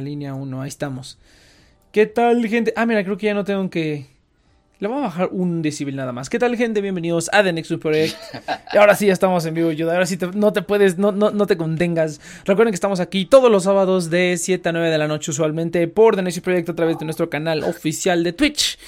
línea 1. Ahí estamos. ¿Qué tal, gente? Ah, mira, creo que ya no tengo que. Le bajar un decibel nada más. ¿Qué tal, gente? Bienvenidos a The Next Project. Y ahora sí, ya estamos en vivo, Yuda. Ahora sí no te puedes, no, no, no, te contengas. Recuerden que estamos aquí todos los sábados de 7 a 9 de la noche, usualmente por The Next Project a través de nuestro canal oficial de Twitch.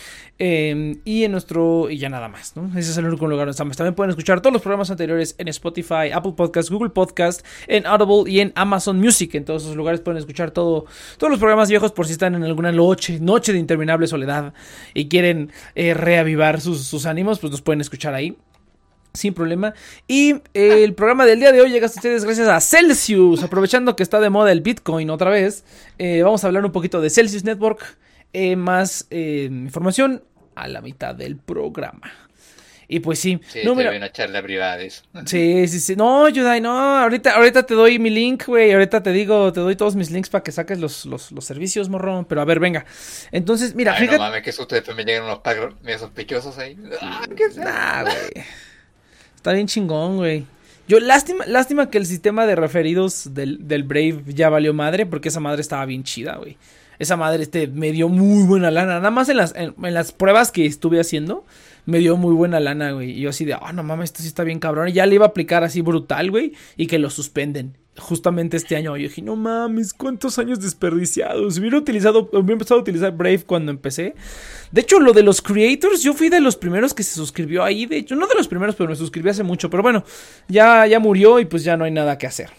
Em, y en nuestro. Y ya nada más, ¿no? Ese es el único lugar donde estamos. También pueden escuchar todos los programas anteriores en Spotify, Apple Podcast, Google Podcast, en Audible y en Amazon Music. En todos esos lugares pueden escuchar todo, todos los programas viejos por si están en alguna noche, noche de interminable soledad y quieren eh, reavivar sus, sus ánimos, pues nos pueden escuchar ahí sin problema. Y eh, el programa del día de hoy llega a ustedes gracias a Celsius. Aprovechando que está de moda el Bitcoin otra vez, eh, vamos a hablar un poquito de Celsius Network. más información a la mitad del programa. Y pues sí. Sí, no, mira, una charla privada de eso. Sí, sí, sí. No, Yudai, no. Ahorita, ahorita te doy mi link, güey. Ahorita te digo, te doy todos mis links para que saques los, los, los servicios, morrón. Pero a ver, venga. Entonces, mira, Ay, fíjate. No mames, que susto después me llegan unos pagos medio sospechosos ahí. Ah, ¿qué nah, güey. Está bien chingón, güey. Yo, lástima, lástima que el sistema de referidos del, del Brave ya valió madre, porque esa madre estaba bien chida, güey. Esa madre este, me dio muy buena lana. Nada más en las, en, las pruebas que estuve haciendo, me dio muy buena lana, güey. Y yo así de, ah, no mames, esto sí está bien cabrón. Y ya le iba a aplicar así brutal, güey. Y que lo suspenden. Justamente este año. Yo dije, no mames, cuántos años desperdiciados. Hubiera utilizado, hubiera empezado a utilizar Brave cuando empecé. De hecho, lo de los creators, yo fui de los primeros que se suscribió ahí. De hecho, no de los primeros, pero me suscribí hace mucho. Pero bueno, ya, ya murió y pues ya no hay nada que hacer.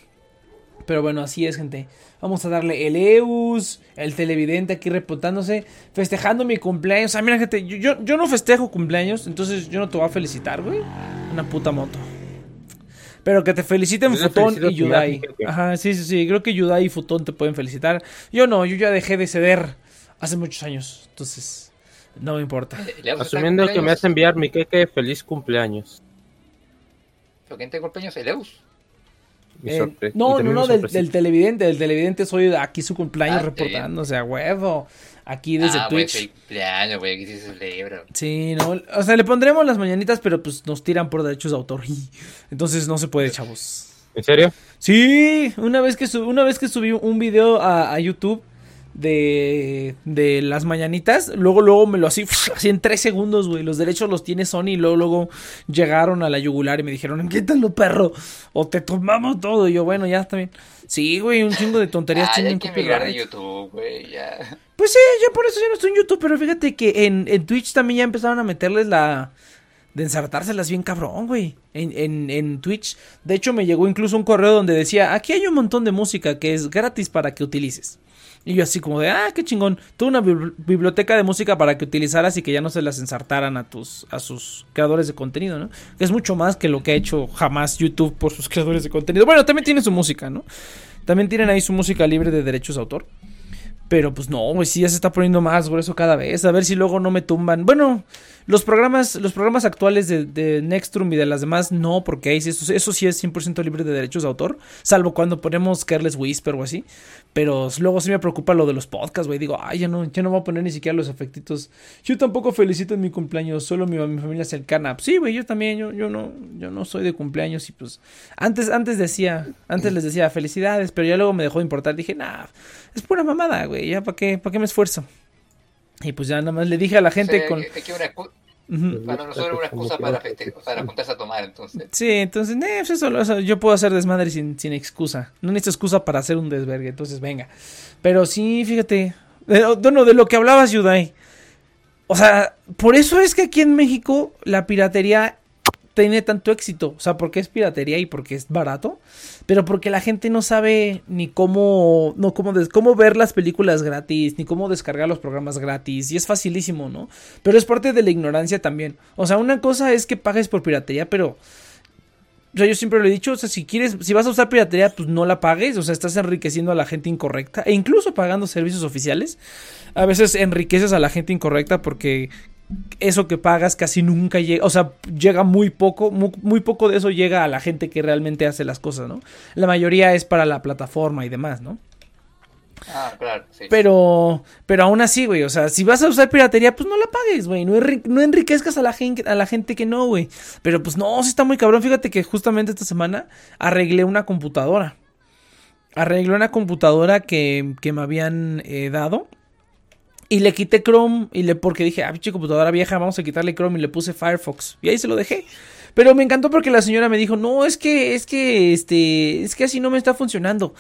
Pero bueno, así es, gente. Vamos a darle el Eus, el televidente aquí reportándose, festejando mi cumpleaños. Ah, mira, gente, yo, yo, no festejo cumpleaños, entonces yo no te voy a felicitar, güey. Una puta moto. Pero que te feliciten Futón y Yudai. Ajá, sí, sí, sí. Creo que Yudai y Futón te pueden felicitar. Yo no, yo ya dejé de ceder hace muchos años. Entonces, no me importa. Eh, Asumiendo que me hace enviar mi queque, feliz cumpleaños. ¿Pero quién te cumpleaños? ¿El Eus? Eh, no, no, no, del, televidente. Del televidente soy aquí su cumpleaños ah, reportándose a huevo. Aquí desde ah, Twitch. cumpleaños, güey, aquí se celebra. Sí, no, o sea, le pondremos las mañanitas, pero pues nos tiran por derechos de autor. Entonces no se puede, chavos. ¿En serio? Sí, una vez que, una vez que subí un video a, a YouTube de, de las mañanitas. Luego, luego me lo así, así en tres segundos, güey. Los derechos los tiene Sony y luego, luego llegaron a la yugular y me dijeron, quítalo, perro. O te tomamos todo. Y yo, bueno, ya está bien. Sí, güey, un chingo de tonterías tienen que de YouTube, güey, ya. Pues sí, ya por eso ya no estoy en YouTube. Pero fíjate que en, en Twitch también ya empezaron a meterles la de ensartárselas bien cabrón, güey. En, en, en, Twitch. De hecho, me llegó incluso un correo donde decía, aquí hay un montón de música que es gratis para que utilices. Y yo así como de, ah, qué chingón. Tuve una biblioteca de música para que utilizaras y que ya no se las ensartaran a tus a sus creadores de contenido, ¿no? Que es mucho más que lo que ha hecho jamás YouTube por sus creadores de contenido. Bueno, también tiene su música, ¿no? También tienen ahí su música libre de derechos de autor. Pero pues no, güey, sí ya se está poniendo más grueso cada vez. A ver si luego no me tumban. Bueno, los programas, los programas actuales de, de Nextrum y de las demás, no, porque ahí eso, eso sí es 100% libre de derechos de autor, salvo cuando ponemos Careless Whisper o así. Pero luego sí me preocupa lo de los podcasts, güey. Digo, ay, ya no, ya no voy a poner ni siquiera los efectitos. Yo tampoco felicito en mi cumpleaños, solo mi, mi familia cercana. Sí, güey, yo también, yo, yo no, yo no soy de cumpleaños y pues antes, antes decía, antes les decía felicidades, pero ya luego me dejó de importar. Dije, nah, es pura mamada, güey, ya para qué, para qué me esfuerzo. Y pues ya nada más le dije a la gente con... Para nosotros una excusa para, para juntarse a tomar, entonces. Sí, entonces, eh, pues eso, yo puedo hacer desmadre sin, sin excusa. No necesito excusa para hacer un desvergue, entonces venga. Pero sí, fíjate. Bueno, de lo que hablabas, Yudai. O sea, por eso es que aquí en México la piratería tiene tanto éxito. O sea, porque es piratería y porque es barato. Pero porque la gente no sabe ni cómo, no, cómo, cómo ver las películas gratis, ni cómo descargar los programas gratis. Y es facilísimo, ¿no? Pero es parte de la ignorancia también. O sea, una cosa es que pagues por piratería, pero... Yo siempre lo he dicho, o sea, si quieres, si vas a usar piratería, pues no la pagues, o sea, estás enriqueciendo a la gente incorrecta, e incluso pagando servicios oficiales, a veces enriqueces a la gente incorrecta porque eso que pagas casi nunca llega, o sea, llega muy poco, muy, poco de eso llega a la gente que realmente hace las cosas, ¿no? La mayoría es para la plataforma y demás, ¿no? Ah, claro, sí. Pero, pero aún así, güey, o sea, si vas a usar piratería, pues no la pagues, güey, no, no, enriquezcas a la, gente, a la gente que no, güey. Pero pues no, sí está muy cabrón, fíjate que justamente esta semana arreglé una computadora. arreglé una computadora que, que me habían eh, dado. Y le quité Chrome y le porque dije, ah, pinche computadora vieja, vamos a quitarle Chrome y le puse Firefox. Y ahí se lo dejé. Pero me encantó porque la señora me dijo, no, es que, es que, este, es que así no me está funcionando.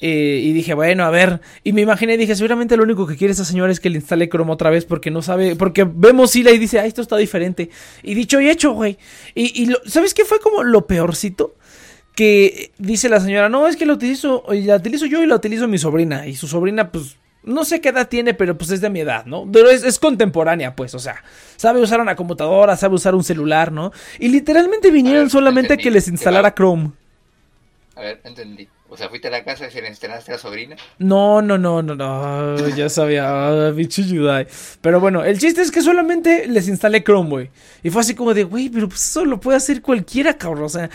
Eh, y dije, bueno, a ver. Y me imaginé, dije, seguramente lo único que quiere esa señora es que le instale Chrome otra vez porque no sabe, porque vemos Sila y dice, ah, esto está diferente. Y dicho y hecho, güey. Y, y lo- ¿sabes qué fue como lo peorcito? Que dice la señora, no, es que la utilizo, la utilizo yo y la utilizo mi sobrina. Y su sobrina, pues, no sé qué edad tiene, pero pues es de mi edad, ¿no? Pero es, es contemporánea, pues, o sea, sabe usar una computadora, sabe usar un celular, ¿no? Y literalmente vinieron A ver, solamente a que les ¿Qué instalara? Chrome. A ver, entendí. O sea, fuiste a la casa y se le instalaste a la sobrina. No, no, no, no, no, ya sabía, ah, bicho Yudai. Pero bueno, el chiste es que solamente les instalé Chrome, güey. Y fue así como de, güey, pero pues eso lo puede hacer cualquiera, cabrón. O sea, o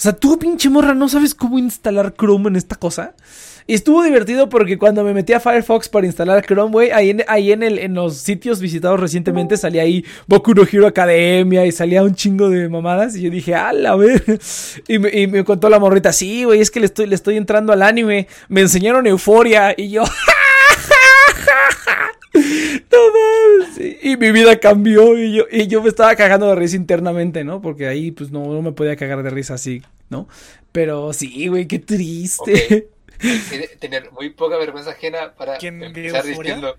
sea, tú, pinche morra, ¿no sabes cómo instalar Chrome en esta cosa? Y estuvo divertido porque cuando me metí a Firefox para instalar Chrome, güey, ahí, en, ahí en, el, en los sitios visitados recientemente salía ahí Boku no Hero Academia y salía un chingo de mamadas. Y yo dije, a la ver. Y me, y me contó la morrita, sí, güey, es que le estoy, le estoy entrando al anime. Me enseñaron Euforia y yo. No. Y mi vida cambió y yo, y yo me estaba cagando de risa internamente, ¿no? Porque ahí pues no, no me podía cagar de risa así, ¿no? Pero sí, güey, qué triste. Tener muy poca vergüenza ajena para ¿Quién vio empezar diciendo.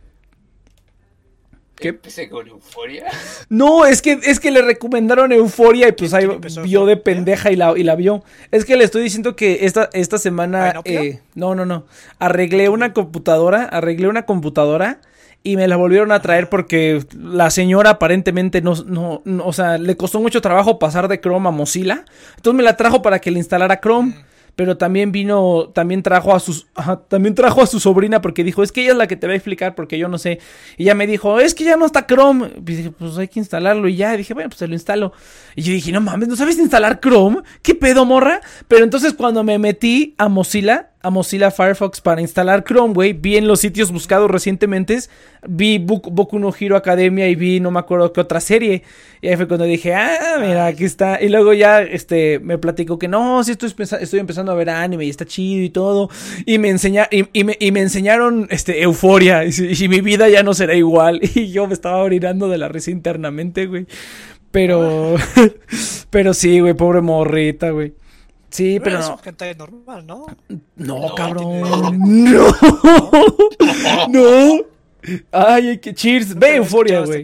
¿Qué? Empecé con euforia. No, es que, es que le recomendaron Euforia y pues ahí ¿Quién empezó vio de pendeja y la, y la vio. Es que le estoy diciendo que esta, esta semana. Eh, no, no, no. Arreglé una computadora. Arreglé una computadora. Y me la volvieron a traer porque la señora aparentemente no, no, no, o sea, le costó mucho trabajo pasar de Chrome a Mozilla. Entonces me la trajo para que le instalara Chrome. Pero también vino, también trajo a sus, ajá, también trajo a su sobrina porque dijo, es que ella es la que te va a explicar porque yo no sé. Y ella me dijo, es que ya no está Chrome. Y dije, pues hay que instalarlo y ya. Y dije, bueno, pues se lo instalo. Y yo dije, no mames, ¿no sabes instalar Chrome? ¿Qué pedo, morra? Pero entonces cuando me metí a Mozilla, a Mozilla Firefox para instalar Chrome, güey, vi en los sitios buscados recientemente, vi Boku, no Hero Academia y vi no me acuerdo qué otra serie. Y ahí fue cuando dije, ah, mira, aquí está. Y luego ya, este, me platicó que no, sí estoy, empezando a ver anime y está chido y todo. Y me enseña, y, y me, y me enseñaron, este, euforia. Y, y mi vida ya no será igual. Y yo me estaba orinando de la risa internamente, güey. Pero, pero sí, güey, pobre morrita, güey. Sí, pero es no. un hentai normal, ¿no? No, No, cabrón. No. no. Ay, ay, que cheers. Ve euforia, güey.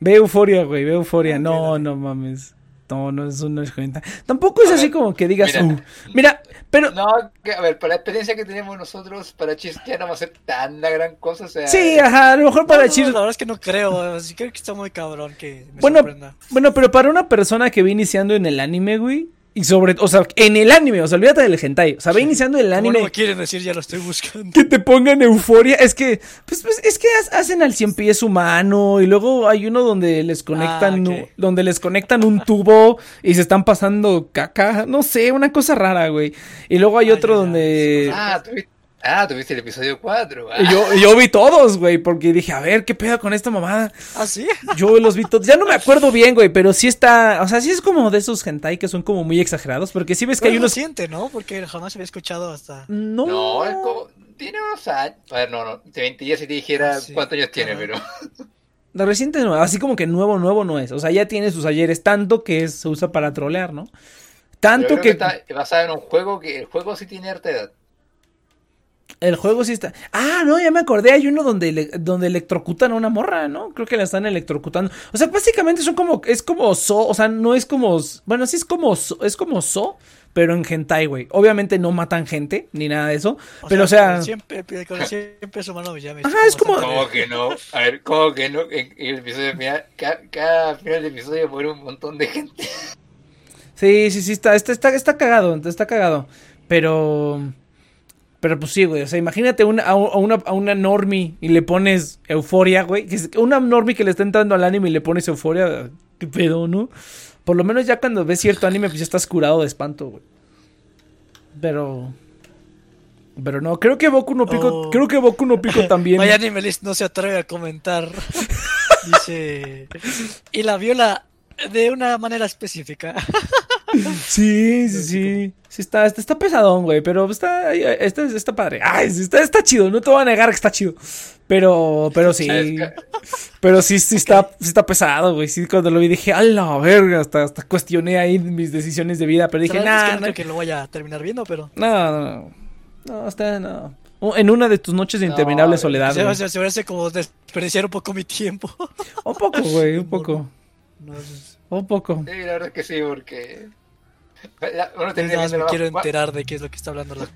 Ve euforia, güey. Ve euforia. No, no mames. No, no, es cuenta. Tampoco es A así ver, como que digas, mira. "Uh". mira, pero No, que, a ver, para la experiencia que tenemos nosotros, para Chis ya no va a ser tan la gran cosa. O sea, sí, ajá, a lo mejor para No, no, cheers. La verdad es que no creo. Sí creo que está muy cabrón que me Bueno, sorprenda. bueno, pero para una persona que va iniciando en el anime, güey, y sobre, o sea, en el anime, o sea, olvídate del hentai, o sea, va iniciando el anime. no me quieren decir, ya lo estoy buscando. que te pongan euforia. Es que, pues, pues, es que ha- hacen al cien pies humano. Y luego hay uno donde les conectan, Ah, donde les conectan un tubo y se están pasando caca. No sé, una cosa rara, güey. Y luego hay otro donde. Ah, ah, tuviste el episodio 4. y Yo, yo vi todos, güey, porque dije, a ver, ¿qué pedo con esta mamada? ¿Ah, sí? Yo los vi todos. Ya no me acuerdo bien, güey, pero sí está. O sea, sí es como de esos hentai que son como muy exagerados. Porque sí ves que Pero hay es unos. reciente, ¿no? Porque jamás había escuchado hasta... No, No, es como. Tiene unos años. A ver, no, no. Te mentiría si te dijera Ah, sí, cuántos años tiene, pero. De reciente no, así como que nuevo, nuevo no es. O sea, ya tiene sus ayeres, tanto que es- se usa para trolear, ¿no? Yo Tanto creo que, que está basado en un juego que el juego sí tiene harta edad. El juego sí está. Ah, no, ya me acordé, hay uno donde, donde electrocutan a una morra, ¿no? Creo que la están electrocutando. O sea, básicamente son como, es como So, o sea, no es como, bueno, sí es como, So- es como So, pero en hentai, güey. Obviamente no matan gente, ni nada de eso, pero o sea... Siempre, con el siempre es humano ya me Ajá, es como- ¿Cómo que no? A ver, ¿cómo que no? En, en el episodio final, cada, cada final del episodio muere un montón de gente. Sí, sí, sí, está, está, está, está cagado, está cagado. Pero. Pero pues sí, güey. O sea, imagínate una, a, una, a una normie y le pones euforia, güey. Una normie que le está entrando al anime y le pones euforia. ¿Qué pedo, no? Por lo menos ya cuando ves cierto anime, pues ya estás curado de espanto, güey. Pero. Pero no, creo que Boku no Pico. Oh. Creo que Boku no Pico también. Vaya Animalist no se atreve a comentar. Dice. Y la viola de una manera específica. Sí, sí, sí. Sí, está, está, está pesadón, güey. Pero está, está, está padre. Ay, sí, está, está chido. No te voy a negar que está chido. Pero, pero sí. Pero sí, sí está, sí está pesado, güey. Sí, cuando lo vi dije, a la verga. Hasta, hasta cuestioné ahí mis decisiones de vida. Pero dije, verdad es nah, que no no, creo que lo vaya a terminar viendo, pero. no, no. No, está, no. En una de tus noches de interminable No, soledad, Se, se, se me hace como desperdiciar un poco mi tiempo. Un poco, güey, un poco. No, Un poco. Sí, la verdad que sí, porque. La- uno termina más me quiero enterar de qué es lo que está hablando la.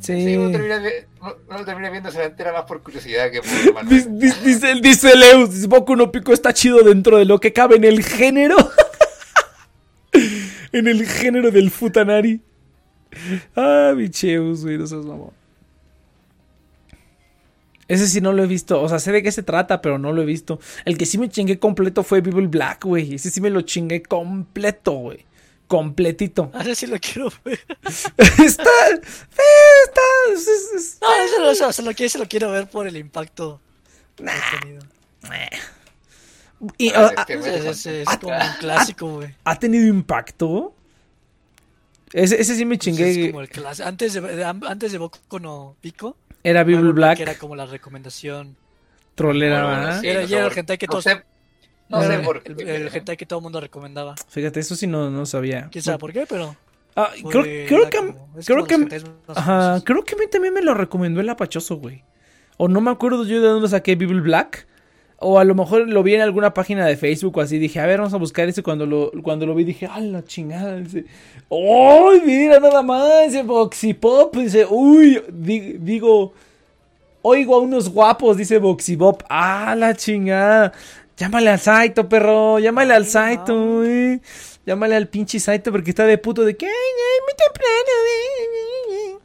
Sí. Sí, uno termina, vi- uno- uno termina viendo se la entera más por curiosidad que por. Dice, dice, dice, dice Leus, dice, Boku no Pico está chido dentro de lo que cabe en el género. en el género del futanari. Ah, bicheus, güey, no seas mamón. Ese sí no lo he visto, o sea, sé de qué se trata, pero no lo he visto. El que sí me chingué completo fue Bible Black, güey. Ese sí me lo chingué completo, güey. Completito. Ah, ese sí lo quiero ver. está, eh, está, es- es- es- No, ese no, ese- ese lo, quiero- ese lo quiero ver por el impacto. contenido. y, Ah, ah, Ese- bueno. ese es como un clásico, güey. ¿Ha tenido impacto? Ese, ese sí me Pues chingué. es como el Antes de, antes de Boku no Pico, Era Bible Black, era como la recomendación. trolera, Bueno, ¿verdad? sí, Era- no era que no todos- sé, no sé el- por el, qué. el hentai que todo el mundo recomendaba. Fíjate, eso sí no, no sabía. Quién sabe por qué, pero. Ah, creo, creo que, como- creo que, ajá, creo que a mí también me lo recomendó el apachoso, güey. O no me acuerdo yo de dónde saqué Bible Black. O a lo mejor lo vi en alguna página de Facebook o así. Dije, a ver, vamos a buscar ese. Cuando lo, cuando lo vi dije, ¡ah, la chingada! Dice, ¡ay, mira nada más! Dice Boxy Pop. Dice, ¡uy! di- digo, oigo a unos guapos, dice Boxy Pop. ¡Ah, la chingada! Llámale al Saito, perro. Llámale al Saito, güey. Llámale al pinche Saito porque está de puto de que, ¡ay, ay, muy temprano! güey".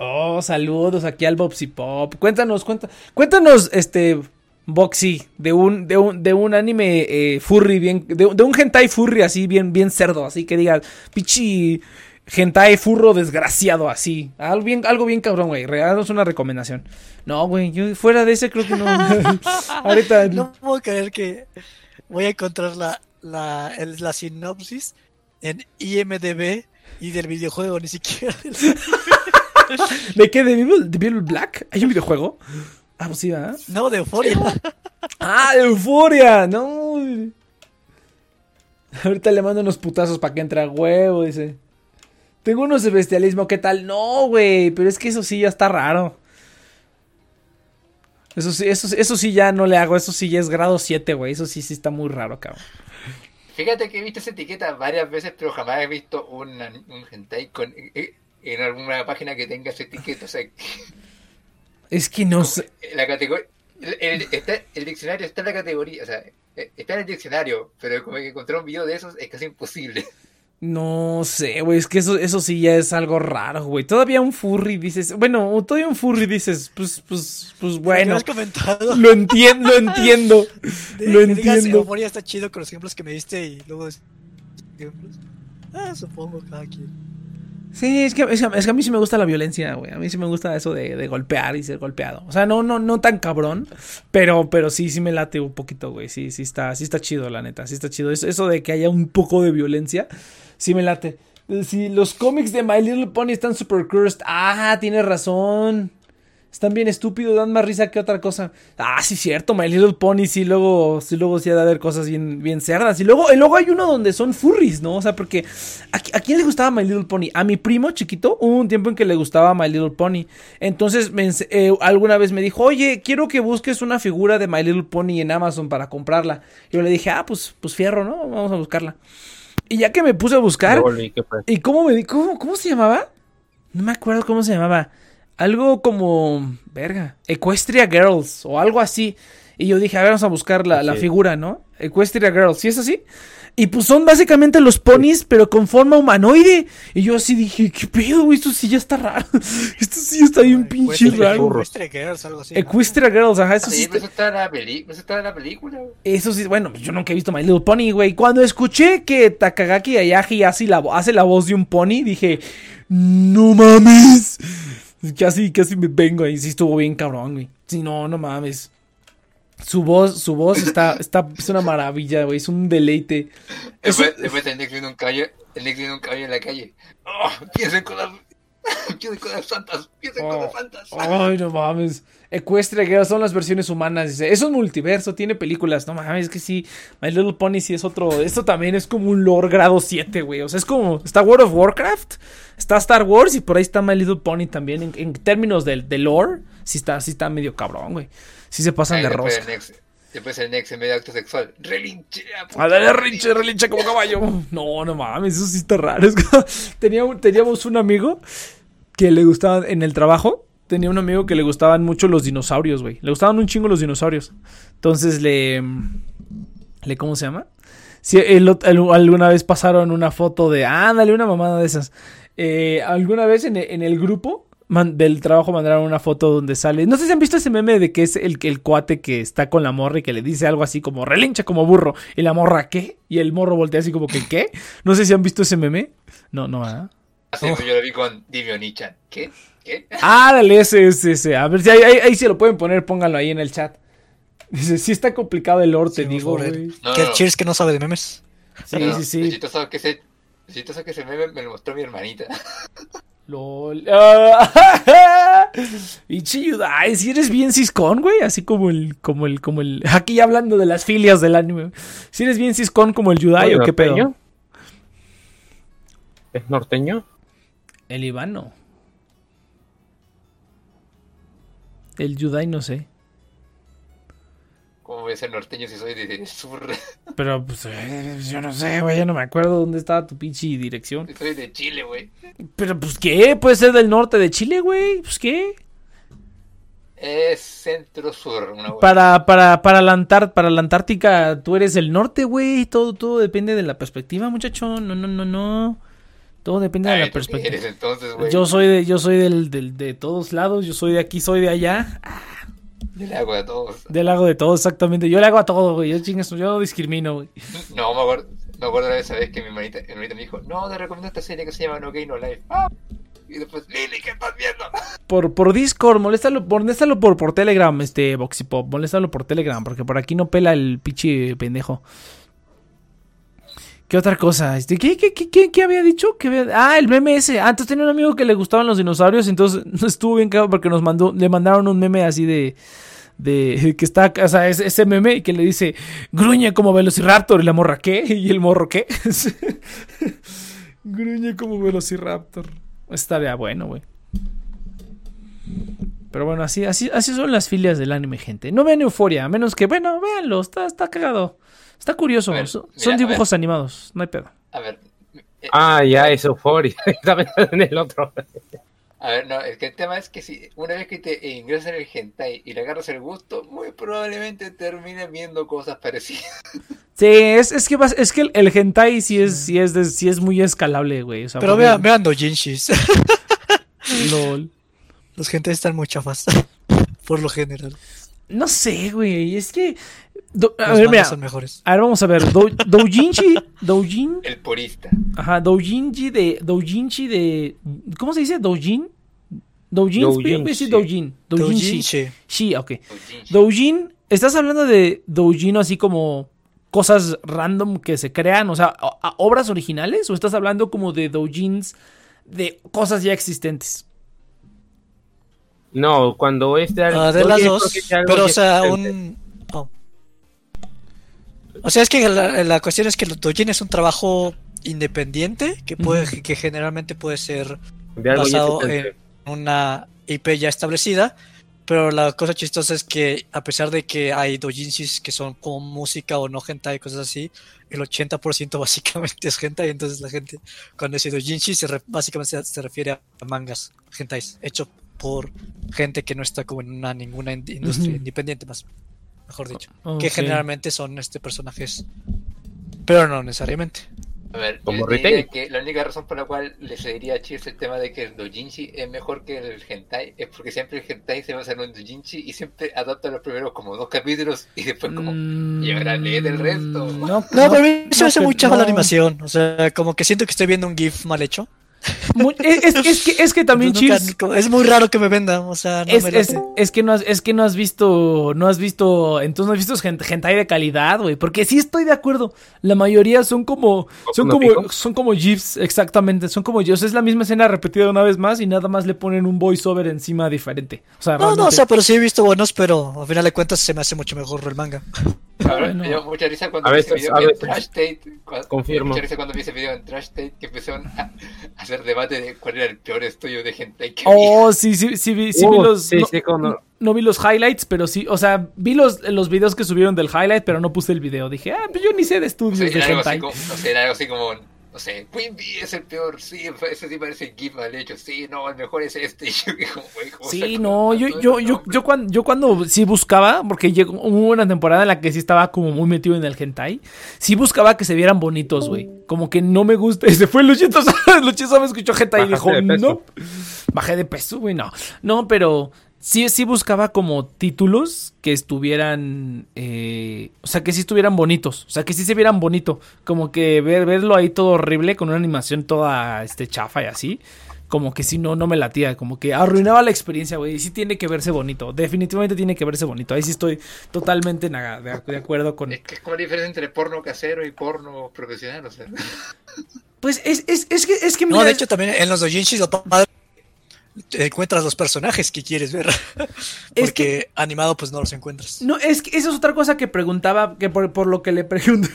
Oh, saludos aquí al Boxy Pop. Cuéntanos, cuenta, cuéntanos, este, Boxy, de un, de un, de un anime eh, furry bien, de, de un hentai furry así, bien, bien cerdo, así que diga, pichi hentai furro desgraciado, así. Algo bien, algo bien cabrón, güey. Regálanos una recomendación. No, güey, yo fuera de ese creo que no. Ahorita. No puedo creer que voy a encontrar la, la, el- la sinopsis en IMDB y del videojuego, ni siquiera del... ¿De qué? ¿De Bible Black? ¿Hay un videojuego? Ah, pues sí, ¿verdad? No, de Euphoria. ¡Ah, de Euforia! No. Ahorita le mando unos putazos para que entre a huevo, dice. Tengo unos de bestialismo, ¿qué tal? No, güey, pero es que eso sí ya está raro. Eso sí, eso, eso sí ya no le hago, eso sí ya es grado 7, güey. Eso sí, sí está muy raro, cabrón. Fíjate que he visto esa etiqueta varias veces, pero jamás he visto un, un hentai con, eh, en alguna página que tenga esa etiqueta. O sea, Es que no sé. la categoría. El, el- está- el diccionario está en la categoría, o sea, eh, está en el diccionario, pero como que encontrar un video de esos es casi imposible. No sé, güey, es que eso, eso sí ya es algo raro, güey. Todavía un furry dices, bueno, todavía un furry dices, pues, pues, pues Lo bueno. has comentado. Lo entiendo, lo entiendo. De- Lo que digas, entiendo. Está chido con los ejemplos que me diste y luego... ejemplos. Ah, supongo, cada quien. Sí, es que, es que, es que a mí sí me gusta la violencia, güey. A mí sí me gusta eso de, de golpear y ser golpeado. O sea, no, no, no tan cabrón, pero, pero sí, sí me late un poquito, güey. Sí, sí está, sí está chido, la neta. Sí está chido. Eso, eso de que haya un poco de violencia, sí me late. Si los cómics de My Little Pony están super cursed. Ah, tienes razón. Están bien estúpidos, dan más risa que otra cosa. Ah, sí, cierto, My Little Pony, sí, luego, sí, luego sí ha de haber cosas bien, bien cerdas. Y luego, y luego hay uno donde son furries, ¿no? O sea, porque ¿a, qui- a quién le gustaba My Little Pony? A mi primo chiquito, hubo un tiempo en que le gustaba My Little Pony. Entonces, eh, alguna vez me dijo, oye, quiero que busques una figura de My Little Pony en Amazon para comprarla. Yo le dije, ah, pues, pues fierro, ¿no? Vamos a buscarla. Y ya que me puse a buscar. ¿Y cómo me di- cómo, cómo se llamaba? No me acuerdo cómo se llamaba. Algo como. Verga. Equestria Girls o algo así. Y yo dije, a ver, vamos a buscar la, la figura, ¿no? Equestria Girls. ¿Sí es así? Y pues son básicamente los ponis, pero con forma humanoide. Y yo así dije, ¿qué pedo, güey? Esto sí ya está raro. Esto sí está bien pinche Equestria- raro. Equestria Girls, algo así. ¿no? Equestria Girls, ajá, eso sí. Sí, está- eso está en la, película. güey. eso sí, bueno, pues yo nunca he visto My Little Pony, güey. Cuando escuché que Takagaki Ayaji hace la, hace la voz de un pony, dije, no mames. Casi, casi me vengo ahí. Sí estuvo bien cabrón, güey. Sí, no, no mames. Su voz, su voz está, está, es una maravilla, güey, es un deleite. Después, después el Nick un caballo, el Nick un caballo en la calle. Oh, piensen con las, piensen con las santas, piensen con las santas. Ay, no mames. Ecuestria Girl son las versiones humanas. Dice, es un multiverso, tiene películas. No mames, es que sí. My Little Pony sí es otro. Esto también es como un lore grado 7, güey. O sea, es como. Está World of Warcraft, está Star Wars y por ahí está My Little Pony también. En, en términos de, de lore, sí está, sí está medio cabrón, güey. Sí se pasan Ay, de Nex, después el Nex en medio de acto sexual. Relinchea. puta A ver, relinche, relinche como caballo. No, no mames, eso sí está raro. Es que teníamos, teníamos un amigo que le gustaban en el trabajo. Tenía un amigo que le gustaban mucho los dinosaurios, güey. Le gustaban un chingo los dinosaurios. Entonces le. le ¿Cómo se llama? El el- alguna vez pasaron una foto de. Ándale, una mamada de esas. Eh, alguna vez en, en el grupo man- del trabajo mandaron una foto donde sale. No sé si han visto ese meme de que es el, el cuate que está con la morra y que le dice algo así como relincha como burro. Y la morra, ¿qué? Y el morro voltea así como que, ¿qué? No sé si han visto ese meme. No, no, ¿ah? Así Oh. yo lo vi con Dimio Nichan. ¿Qué? ¿Qué? Ah, dale, ese, ese, ese. A ver si ahí, ahí, ahí se lo pueden poner, pónganlo ahí en el chat. Dice, sí está complicado el lore, te Sí, digo, güey. No, que no, el Cheers que no sabe de memes. Sí, no, sí, Lo sí. chistoso que ese, lo chistoso que ese meme me lo mostró mi hermanita. LOL. Y Yudai, si eres bien ciscón, güey, así como el, como el, como el. Aquí ya hablando de las filias del anime. Si eres bien ciscón como el Yudai o qué pedo. ¿Es norteño? El Ivano. El Yudai no sé. ¿Cómo voy a ser norteño si soy de, de sur? Pero pues eh, yo no sé, güey, ya no me acuerdo dónde estaba tu pinche dirección. Soy de Chile, güey. Pero pues qué, puede ser del norte de Chile, güey. Pues qué. Es centro-sur, una güey. Para, para, para, la Antar- para la Antártica, tú eres el norte, güey. Todo, todo depende de la perspectiva, muchacho. No, no, no, no. Todo depende de la ¿tú qué perspectiva. eres entonces, güey? Yo soy de, yo soy del, del- de todos lados. Yo soy de aquí, soy de allá. Le hago a todos. Del hago de todo, exactamente. Yo le hago a todo, güey. Yo chingas, yo no discrimino, güey. No, me acuerdo, me acuerdo la esa vez que mi hermanita, mi hermanita me dijo, no, te recomiendo esta serie que se llama No Gay No Life. Ah. Y después, Lili, ¿qué estás viendo? Por, por Discord, moléstalo, moléstalo por, por Telegram, este Boxy Pop. Moléstalo por Telegram, porque por aquí no pela el pinche pendejo. ¿Qué otra cosa? Este, ¿qué, qué, qué, había dicho? ¿Qué había- Ah, el meme ese. Antes tenía un amigo que le gustaban los dinosaurios, entonces estuvo bien caro porque nos mandó, le mandaron un meme así de, de que está, o sea, ese, ese meme que le dice, gruñe como Velociraptor y la morra, ¿qué? Y el morro, ¿qué? gruñe como Velociraptor. Estaría bueno, güey. Pero bueno, así, así, así son las filias del anime, gente. No vean euforia, a menos que, bueno, véanlo, está, está cagado. Está curioso. Ver, son mira, son a dibujos animados, no hay pedo. A ver, eh, Ah, ya, es euforia. En el otro. a ver, no, es que el tema es que si una vez que te ingresas en el hentai y le agarras el gusto, muy probablemente termines viendo cosas parecidas. Sí, es, es que vas- es que el, el hentai sí es, sí es, de- sí es muy escalable, güey. o sea, Pero vean, vean doujinshis. lol. Los gente están muy chafas. Por lo general. No sé, güey, es que... do- a Los ver, mira, son mejores. a ver, vamos a ver. Do, doujinshi, doujin, El purista. ajá, doujinshi de, doujinshi de... ¿Cómo se dice? Doujin. Doujin, doujin. Doujinshi. Doujinshi. Sí, ok. Doujinshi. Doujin, ¿estás hablando de doujin así como cosas random que se crean? O sea, a- a- obras originales? ¿O estás hablando como de doujins de cosas ya existentes? No, cuando es de Ah, de las dos. Pero, o sea, un. oh. O sea, es que la, la cuestión es que el doujin es un trabajo independiente que puede que generalmente puede ser basado en una IP ya establecida. Pero la cosa chistosa es que a pesar de que hay doujinshis que son como música o no hentai y cosas así, el 80% básicamente es hentai, entonces la gente cuando dice doujinshi se re- básicamente se, se refiere a mangas hentais hecho por gente que no está como en una ninguna ind- industria Ujú. independiente más mejor dicho, Ok. que generalmente son este personajes pero no necesariamente. A ver, Como retail. que la única razón por la cual le cedería a Cheers el tema de que el doujinshi es mejor que el hentai es porque siempre el hentai se basa en un doujinshi y siempre adapta los primeros como dos capítulos y después como Mm, y ahora lee del resto. No, No, pero a mí se me hace que- muy chafa la no. animación, o sea, como que siento que estoy viendo un GIF mal hecho. Es, es- es que, es que también Nunca- Cheers. es muy raro que me vendan, o sea, no Es, me es, es que no has, es que no has visto, no has visto, entonces no has visto gen- hentai de calidad, güey, porque sí estoy de acuerdo, la mayoría son como, son ¿Como pico? son como gifs, exactamente, son como gifs, es la misma escena repetida una vez más y nada más le ponen un voiceover encima diferente, o sea, No, no, o sea, pero sí he visto buenos, pero al final de cuentas se me hace mucho mejor el manga. Ahora, bueno. me dio mucha risa cuando A vi ese veces- video a en veces. Trash Tate. Cuando, Confirmo. Mucha risa cuando vi ese video en Trash Tate que empezaron a, a hacer debate de cuál era el peor estudio de hentai que. Oh, sí, sí, sí, vi, sí vi Uh, los, sí, no, sí, cuando- no vi los highlights, pero sí, o sea, vi los, los videos que subieron del highlight, pero no puse el video, dije, ah, pues yo ni sé de O estudios sea, de algo así hentai. como, no sé, era algo así como, no sé, Queen Bee es el peor, sí, ese sí parece GIF mal hecho, sí, no, el mejor es este. Y yo, como, güey, ¿cómo Sí, no, yo, yo, yo, yo, cuando, yo cuando sí buscaba, porque llegó, hubo una temporada en la que sí estaba como muy metido en el hentai, sí buscaba que se vieran bonitos, güey. Como que no me gusta, se fue Luchito, Luchito me escuchó hentai y dijo, no, bajé de peso, güey, no. No, pero sí, sí buscaba como títulos que estuvieran, eh, o sea, que sí estuvieran bonitos, o sea, que sí se vieran bonito, como que ver, verlo ahí todo horrible con una animación toda, este, chafa y así como que si no, no me latía, como que arruinaba la experiencia, güey. Y sí tiene que verse bonito, definitivamente tiene que verse bonito. Ahí sí estoy totalmente naga- de, de acuerdo con... Es que es como la diferencia entre porno casero y porno profesional, o sea. Pues es, es, es que, es que No, mira, de hecho también en los doujinshis lo padre encuentras los personajes que quieres ver. Porque animado pues no los encuentras. No, es que esa es otra cosa que preguntaba, que por, por lo que le pregunté.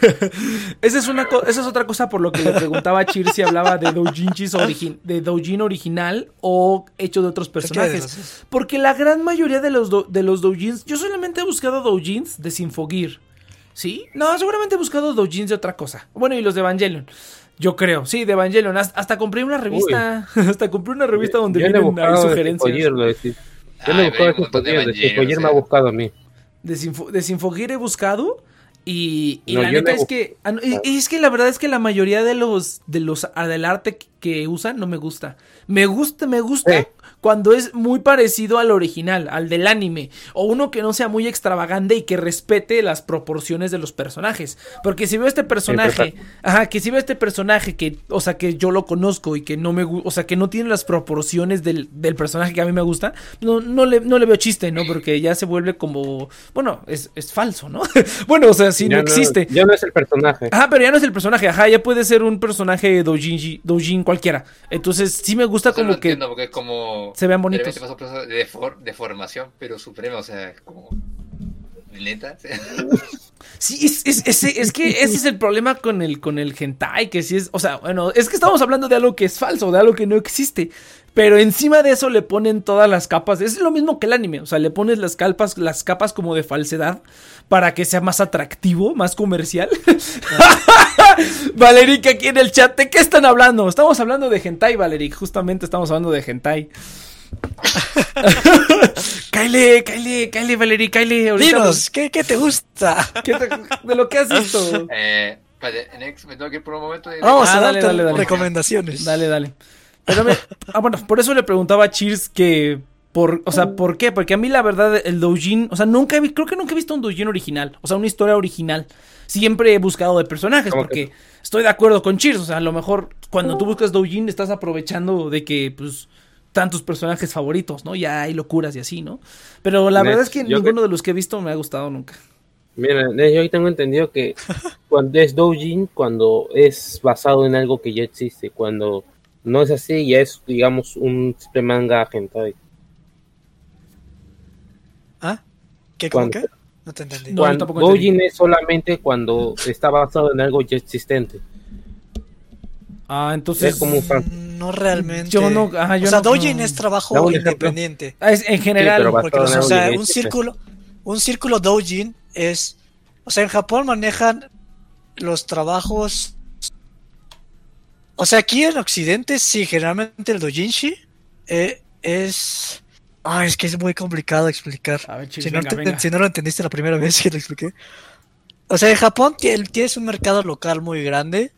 esa, es una esa es otra cosa por lo que le preguntaba a Chir si hablaba de doujinshis origi- de doujin original o hecho de otros personajes. Porque la gran mayoría de los, do- de los doujins, yo solamente he buscado doujins de Sinfogir. ¿Sí? No, seguramente he buscado doujins de otra cosa. Bueno, y los de Evangelion. Yo creo, sí, de Evangelion. Hasta, hasta compré una revista. hasta compré una revista donde Yo vienen ahí sugerencias. Yo le he buscado hay de un montón de Sinfoyer, de Evangelion, Sinfoyer o me ha buscado a mí. De, Sinfo- de Sinfogir he buscado y, y No, la neta es que ah, no, y- y es que la verdad es que la mayoría de los de los ah, del arte que- usan no me gusta. Me gusta, me gusta Sí. Cuando es muy parecido al original, al del anime, o uno que no sea muy extravagante y que respete las proporciones de los personajes, porque si veo este personaje, ajá, que si veo este personaje que, o sea, que yo lo conozco y que no me, o sea, que no tiene las proporciones del, del personaje que a mí me gusta, no, no le, no le veo chiste, ¿no? Porque ya se vuelve como, bueno, es, es falso, ¿no? bueno, o sea, si Ya no existe. Ya no es el personaje. Ajá, pero ya no es el personaje, ajá, ya puede ser un personaje doujin, doujin cualquiera. Entonces, sí me gusta Eso como lo que entiendo porque es como. Se vean bonitos. pasó de, for- de formación, pero suprema, o sea, como. Neta. Sí, es, es, es, es que ese es el problema con el, con el hentai, que sí es, o sea, bueno, es que estamos hablando de algo que es falso, de algo que no existe. Pero encima de eso le ponen todas las capas. Es lo mismo que el anime. O sea, le pones las capas, las capas como de falsedad para que sea más atractivo, más comercial. Valeric aquí en el chat, ¿de qué están hablando? Estamos hablando de hentai, Valeric. Justamente estamos hablando de hentai. Kyle, Kyle, Kyle, Valeric, Kyle. ahorita Dinos, ¿qué, qué te gusta? ¿qué te- de lo que has visto. eh, espérate, Next, me tengo que ir por un momento. y- Vamos Ah, a dale, darte dale, dale. recomendaciones. Dale, dale. Pero me- ah, bueno, por eso le preguntaba a Cheers que por, o sea, ¿por qué? Porque a mí la verdad el doujin, o sea, nunca vi- creo que nunca he visto un doujin original, o sea, una historia original. Siempre he buscado de personajes ¿Cómo porque estoy de acuerdo con Cheers, o sea, a lo mejor cuando tú buscas doujin estás aprovechando de que pues están tus personajes favoritos, ¿no? Ya hay locuras y así, ¿no? Pero la verdad es que ninguno de los que he visto me ha gustado nunca. Mira, yo ahí tengo entendido que cuando es doujin, cuando es basado en algo que ya existe, cuando no es así, ya es, digamos, un simple manga hentai. ¿Ah? ¿Qué, cómo ¿Cuándo? qué? No te entendí. Cuando, es solamente cuando está basado en algo ya existente. Ah, entonces Es como un fan. No realmente. Yo no- ajá, yo o sea, no- doujin no. es trabajo independiente. Ah, es en general Porque, en o sea, un círculo, un círculo doujin es, o sea, en Japón manejan los trabajos, o sea, aquí en Occidente sí, generalmente el doujinshi eh, es, ah, es que es muy complicado explicar. A ver, Cheers, Si no, venga, te- venga. si no lo entendiste la primera vez que lo expliqué. O sea, en Japón tie- tienes un mercado local muy grande,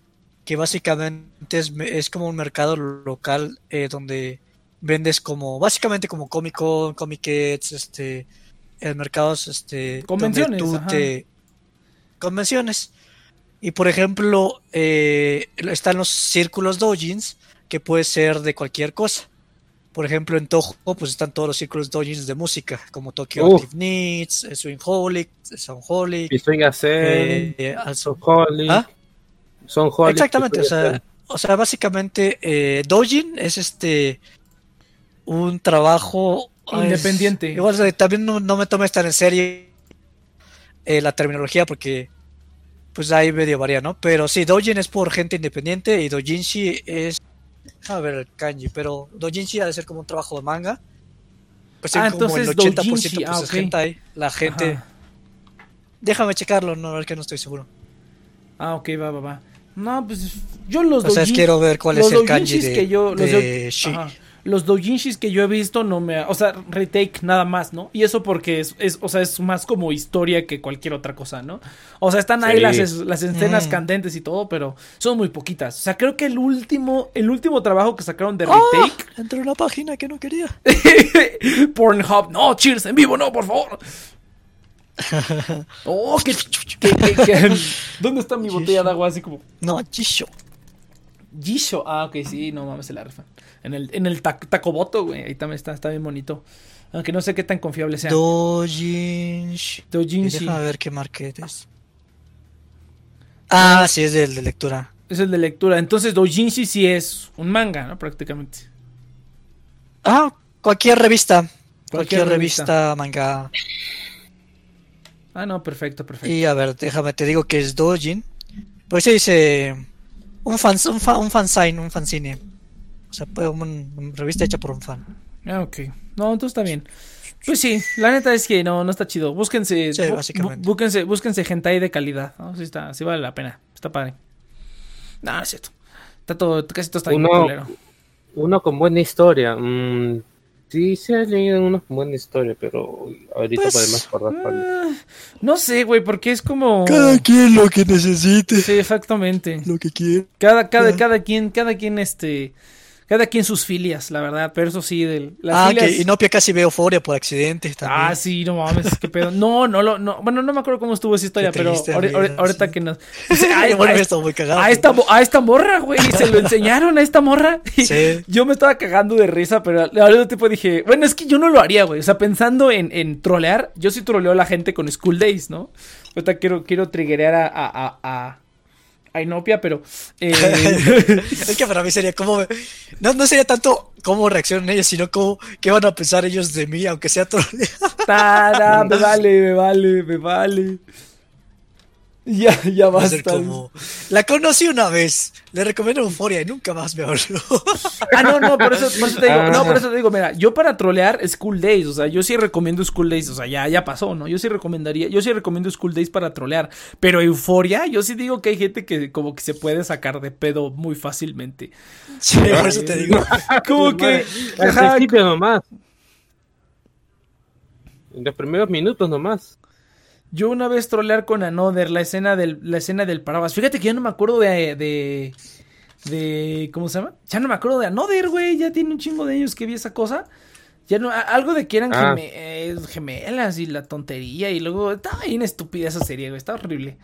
que básicamente es, como un mercado local eh, donde vendes como, básicamente como Comic Con, Comiquets, este, en mercados, este, donde Convenciones, tú te- convenciones. Y por ejemplo, eh, están los círculos doujins, que puede ser de cualquier cosa. Por ejemplo, en Toho pues están todos los círculos doujins de música, como Tokyo Uf. Active Needs, eh, Swingholic, Soundholic, Swing Ascent, eh, also- Soulholic, ¿Ah? Soulholic, Exactamente, o sea, o sea, básicamente eh, Doujin es este un trabajo ah, es- Independiente. igual o sea, también no, no me tomes tan en serio eh, la terminología porque pues ahí medio varía, ¿no? Pero sí, Doujin es por gente independiente y Doujinshi es a ver el kanji, pero Doujinshi ha de ser como un trabajo de manga. Pues Ah, como el entonces 80% doujinshi, pues, ah, es ok. hentai, la gente Ajá. Déjame checarlo, no, es que no estoy seguro. Ah, ok, va, va, va. No, pues yo los O sea, quiero ver cuál es el kanji de, que yo, los, de dou- Shi. Los doujinshis que yo he visto no me, o sea, retake nada más, ¿no? Y eso porque es, es, o sea, es más como historia que cualquier otra cosa, ¿no? O sea, están ahí Sí. las, las escenas Mm. candentes y todo, pero son muy poquitas. O sea, creo que el último, el último trabajo que sacaron de ¡Ah! retake, Entré en una página que no quería. Pornhub, no, cheers, en vivo, no, por favor. Oh, que, que- ¿dónde está mi botella de agua? Así como, No, Jisho. Jisho. Ah, ok, sí, no mames, se la rifan. En el, en el tac- Tacoboto, güey. Ahí también está, está bien bonito. Aunque no sé qué tan confiable sea. Dojinshi. Doujinshi. Déjame ver qué market es. Ah, sí, es del de lectura. Es el de lectura. Entonces, Doujinshi sí es un manga, ¿no? Prácticamente. Ah, cualquier revista. Cualquier, Cualquier revista. revista, manga. Ah, no, perfecto, perfecto. Y a ver, déjame, te digo que es Dojin. Pues se dice un fan, un, fa- un fansign, un fanzine. O sea, un- una revista hecha por un fan. Ah, ok. No, entonces está bien. Pues sí, la neta es que no, no está chido. Búsquense, Sí, básicamente. búsquense, búsquense hentai de calidad. ¿no? Sí, está, sí vale la pena. Está padre. No, no es cierto. Está todo, casi todo está bien. Uno con buena historia. mm, sí, se ha leído uno con buena historia, pero ahorita Pues, podemos acordar cuál. Ah, no sé, güey, porque es como. quien lo que necesite. Sí, exactamente. Lo que quiere. Cada, cada, cada quien, cada quien, este. Cada quien sus filias, la verdad. Pero eso sí, del, las Ah, filias. que Inopia casi ve euforia por accidente. También. Ah, sí, no mames, qué pedo. No, no, lo- no, bueno, no me acuerdo cómo estuvo esa historia, pero ahorita que nos. Dice, "Ay, bueno, ay, esto muy cagado. a esta, a esta morra, güey, se lo enseñaron a esta morra. Y Sí. Yo me estaba cagando de risa, pero al mismo tiempo dije, bueno, es que yo no lo haría, güey. O sea, pensando en, en trolear, yo sí troleo a la gente con School Days, ¿no? Ahorita quiero, quiero triggerear a, a, a, a, a Inopia, pero. eh, es que para mí sería como. No, no sería tanto cómo reaccionan ellos, sino como qué van a pensar ellos de mí, aunque sea troleo. tada, me vale, me vale, me vale. Ya, ya Va a ser basta. como. La conocí una vez, le recomiendo euforia y nunca más me habló. Ah, no, no, por eso, por eso te digo, no, Ah. por eso te digo, mira, yo para trolear School Days, o sea, yo sí recomiendo School Days, o sea, ya, ya pasó, ¿no? Yo sí recomendaría, yo sí recomiendo School Days para trolear, pero Euforia, yo sí digo que hay gente que como que se puede sacar de pedo muy fácilmente. sí, por eso te digo. Como que, Al ajá, principio nomás. En los primeros minutos nomás. Yo una vez trolear con Another, la escena del, la escena del paraguas, fíjate que yo no me acuerdo de, de, de, ¿cómo se llama? Ya no me acuerdo de Another, güey, ya tiene un chingo de años que vi esa cosa. Ya no, a- algo de que eran Ah. geme- eh, gemelas y la tontería y luego estaba bien estúpida esa serie, güey, estaba horrible.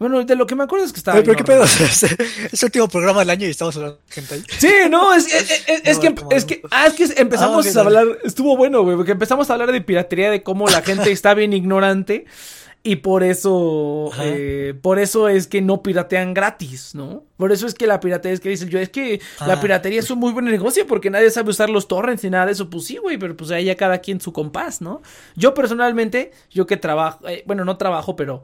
Bueno, de lo que me acuerdo es que estaba pero qué pedo, es el último programa del año y estamos hablando de gente ahí. Sí, no, es, es, es- que, es que, ah, es que empezamos Ah, a hablar, estuvo bueno, güey, porque empezamos a hablar de piratería, de cómo la gente está bien ignorante y por eso, eh, por eso es que no piratean gratis, ¿no? Por eso es que la piratería es que dicen yo, es que la Ah. piratería es un muy buen negocio porque nadie sabe usar los torrents ni nada de eso, pues sí, güey, pero pues ahí ya cada quien su compás, ¿no? Yo personalmente, yo que trabajo, eh, bueno, no trabajo, pero...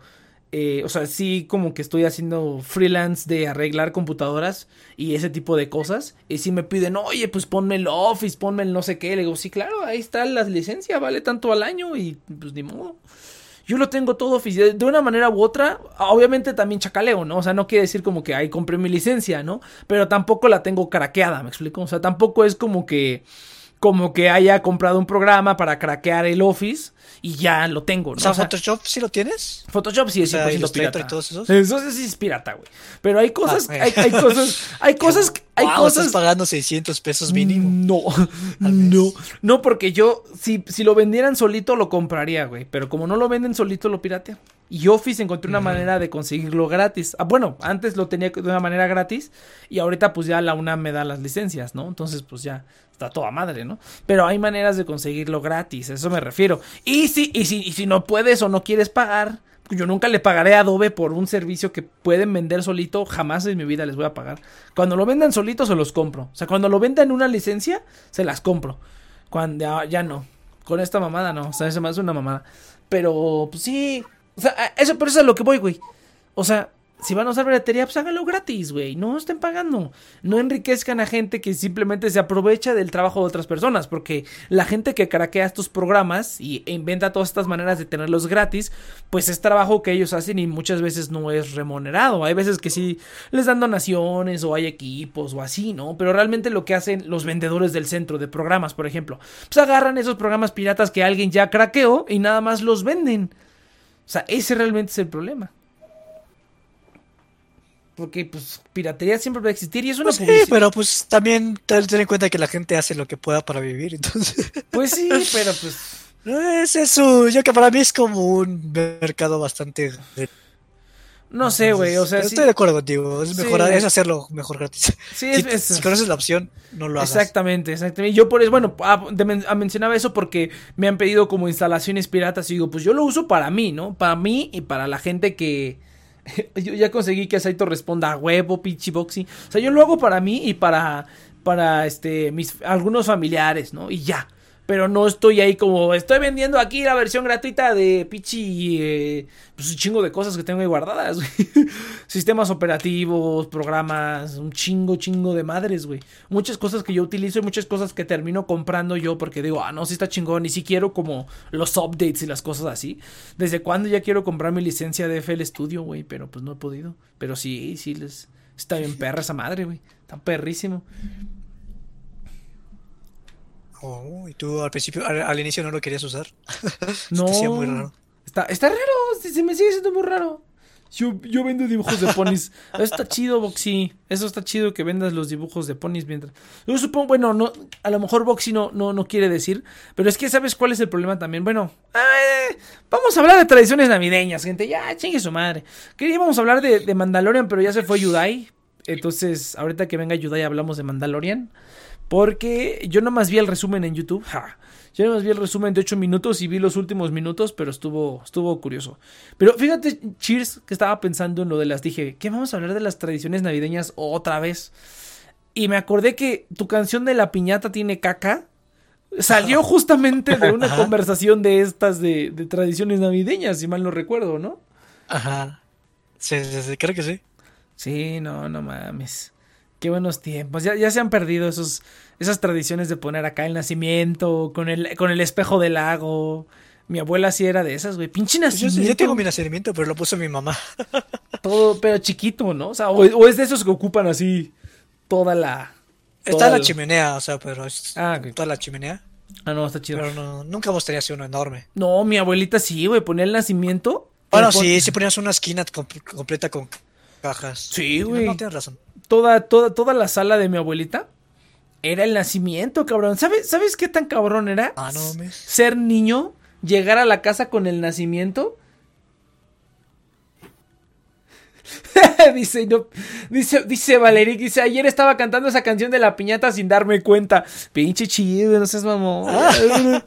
eh, o sea, sí como que estoy haciendo freelance de arreglar computadoras y ese tipo de cosas. Y si me piden, oye, pues ponme el Office, ponme el no sé qué. Le digo, sí, claro, ahí está la licencia, vale tanto al año y pues ni modo. Yo lo tengo todo oficial, de una manera u otra, obviamente también chacaleo, ¿no? O sea, no quiere decir como que ahí compré mi licencia, ¿no? Pero tampoco la tengo craqueada, ¿me explico? O sea, tampoco es como que como que haya comprado un programa para craquear el Office y ya lo tengo, ¿no? O sea, O sea, Photoshop sí lo tienes. Photoshop sí es O sea, 100% Illustrator pirata. y todos esos. Eso sí es pirata, güey. Pero hay cosas, Ah, hay, hay cosas, hay cosas, hay Wow, cosas. estás pagando 600 pesos mínimo. No, no, no, porque yo, si, si lo vendieran solito, lo compraría, güey. Pero como no lo venden solito, lo piratea. Y Office encontré una manera de conseguirlo gratis. Ah, bueno, antes lo tenía de una manera gratis y ahorita pues ya la UNAM me da las licencias, ¿no? Entonces pues ya está toda madre, ¿no? Pero hay maneras de conseguirlo gratis, a eso me refiero. Y si, y si, y si no puedes o no quieres pagar, yo nunca le pagaré a Adobe por un servicio que pueden vender solito, jamás en mi vida les voy a pagar. Cuando lo vendan solito se los compro. O sea, cuando lo vendan una licencia, se las compro. Cuando ya, ya no. Con esta mamada no, o sea, se me hace una mamada. Pero, pues sí, o sea, eso, pero eso es a lo que voy, güey. O sea, si van a usar piratería, pues háganlo gratis, güey. No estén pagando. No enriquezcan a gente que simplemente se aprovecha del trabajo de otras personas. Porque la gente que craquea estos programas y inventa todas estas maneras de tenerlos gratis, pues es trabajo que ellos hacen y muchas veces no es remunerado. Hay veces que sí les dan donaciones o hay equipos o así, ¿no? Pero realmente lo que hacen los vendedores del centro de programas, por ejemplo, pues agarran esos programas piratas que alguien ya craqueó y nada más los venden. O sea, ese realmente es el problema. Porque, pues, piratería siempre va a existir y es una Pues sí, pero pues también ten en cuenta que la gente hace lo que pueda para vivir, entonces. Pues sí, pero pues. Es eso, yo que para mí es como un mercado bastante. No sé, güey. O sea, sí, estoy de acuerdo contigo. Es Sí. mejor, es hacerlo mejor gratis. sí, es, si, es- si conoces la opción, no lo hagas. Exactamente, exactamente. Yo por eso, bueno, ah, te men- ah, mencionaba eso porque me han pedido como instalaciones piratas y digo, pues yo lo uso para mí, ¿no? Para mí y para la gente que... yo ya conseguí que Saito responda a huevo, pinche boxy. O sea, yo lo hago para mí y para, para, este, mis, algunos familiares, ¿no? Y ya. Pero no estoy ahí como, estoy vendiendo aquí la versión gratuita de Pichi, eh, pues un chingo de cosas que tengo ahí guardadas, güey. Sistemas operativos, programas, un chingo, chingo de madres, güey. Muchas cosas que yo utilizo y muchas cosas que termino comprando yo porque digo, ah, no, sí está chingón. Y sí quiero como los updates y las cosas así. ¿Desde cuándo ya quiero comprar mi licencia de FL Studio, güey? Pero pues no he podido. Pero sí, sí, les... Está bien perra esa madre, güey. Está perrísimo. Oh, y tú al principio, al, al inicio no lo querías usar. No. te hacía muy raro. Está, está raro, se me sigue siendo muy raro. Yo, yo vendo dibujos de ponis. Eso está chido, Boxy. Eso está chido que vendas los dibujos de ponis mientras. Yo supongo, bueno, no, a lo mejor Boxy no, no, no quiere decir. Pero es que sabes cuál es el problema también. Bueno, eh, vamos a hablar de tradiciones navideñas, gente. Ya, chingue su madre. Queríamos hablar de, de Mandalorian, pero ya se fue Yudai. Entonces, ahorita que venga Yudai hablamos de Mandalorian. Porque yo nomás vi el resumen en YouTube. Ja. Yo nomás vi el resumen de 8 minutos y vi los últimos minutos, pero estuvo, estuvo curioso. Pero fíjate, Cheers, que estaba pensando en lo de las. Dije, ¿qué vamos a hablar de las tradiciones navideñas otra vez? Y me acordé que tu canción de la piñata tiene caca. Salió justamente de una conversación de estas de, de tradiciones navideñas, si mal no recuerdo, ¿no? Ajá. Sí, sí, sí, creo que sí. Sí, no, no mames. Qué buenos tiempos. Ya, ya se han perdido esos, esas tradiciones de poner acá el nacimiento, con el, con el espejo del lago. Mi abuela sí era de esas, güey. Pinche Pues yo, nacimiento. yo tengo mi nacimiento, pero lo puso mi mamá. Todo, pero chiquito, ¿no? O sea, o, o es de esos que ocupan así toda la. Está la la- chimenea, o sea, pero es Ah, ok. toda la chimenea. Ah, no, está chido. Pero no, nunca tenido así uno enorme. No, mi abuelita sí, güey. Ponía el nacimiento. Bueno, sí, sí ponías una esquina com- completa con cajas. Sí, No, güey. No, tienes razón. Toda, toda, toda la sala de mi abuelita era el nacimiento, cabrón. ¿Sabes, ¿Sabes qué tan cabrón era? Ah, no, ser niño, llegar a la casa con el nacimiento. dice, no, dice, dice Valerie, dice, ayer estaba cantando esa canción de la piñata sin darme cuenta. Pinche chido, no seas mamón.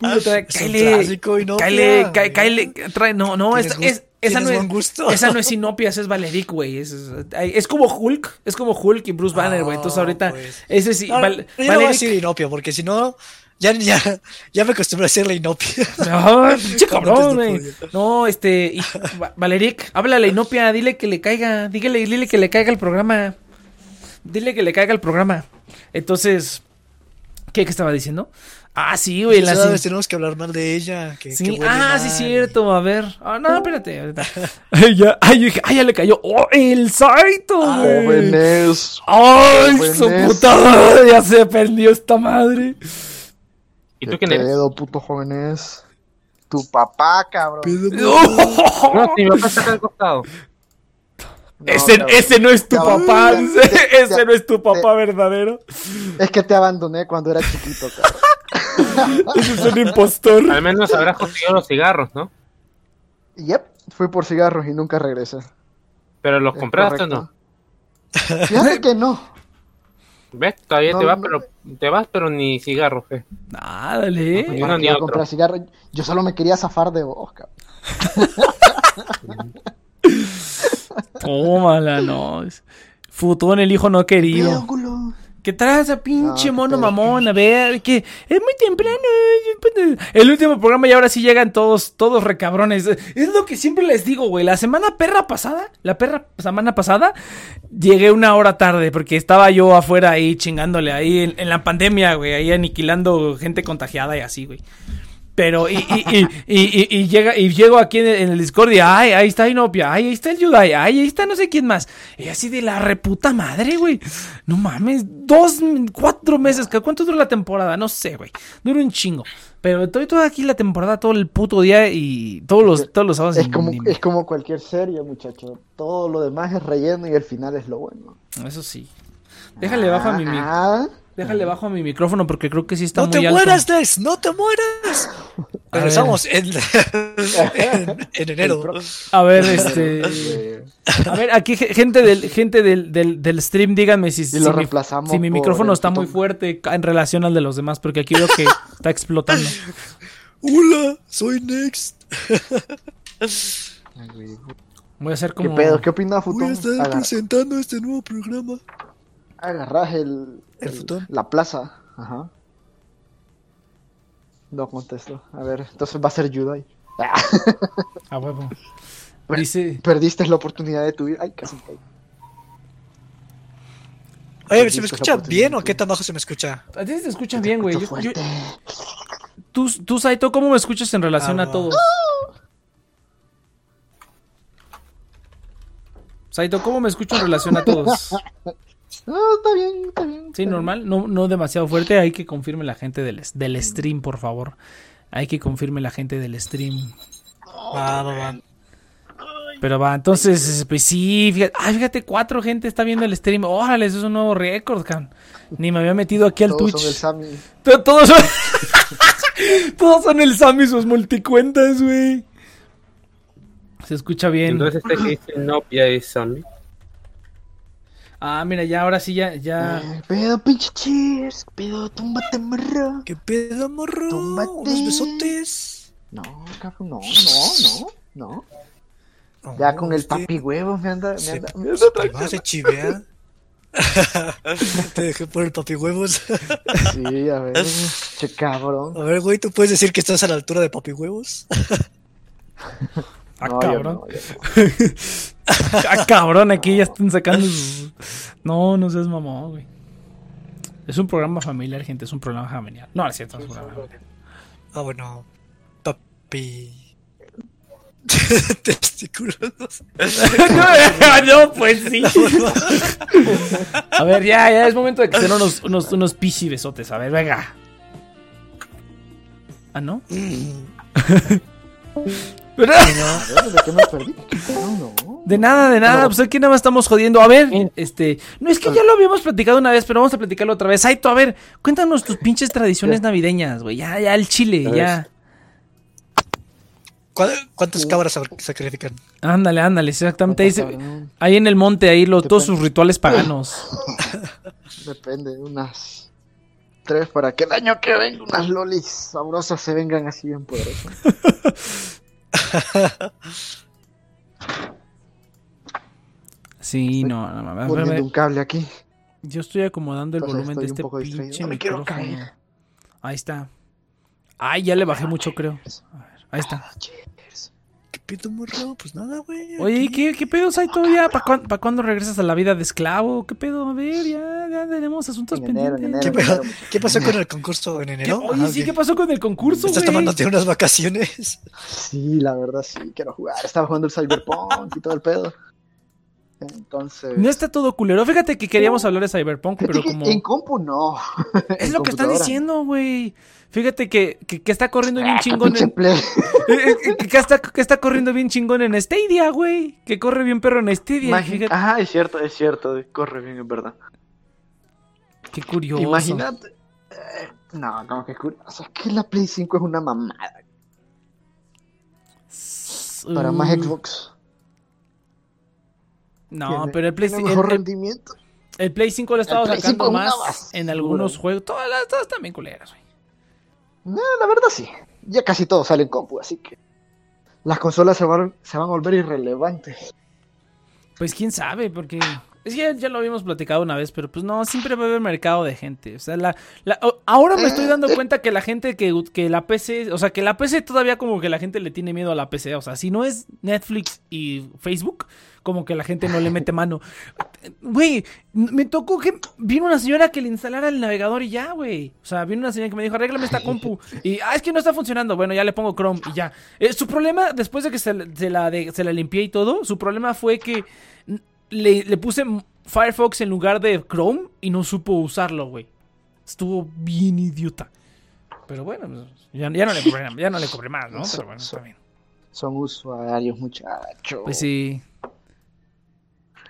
Cáele, cáele, cá- cáele, trae, no, no, esa, gust- es, esa no es, gusto. esa no es Sinopia, esa es Valeric, güey. Es, es, como Hulk, es como Hulk y Bruce Banner, güey. Entonces Ah, ahorita, pues. ese sí, No, Val- yo no voy a Valeric- decir inopia, porque si no, ya, ya, ya me acostumbré a decirle inopia. No, pinche cabrón, güey. No, este. y- Va- Valeric, háblale a Inopia, dile que le caiga. Dígale, dile que le caiga el programa. Dile que le caiga el programa. Entonces. ¿Qué, qué estaba diciendo? Ah, sí, güey. la- ¿Sabes? Tenemos que hablar mal de ella. Que, Sí, que ah, mal. sí, cierto. A ver. Ah, no, espérate. ahorita. Ay, ya, ay, yo dije, ay, ya le cayó. ¡Oh, el Saito, Ah, güey! Jóvenes. ¡Ay, su puta madre! Ya se perdió esta madre. ¿Y ¿Qué tú quién eres? pedo, puto jóvenes? Tu papá, cabrón. No, si mi papá está acá al costado. No, ese, cabrón. ese no es tu Cabrón. papá. Te- dice, te- ese no es tu papá verdadero. Es que te abandoné cuando era chiquito, cabrón. Ese es un impostor. Al menos habrás conseguido los cigarros, ¿no? Yep. fui por cigarros y nunca regresé. ¿Pero los Es compraste o no? Fíjate que no. ¿Ves? Todavía No, te vas, no. pero te vas, pero ni cigarros, ¿eh? Ah, dale. Ni ¿Para uno qué ni a otro. comprar cigarros? Yo solo me quería zafar de vos, cabrón. Tómala, no. Futón, el hijo no querido. ¿Qué traes a pinche No, mono mamón? A ver, que es muy temprano. El último programa y ahora sí llegan todos, todos recabrones. Es lo que siempre les digo, güey. La semana perra pasada, la perra semana pasada, llegué una hora tarde porque estaba yo afuera ahí chingándole ahí en, en la pandemia, güey, ahí aniquilando gente contagiada y así, güey. Pero, y, y, y, y, y- y llega, y llego aquí en el, en el Discord y, ay, ahí está Inopia, ay, ahí está el Yudai, ay, ahí está no sé quién más. Y así de la reputa madre, güey. No mames, dos, cuatro meses, ¿cu- ¿cuánto dura la temporada? No sé, güey. Dura un chingo. Pero estoy toda aquí la temporada, todo el puto día y todos los, todos los sábados. Es como, es como cualquier serie, muchacho. Todo lo demás es relleno y el final es lo bueno. Eso sí. Déjale bajo a mi, mi- Ah, déjale bajo a mi micrófono porque creo que sí está ¡No muy te alto. mueras, Dex! ¡No te mueras! A Regresamos en, en, en enero. A ver, este. A ver, aquí ge- gente del, gente del, del, del stream, díganme si, si mi, si micrófono está muy fuerte en relación al de los demás, porque aquí veo que está explotando. ¡Hola! Soy Next. Voy a hacer ¿Qué como. pedo? ¿Qué opinas, Voy Futón? a estar Agar- presentando este nuevo programa. Agarrás el, El el- futón. la plaza. Ajá. No contesto. A ver, entonces va a ser Yudai. Ah, A huevo. Dice. perdiste la oportunidad de tu vida. Ay, casi caí. Oye, ¿se me escucha bien o qué tan bajo se me escucha? A ti se te escucha bien, güey. Yo- yo-. Tú, tú, Saito, ¿cómo me escuchas en relación Ah, a todos? Saito, ¿cómo me escucho en relación a todos? Ah, está bien, está bien. Sí, normal, no, no demasiado fuerte. Hay que confirme la gente del, del stream, por favor. Hay que confirme la gente del stream. Va, va, va. Pero va, entonces, pues sí, fíjate, ay, fíjate, cuatro gente está viendo el stream. Órale, eso es un nuevo récord, can. Ni me había metido aquí al Todos Twitch. son el Sammy. To- Todos son. Todos son el Sammy sus multicuentas, güey. Se escucha bien. Entonces este que dice Nopia es Sammy. Ah, mira, ya ahora sí, ya, ya. Eh, pedo, pinche cheers. Pedo, túmbate, morro. ¿Qué pedo, morro? Tómate. Unos besotes. No, cabrón, no, no, no, no. Ya con el papi huevos me anda, me Se, anda, me anda se se chivea. Te dejé por el papi huevos. Sí, a ver, che cabrón. A ver, güey, ¿tú puedes decir que estás a la altura de papi huevos? Ah, No, yo cabrón. no, yo no. Ah, cabrón, aquí ya están sacando sus... No, no seas mamón, güey. Es un programa familiar, gente, es un programa familiar. No, es cierto, es un programa familiar. Ah, bueno. Papi. Testículos. no, pues sí. A ver, ya, ya es momento de que tengan unos, unos, unos pichi besotes. A ver, venga. Ah, ¿no? ¿De qué me perdí? No, no. De nada, de nada, pues aquí nada más estamos jodiendo. A ver, este, no es que ya lo habíamos platicado una vez, pero vamos a platicarlo otra vez. Saito, a ver, cuéntanos tus pinches tradiciones navideñas, güey. Ya, ya el chile, ya. ¿Cuál- ¿Cuántas cabras sab- sacrifican? Ándale, ándale, exactamente. Ahí, se- ahí en el monte, ahí los, todos sus rituales paganos. Depende, unas tres para que el año que venga unas lolis sabrosas se vengan así bien poderosas. Sí, no, no, mames. Poniendo un cable aquí. Yo estoy acomodando el Entonces volumen de este pinche No me quiero micrófono. caer. Ahí está. Ay, ya le bajé mucho, creo. A ver, ahí está. Cheers. ¿Qué pedo, morro? Pues nada, güey. Oye, ¿y aquí. ¿qué, qué pedo, Saito? ¿Ya para cuándo, pa' cuándo regresas a la vida de esclavo? ¿Qué pedo? A ver, ya, ya tenemos asuntos En enero, en pendientes. ¿Qué, enero. ¿Qué pasó con el concurso en ¿Qué- enero? Oye, Ah, sí. ¿qué pasó con el concurso, ¿Estás güey? tomándote unas vacaciones? Sí, la verdad sí, quiero jugar. Estaba jugando el Cyberpunk y todo el pedo. Entonces. No está todo culero. Fíjate que queríamos hablar de Cyberpunk, pero como... En compu no. Es En lo que están diciendo, güey. Fíjate que, que, que está corriendo bien Ah, chingón en... eh, eh, que, está, que está corriendo bien chingón en Stadia, güey. Que corre bien perro en Stadia. Fíjate. Ajá, es cierto, es cierto. Corre bien, es verdad. Qué curioso. Imagínate. eh, no, como que curioso. Es que la Play 5 es una mamada. para más Uh, Xbox. No, Tiene- pero el Play, tiene el, mejor el- rendimiento. el Play 5 lo he estado sacando 5 más en algunos juegos. Todas las todas también culeras, güey. No, la verdad sí. Ya casi todo sale en compu, así que las consolas se van, se van a volver irrelevantes. Pues quién sabe, porque es que ya, ya lo habíamos platicado una vez, pero pues no, siempre va a haber mercado de gente. O sea, la, la- ahora me estoy dando cuenta que la gente que, que la PC, o sea, que la PC todavía como que la gente le tiene miedo a la PC. O sea, si no es Netflix y Facebook, como que la gente no le mete mano. Güey, me tocó que vino una señora que le instalara el navegador y ya, güey. O sea, vino una señora que me dijo, arréglame esta compu. Y, ah, es que no está funcionando. Bueno, ya le pongo Chrome y ya. Eh, su problema, después de que se, la- se la, de- se la limpié y todo, su problema fue que le, le puse Firefox en lugar de Chrome y no supo usarlo, güey. Estuvo bien idiota. Pero bueno, pues, ya, ya no le cobré, ya no le cobré más, ¿no? Pero bueno, está bien. Son usuarios, muchachos. Pues sí.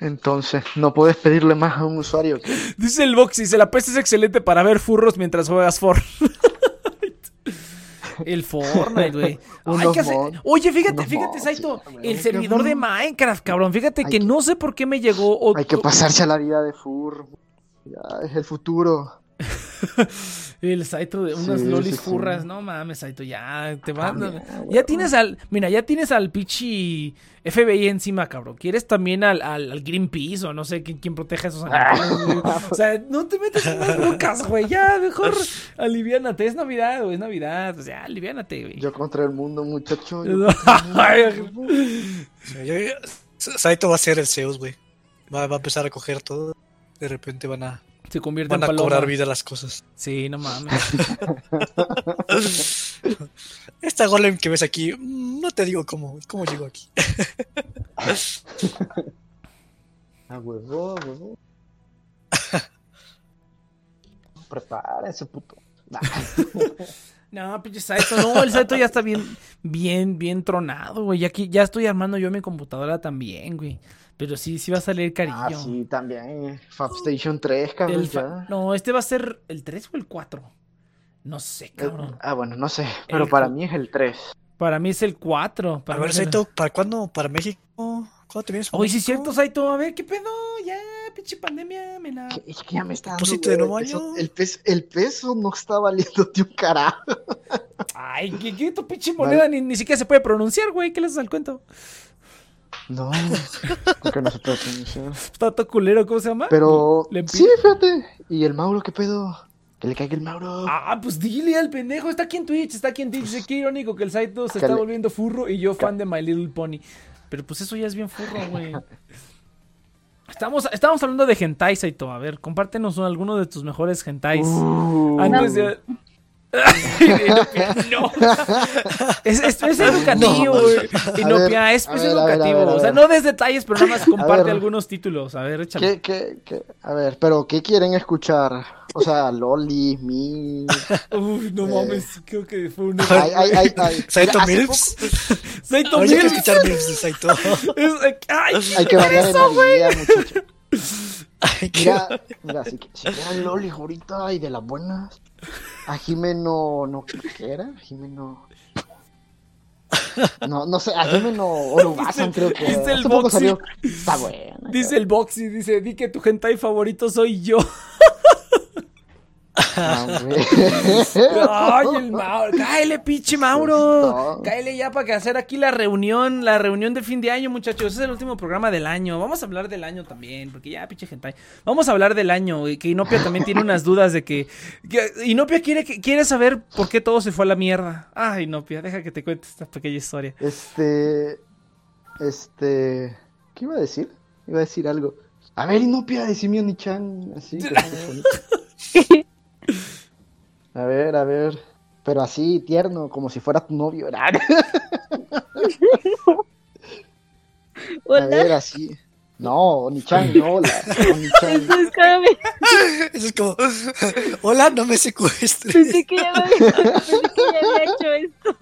Entonces, no puedes pedirle más a un usuario que Dice el Box, dice, la PC es excelente para ver furros mientras juegas Fortnite. El Fortnite, güey. Oye, fíjate, fíjate, Saito, el servidor de. Minecraft, cabrón. Fíjate que no sé por qué me llegó hay que pasarse a la vida de fur. Ya, es el futuro. El Saito de unas Sí, lolis sí, sí. furras, no mames, Saito, ya te van. Ya tienes al, mira, ya tienes al pichi FBI encima, cabrón. ¿Quieres también al, al, al Greenpeace o no sé quién, quién protege a esos animales? O sea, no te metes en las bocas, güey. Ya, mejor aliviánate. Es Navidad, güey, es Navidad. Pues ya, aliviánate, güey. Yo contra el mundo, muchacho. yo Ay, Sí, yo- yo- Saito va a ser el Zeus, güey. Va, va a empezar a coger todo. De repente van a, Se convierte van en a paloma. cobrar vida las cosas. Sí, no mames. Esta golem que ves aquí, no te digo cómo, cómo llegó aquí. A huevo, a huevo. Prepárense, puto. Nah. No, pinche Saito, no, el Saito ya está bien, bien, bien tronado, güey. Ya, aquí, ya estoy armando yo mi computadora también, güey. Pero sí, sí va a salir carillo. Ah, sí, también. Fab Station 3, cabrón. El fa- ya. No, este va a ser el 3 o el 4. No sé, cabrón. Ah, bueno, no sé. Pero El para mí es el 3. Para mí es el 4. A ver, Saito, ¿para cuándo? ¿Para México? ¿Cuándo te vienes? Hoy sí es cierto, Saito. A ver, ¿qué pedo? Ya, pinche pandemia, me la... Es que ya me está dando. De nuevo el peso. El peso, el peso no está valiendo de un carajo. Ay, ¿qué, qué tu pinche moneda ni, ni siquiera se puede pronunciar, güey? ¿Qué le haces al cuento? No, porque no se puede pronunciar. Está todo culero, ¿cómo se llama? Pero. Sí, fíjate. ¿Y el Mauro qué pedo? Que le caiga el Mauro. Ah, pues dile al pendejo, está aquí en Twitch, está aquí en Twitch. Dice, qué irónico que el Saito se está le- volviendo furro y yo fan de My Little Pony. Pero pues eso ya es bien furro, güey. Estamos, estamos hablando de hentai, Saito. A ver, compártenos un- alguno de tus mejores hentais. Uh, Antes de... no. Es, es, es educativo, güey. Inopia, ver, es, es ver, a ver, educativo. ver, O sea, no des detalles, pero nada más comparte algunos títulos. A ver, échale. ¿Qué, qué, qué? A ver, pero ¿qué quieren escuchar? O sea, Loli, mi. Uy, no mames, creo que fue un... Ay, ay, ay, ay. Saito Mills. Saito Ahora hay que Mills. escuchar Mills de Saito. Es- ay, poco- Hay que variar en la vida, muchacho. Ay, Mira, mira, si, si quieren Loli ahorita y de las buenas. A Jimeno, no, ¿qué era? Jimeno. No, no sé, a Jimeno Orugasan creo que. dice el Boxy. Está buena. Dice el Boxy, dice, di que tu hentai favorito soy yo. Ay, el Mauro. Cáele, pinche Mauro. Cáele ya para que hacer aquí la reunión, la reunión de fin de año, muchachos. Ese es el último programa del año. Vamos a hablar del año también, porque ya, pinche hentai. Vamos a hablar del año, y que Inopia también tiene unas dudas de que, que Inopia quiere, que- quiere saber por qué todo se fue a la mierda. Ay, Inopia, deja que te cuente esta pequeña historia. Este. Este. ¿Qué iba a decir? Iba a decir algo. A ver, Inopia, decime Oni-chan. Así. A ver, a ver. Pero así, tierno, como si fuera tu novio. A Hola, ver, así. No, Oni-chan, no, hola. Oni-chan. eso es vez. Eso es como, hola, no me secuestres. Pensé que ya me había, pensé que ya había hecho esto.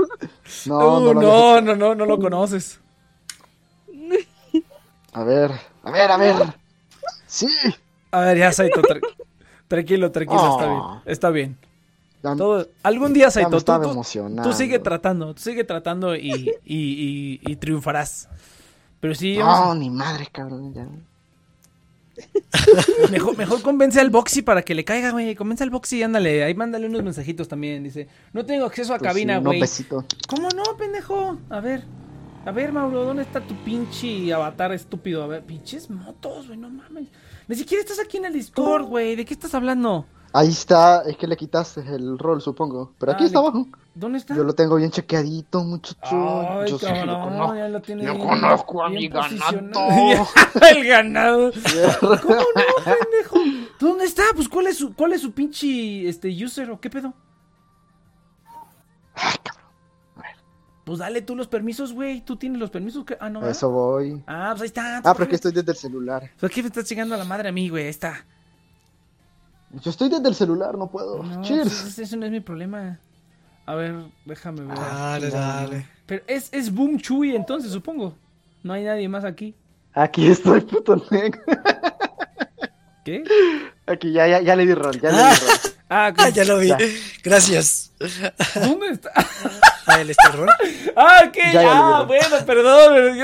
No, Uh, no, no, no, no, no, no lo conoces. A ver, a ver, a ver. Sí. A ver, ya, Saito, tra- tranquilo, tranquilo, está bien. Ah. Está bien. Ya, Todo, algún día, Saito, tú, tú- tú sigue tratando, tú sigue tratando y, y, y, y triunfarás. Pero sí, vamos No, ni madre, cabrón. Ya. mejor, mejor convence al Boxy para que le caiga, güey. Convence al Boxy y ándale. Ahí mándale unos mensajitos también. Dice, no tengo acceso a Pues cabina, sí, güey. besitos. ¿Cómo no, pendejo? A ver. A ver, Mauro, ¿dónde está tu pinche avatar estúpido? A ver, pinches motos, güey, no mames. Ni siquiera estás aquí en el Discord, güey. ¿De qué estás hablando? Ahí está, es que le quitaste el rol, supongo. Pero aquí Ah, está le- abajo. ¿Dónde está? Yo lo tengo bien chequeadito, muchacho. Ay, yo sí cabrón, lo conozco. ya lo tiene Yo bien- conozco a mi posicionado. ganado. el ganado. ¿Cómo no, pendejo? ¿Tú ¿Dónde está? Pues ¿cuál es su, cuál es su pinche este user o qué pedo? Ay, cabrón. Pues dale tú los permisos, güey. Tú tienes los permisos. que- Ah, no. A ¿verdad? eso voy. Ah, pues ahí está. Ah, pero es que estoy desde el celular. ¿Por qué me estás chingando a la madre a mí, güey? Ahí está. Yo estoy desde el celular, no puedo. No, Cheers. pues ese- ese no es mi problema. A ver, déjame ver. Dale, dale. Pero es, es Boom Chuy entonces, supongo. No hay nadie más aquí. Aquí estoy, puto negro. ¿Qué? Aquí ya, ya, ya le di rol, ya le di rol. Ah, Ah, ya lo vi. Ya. Gracias. ¿dónde está? Ah, el este rol. Ah, ok, Ya, ya, ah, ya. bueno, perdón.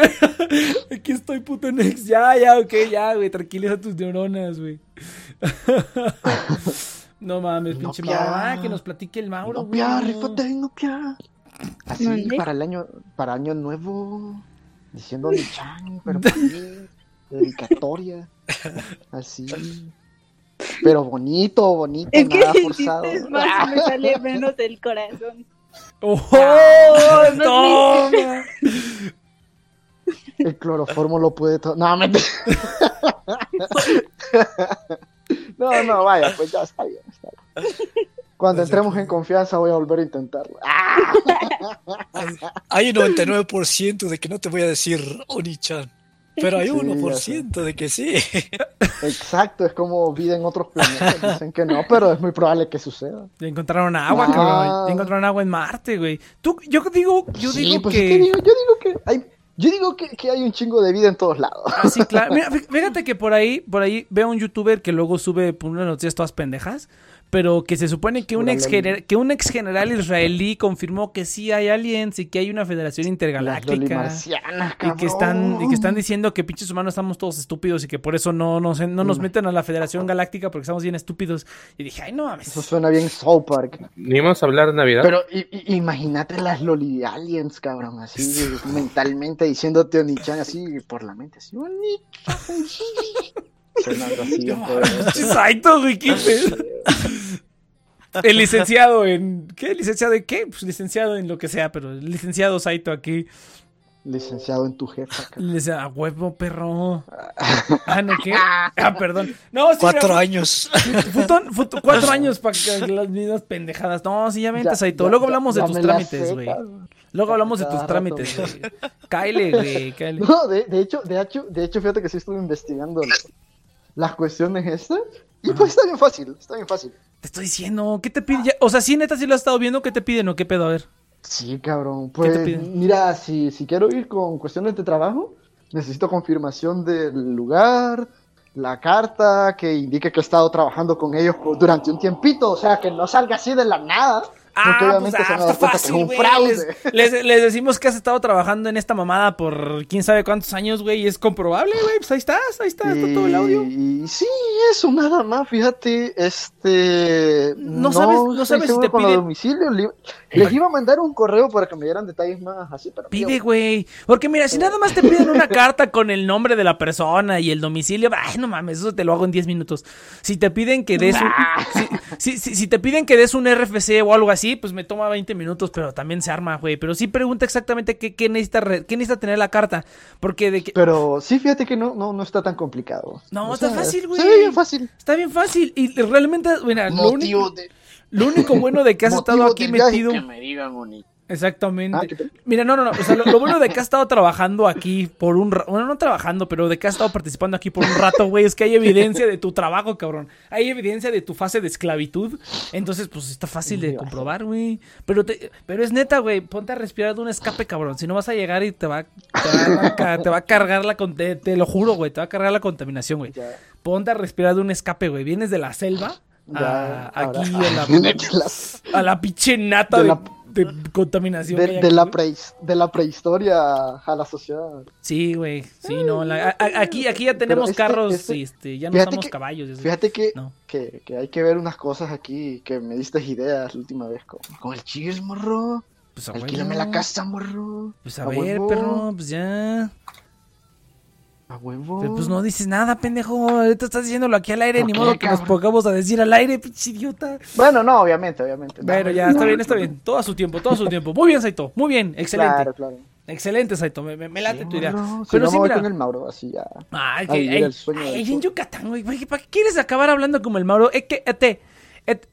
Aquí estoy, puto Nex. Ya, ya, ok, ya, güey. Tranquiliza tus neuronas, güey. No mames, No, pinche. Mauro. Ah, que nos platique el Mauro, No, güey. pia, rífate, no, pia. Así, para el año, para año nuevo. Diciendo mi chan, pero para mí, dedicatoria. Así. Pero bonito, bonito, Es que nada si forzado. insistes más me sale menos el corazón. ¡Oh! No, ¡Toma! El cloroformo lo puede todo. No, mentira. No, no, vaya, pues ya está bien. Está bien. Cuando entremos en confianza voy a volver a intentarlo. ¡Ah! Hay un 99% de que no te voy a decir Oni-chan. Pero hay Sí, 1% de que sí. Exacto, es como vida en otros planetas. Dicen que no, pero es muy probable que suceda. Ya encontraron agua, Ah. cabrón. Ya encontraron agua en Marte, güey. Tú, yo digo, yo Sí, digo pues que. es que digo- yo digo que hay, yo digo que, que hay un chingo de vida en todos lados. Ah, sí, claro. Mira, fí- fíjate que por ahí, por ahí veo un youtuber que luego sube por unas noticias todas pendejas, pero que se supone que un ex que un ex general israelí confirmó que sí hay aliens y que hay una federación intergaláctica. Y que están, y que están diciendo que pinches humanos estamos todos estúpidos y que por eso no, nos no nos Mm. meten a la Federación Galáctica porque estamos bien estúpidos. Y dije, ay, no mames. Eso suena bien South Park. Ni vamos a hablar de Navidad. Pero imagínate las Loli Aliens, cabrón, así mentalmente diciéndote Onichan así por la mente, así Güey, qué pedo. El licenciado en. ¿Qué? ¿Licenciado en qué? Pues licenciado en lo que sea, pero el licenciado Saito aquí. Licenciado en tu jefa, dice, a huevo, perro. Ah, ¿no qué? Ah, perdón. No, sí, Cuatro mira, años. futón- fut- cuatro años para que las mismas pendejadas. No, sí, ya vente, Saito. ya- Luego ya- hablamos de tus trámites, güey. Luego hablamos de tus trámites, güey. güey. Cáele, güey, cáele. No, de, de hecho, de hecho, de hecho, fíjate que sí estuve investigando las cuestiones estas. Y pues está bien fácil, está bien fácil. Te estoy diciendo, ¿qué te piden? Ya- O sea, sí, neta, sí lo has estado viendo. ¿Qué te piden o qué pedo? A ver. Sí, cabrón. ¿Qué Pues te piden? mira, si, si quiero ir con cuestiones de trabajo, necesito confirmación del lugar, la carta que indique que he estado trabajando con ellos durante un tiempito, o sea, que no salga así de la nada. Porque obviamente se van a dar está cuenta que es un Ah, güey. fraude. Les, les- les decimos que has estado trabajando en esta mamada por quién sabe cuántos años, güey, y es comprobable, güey. Pues ahí estás, ahí está, está todo el audio. Y sí, eso nada más, fíjate, este... No sabes- no sabes si te con lo de piden- domicilio, le- les iba a mandar un correo para que me dieran detalles más así, pero... Pide, güey. Porque mira, si nada más te piden una carta con el nombre de la persona y el domicilio, ay, no mames, eso te lo hago en 10 minutos. Si te piden que des un, si, si- si- si te piden que des un RFC o algo así, pues me toma 20 minutos, pero también se arma, güey. Pero sí pregunta exactamente qué, qué necesita re- qué necesita tener la carta. Porque de que Pero sí, fíjate que no, no, no está tan complicado. No, O está sea, fácil, güey. Ve bien fácil. está bien fácil. Y realmente, mira, lo único, de, lo único bueno de que has estado aquí metido. que me digan bonito. Exactamente. Ah. Mira, no, no, no. O sea, lo, lo bueno de que has estado trabajando aquí por un rato. Bueno, no trabajando, pero de que has estado participando aquí por un rato, güey, es que hay evidencia de tu trabajo, cabrón. Hay evidencia de tu fase de esclavitud. Entonces, pues está fácil de comprobar, güey. Pero, te- pero es neta, güey. Ponte a respirar de un escape, cabrón. Si no vas a llegar y te va, te va, a, te va a cargar la. Te, te lo juro, güey. Te va a cargar la contaminación, güey. Ponte a respirar de un escape, güey. Vienes de la selva. Ya, a- aquí a la, a la pinche nata De de, la- de contaminación. de, la prehis- de la prehistoria a la sociedad. Sí, güey. Sí, no. la- a- a- aquí, aquí ya tenemos este- carros este- este, ya no usamos que- caballos. Fíjate que, No. que, que hay que ver unas cosas aquí que me diste ideas la última vez con, con el cheers, morro. Pues a Alquílame la casa, morro. Pues a, A ver, huevo. perro, pues ya. A huevo. Pero, Pues no dices nada, pendejo. Ahorita estás diciéndolo aquí al aire, ¿Por ni qué, modo que nos pongamos a decir al aire, pinche idiota. Bueno, no, obviamente, obviamente. Bueno, No, ya, no, está bien, no, está no. bien. Todo a su tiempo, todo a su tiempo. Muy bien, Saito. Muy bien, excelente. Claro, claro. Excelente, Saito. Me, me, me late Sí, tu idea. si Pero no sí, me voy mira. con el Mauro, así ya. Ay, a que, vivir ay, el sueño ay, en Yucatán, güey. ¿Para qué, quieres acabar hablando como el Mauro? Es que, este,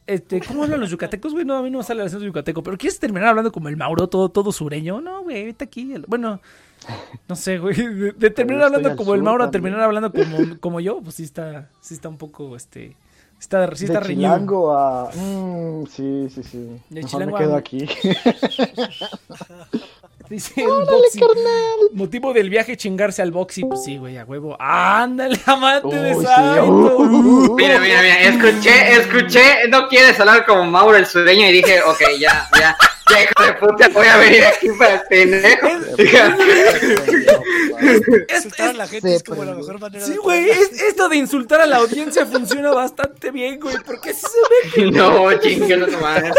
este, ¿cómo hablan los yucatecos, güey? No, a mí no me sale el acento yucateco. ¿Pero quieres terminar hablando como el Mauro, todo, todo sureño? No, güey, vete aquí. el- Bueno, no sé, güey. De, de terminar hablando como el Mauro a terminar hablando como, como yo, pues sí está, sí está un poco, este, está, sí está de reñido. Chilango a... Mm, sí, sí, sí. De Mejor Chilango me a- quedo aquí. Dice el boxing. Motivo del viaje chingarse al boxing. Pues sí, güey, a huevo. Ándale, amante de sí. Saito. Uh. Mira, mira, mira, escuché, escuché, no quieres hablar como Mauro el sureño y dije, ok, ya, ya, ya hijo de puta, voy a venir aquí para el pendejo. Insultar a la gente es como la prendió. mejor manera Sí, güey, es- esto de insultar a la audiencia funciona bastante bien, güey, porque sí se ve No, chinga, no madre.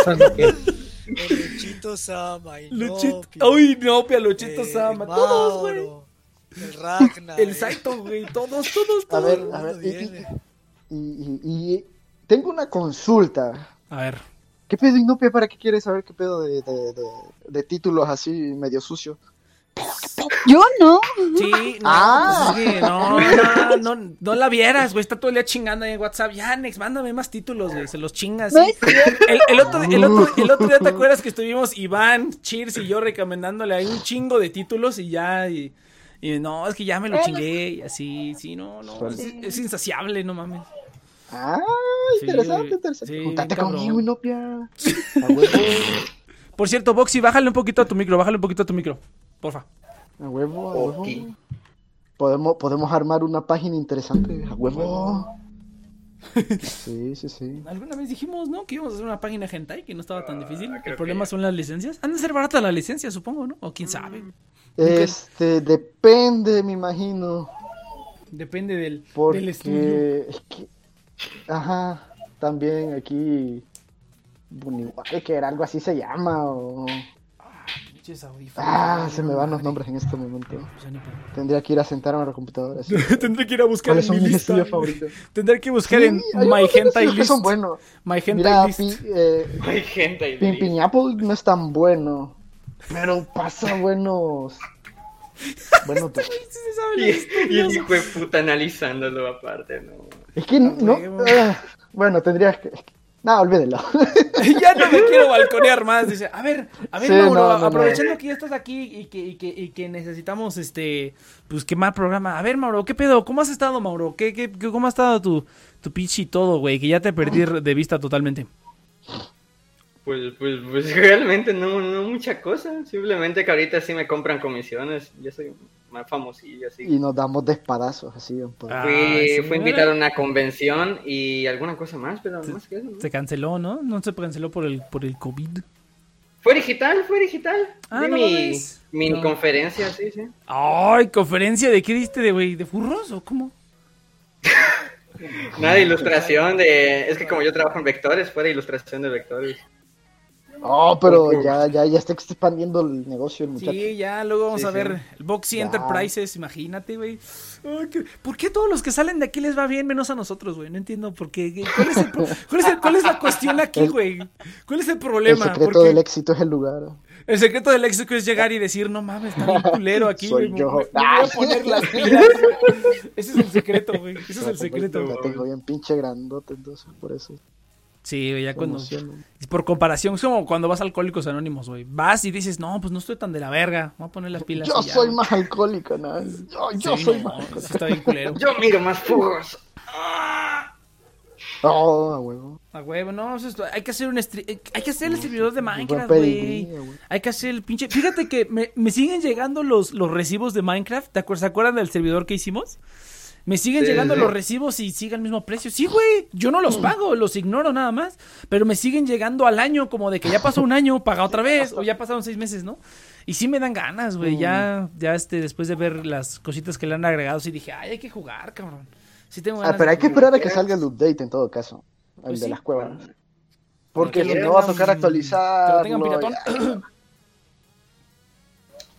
Luchito Sama y Luchito. Lopi, Uy, no, Pia, Luchito eh, Sama, todos, güey. El Ragnar. El Saito, güey, todos, todos, A todos. ver, todo a ver. Y, y- y- y- y tengo una consulta. A ver. ¿Qué pedo, Inopia? ¿Para qué quieres saber qué pedo de, de, de, de títulos así medio sucios? Yo no. Sí, no, Ah. pues no, no, no, no la vieras, güey, está todo el día chingando ahí en WhatsApp. Ya, Nex, mándame más títulos, güey, se los chingas. No es cierto. El, el otro, el, otro, el otro día te acuerdas que estuvimos Iván, Cheers y yo recomendándole ahí un chingo de títulos y ya, y, y no, es que ya me lo chingué y así, sí, no, no, es, es insaciable, no mames. Ah, interesante, interesante. Sí, Juntate conmigo, Inopia. Por cierto, Boxy, bájale un poquito a tu micro, bájale un poquito a tu micro, porfa. a huevo, a huevo. Ok. Podemos, podemos armar una página interesante. A huevo. Sí, sí, sí. Alguna vez dijimos, ¿no? Que íbamos a hacer una página hentai, que no estaba tan difícil. El problema son las licencias. Han de ser baratas las licencias, supongo, ¿no? O quién sabe. Este, depende, me imagino. Depende del, Porque del estudio. es que, ajá, también aquí Buniwai, que era algo así se llama o Pinches audífonos. ah, se me van los nombres en este momento. Ni pedo. Tendría que ir a sentarme a la computadora. así. Tendré que ir a buscar ¿Cuáles en mi mis lista. estudios favoritos? Tendré que buscar Sí, en My Hentai que List. son buenos. My Hentai List. Pi- eh, ahí. Pimpiñapple no es tan bueno, pero pasa buenos. Buenos Sí se sabe Y, y el hijo de puta analizándolo aparte, no. Es que no. huevo. ah, bueno, tendrías que. No, olvídelo. ya no me quiero balconear más. Dice, a ver, a ver, Sí, Mauro, no, no, no. aprovechando que ya estás aquí y que, y que, y que necesitamos este pues quemar programa. A ver, Mauro, ¿qué pedo? ¿Cómo has estado, Mauro? ¿Qué, qué, qué- cómo ha estado tu, tu pitch y todo, güey? Que ya te perdí de vista totalmente. Pues, pues, pues realmente no, no mucha cosa. Simplemente que ahorita sí me compran comisiones. Yo soy más famosillo, así. Y nos damos de espadazos así. un poco. Ah, Fui, sí, fui invitado a una convención y alguna cosa más, pero más que eso. ¿no? Se canceló, ¿no? No se canceló por el, por el COVID. Fue digital, fue digital. Ah, no mi No. conferencia, sí, sí. Ay, conferencia, ¿de qué diste, de güey? ¿De furros o cómo? Nada de ilustración de... Es que como yo trabajo en vectores, fue de ilustración de vectores. Oh, pero ya, ya, ya está expandiendo el negocio el muchacho. Sí, ya, luego vamos Sí, a sí. ver el Boxy Ya. Enterprises, imagínate, güey. Qué- ¿Por qué todos los que salen de aquí les va bien menos a nosotros, güey? No entiendo por qué. ¿Qué- ¿Cuál es, el pro- cuál es, el- cuál es la cuestión aquí, El- güey? ¿Cuál es el el problema? secreto Porque del éxito es el lugar. el secreto del éxito es llegar y decir, no mames, está bien culero aquí, Soy güey. Me, yo. me- me voy a poner las pilas. Ese es el secreto, güey. Ese es el secreto. La tengo bien pinche grandote, entonces por eso. Sí, güey, ya cuando... emociono. Por comparación, es como cuando vas a Alcohólicos Anónimos, güey. Vas y dices, no, pues no estoy tan de la verga. Voy a poner las pilas. Yo y ya, soy güey. más alcohólica, ¿no? Yo, yo Sí, soy no, más está bien culero. Yo miro más fugos. Oh, a huevo. A huevo, no, eso es- hay que hacer un hay que hacer el servidor de Minecraft, güey. Hay que hacer el pinche. Fíjate que me, me siguen llegando los, los recibos de Minecraft. ¿Te acuer- ¿Se acuerdan del servidor que hicimos? Me siguen Sí, llegando sí. los recibos y sigue al mismo precio. Sí, güey, yo no los pago, los ignoro nada más. Pero me siguen llegando al año, como de que ya pasó un año, paga otra vez, o ya pasaron seis meses, ¿no? Y sí me dan ganas, güey. Ya, ya este, después de ver las cositas que le han agregado, sí dije, ay, hay que jugar, cabrón. Sí tengo Ah, ganas pero de hay que esperar a que salga el update en todo caso. El Pues de sí. las cuevas. Porque Que si lo no va a tocar Que actualizar.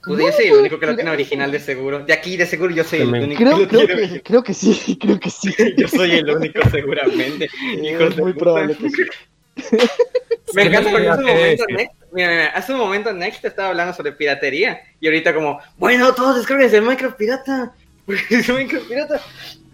Pues yo soy el único que lo tiene original de seguro. De aquí, de seguro, yo soy el único que Creo, lo creo, tiene que, creo que sí, creo que sí. Yo soy el único, seguramente. Hijos Es de muy puta. probable que sí. Me encanta porque hace un momento. Next, mira, mira, hace un momento Next estaba hablando sobre piratería y ahorita como, bueno, todos descarguen el Minecraft pirata. Porque es Minecraft pirata.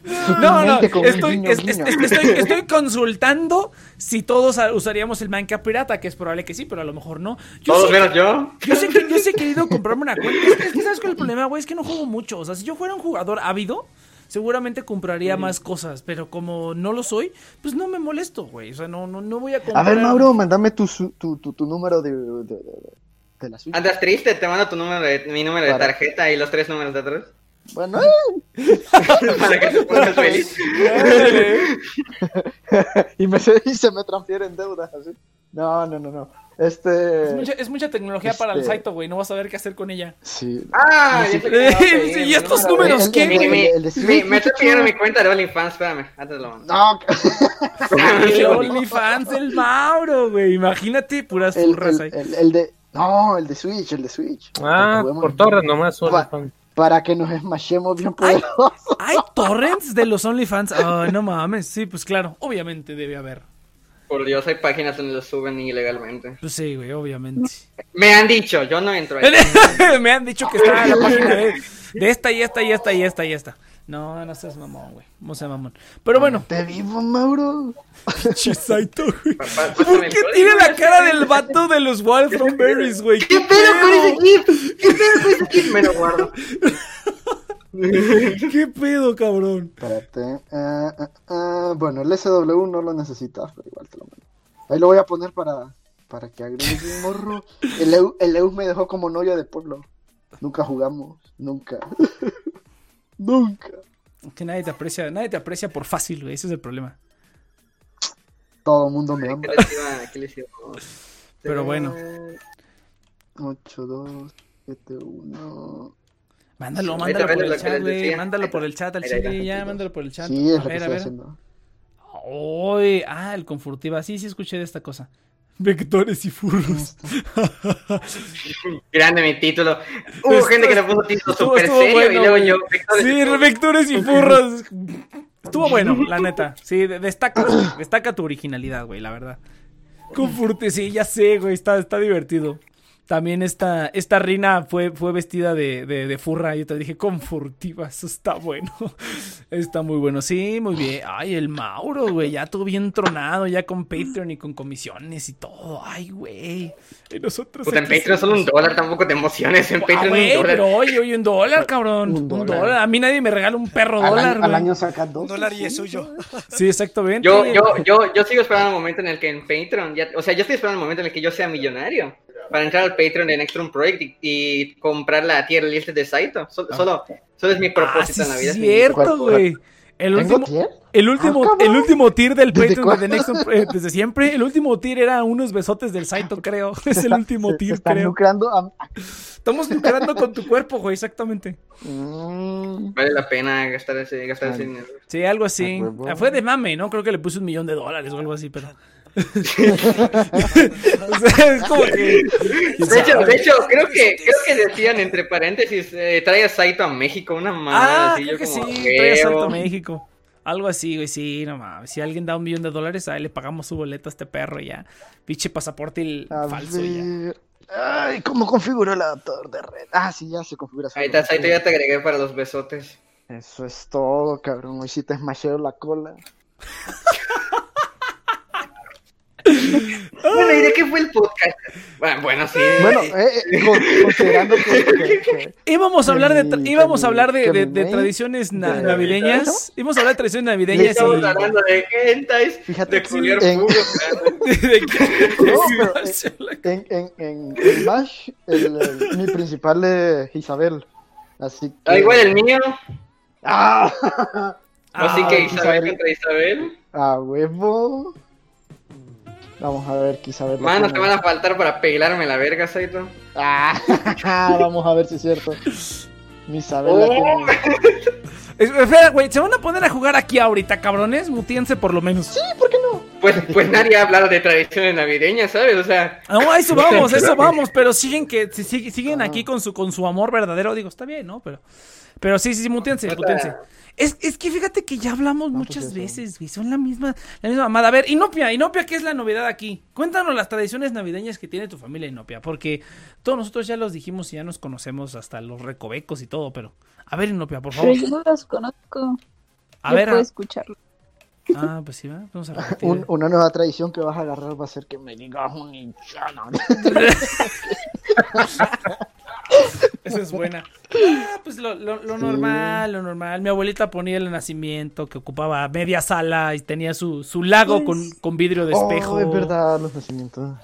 No, no, estoy, guiño, es- guiño. es- estoy, estoy consultando si todos a- usaríamos el Minecraft pirata, que es probable que sí, pero a lo mejor no. Yo Todos menos yo. yo sé que yo sí he querido comprarme una cuenta. Es que, es que sabes cuál es el problema, güey, es que no juego mucho. O sea, si yo fuera un jugador ávido, seguramente compraría más cosas, pero como no lo soy, pues no me molesto, güey. O sea, no, no, no voy a A comprar. ver, Mauro, mándame tu, su- tu, tu, tu número de, de, de- de la Switch. Andas triste, te mando tu número de, mi número de tarjeta y los tres números de atrás. Bueno, Para que te pongas feliz. y, me, se- y se me transfieren deudas así. No, no, no, no. Este. Es mucha, es mucha tecnología para el Este- Saito, güey. No vas a saber qué hacer con ella. Sí. Ah, Sí, ¿y estos número, números El- qué, el- el me está muchacho. pidiendo mi cuenta de OnlyFans, espérame, antes lo mando. No, El OnlyFans del Mauro, güey. Imagínate, puras el, el, ahí. el, el de. No, el de Switch, el de Switch. Ah, por torres nomás, fan. Para que nos smashemos bien poderosos. ¿Hay torrents de los OnlyFans? Ay, no mames. Sí, pues claro. Obviamente debe haber. Por Dios, hay páginas donde lo suben ilegalmente. Pues sí, güey, obviamente. Me han dicho, yo no entro ahí. Me han dicho que está en la página de, de esta y esta y esta y esta y esta. No, no seas mamón, güey. No seas mamón. Pero bueno. Te vivo, Mauro. Chisaito, güey. Pa- ¿Por qué tiene la cara del vato de los Wild Berries, güey? ¿Qué pedo con ese GIF? ¿Qué pedo con ese GIF? Me lo guardo. ¿Qué pedo, cabrón? Espérate. ah, ah, ah, bueno, el SW no lo necesitas, pero igual te lo mando. Ahí lo voy a poner para, para que agregues un morro. El, Eu- el Eus me dejó como novia de pueblo. Nunca jugamos. Nunca. Nunca. Que nadie te aprecia, nadie te aprecia por fácil, güey. Ese es el problema. Todo el mundo me ama. ¿Qué les iba-? Pero bueno. 8, 2, 7, 1. Mándalo, mándalo por el chat, güey. Mándalo por el chat al chile, ya, mándalo por el chat. Sí, es a lo que ver, a estoy ver. haciendo. Uy, ah, el confurtiva. Sí, sí escuché de esta cosa. Vectores y furros. Grande mi título. Hubo gente que le puso título súper serio bueno, y luego yo. vectores Sí, y- vectores y furros. Estuvo bueno, la neta. Sí, de- destaca, destaca tu originalidad, güey, la verdad. Confurte, sí, ya sé, güey, está, está divertido. También esta, esta Rina fue, fue vestida de, de, de furra. Yo te dije, confurtiva, eso está bueno. Está muy bueno. Sí, muy bien. Ay, el Mauro, güey, ya todo bien tronado, ya con Patreon y con comisiones y todo. Ay, güey. Y nosotros. Puta, en Patreon solo un dólar, tampoco te emociones. En Ah, Patreon güey, un dólar. pero oye, oye, un dólar, cabrón. Un Un dólar. dólar. A mí nadie me regala un perro Al, dólar, año, al güey. año sacas dos. Un dólar y es suyo. Sí, exactamente. Yo, yo, yo, yo sigo esperando el momento en el que en Patreon, ya, o sea, yo estoy esperando el momento en el que yo sea millonario para entrar al Patreon de Nextron Project y, y comprar la tier list de Saito. So- Solo, solo es mi Ah, propósito en la vida. es cierto, ¿Cuál- güey. El ¿Tengo último, tier? el último, Ah, el último tier del ¿Desde Patreon de? Next eh, desde siempre. El último tier era unos besotes del Saito, creo. Es el último tier, están creo. lucrando a- Estamos lucrando con tu cuerpo, güey, exactamente. Mm, Vale la pena gastar ese, gastar ese dinero. Sí, algo así. Ah, Fue de mame, ¿no? Creo que le puse un millón de dólares o algo así, pero. O sea, es como que. De hecho, de hecho, creo que, creo que decían entre paréntesis, eh, trae a Saito a México, una madre. Ah, así, creo yo que sí, trae a Salto "Huevo". a México. Algo así, güey, sí, no mames. Si alguien da un millón de dólares, a él le pagamos su boleto a este perro y ya. Pinche pasaporte el a falso y ya. Ay, ¿cómo configuro el adaptador de red? Ah, sí, ya se configura. Ahí está, Saito ya te agregué para los besotes. Eso es todo, cabrón. Hoy sí te smasheo la cola. Bueno, ¿y de qué fue el podcast? Bueno, bueno sí. Bueno, eh, eh, con- considerando que, que- que- Íbamos a hablar de, tra- Que íbamos que a hablar de, de- que de tradiciones na- de- navideñas. Íbamos a hablar de tradiciones navideñas Estamos y. hablando de hentais, Fíjate de que culiar en- que- No, pero, en, en, en, en Smash, el, el- mi principal es Isabel. Así que. Ah, igual el mío. ¡Ah! Así Ah, que Isabel. Isabel contra Isabel. A huevo. Vamos a ver, Isabel. la Manos te tiene. van a faltar para pelarme la verga, Saito. Ah, vamos a ver si es cierto. Mi Isabel la Oh. Espera, güey, se van a poner a jugar aquí ahorita, cabrones. Mutíense por lo menos. Sí, ¿por qué no? Pues, pues nadie ha hablado de tradiciones navideñas, ¿sabes? O sea, No, a eso vamos, a eso vamos, pero siguen que si- si- siguen aquí con su con su amor verdadero, digo, está bien, ¿no? Pero pero sí, sí, sí, mutense, mutense. Es, es que fíjate que ya hablamos No, pues muchas veces, güey, son la misma la misma mamada. A ver, Inopia, Inopia, ¿qué es la novedad aquí? Cuéntanos las tradiciones navideñas que tiene tu familia Inopia, porque todos nosotros ya los dijimos y ya nos conocemos hasta los recovecos y todo, pero a ver, Inopia, por favor. Pero yo no las conozco. A Yo ver, puedo a- escucharlo. ah, pues sí, va, vamos a repetir. Un- una nueva tradición que vas a agarrar va a ser que me digas un hinchano. Esa es buena. Ah, pues lo, lo- lo normal, lo normal. Mi abuelita ponía el nacimiento que ocupaba media sala y tenía su, su lago con, con vidrio de espejo. Oh, es verdad, los nacimientos.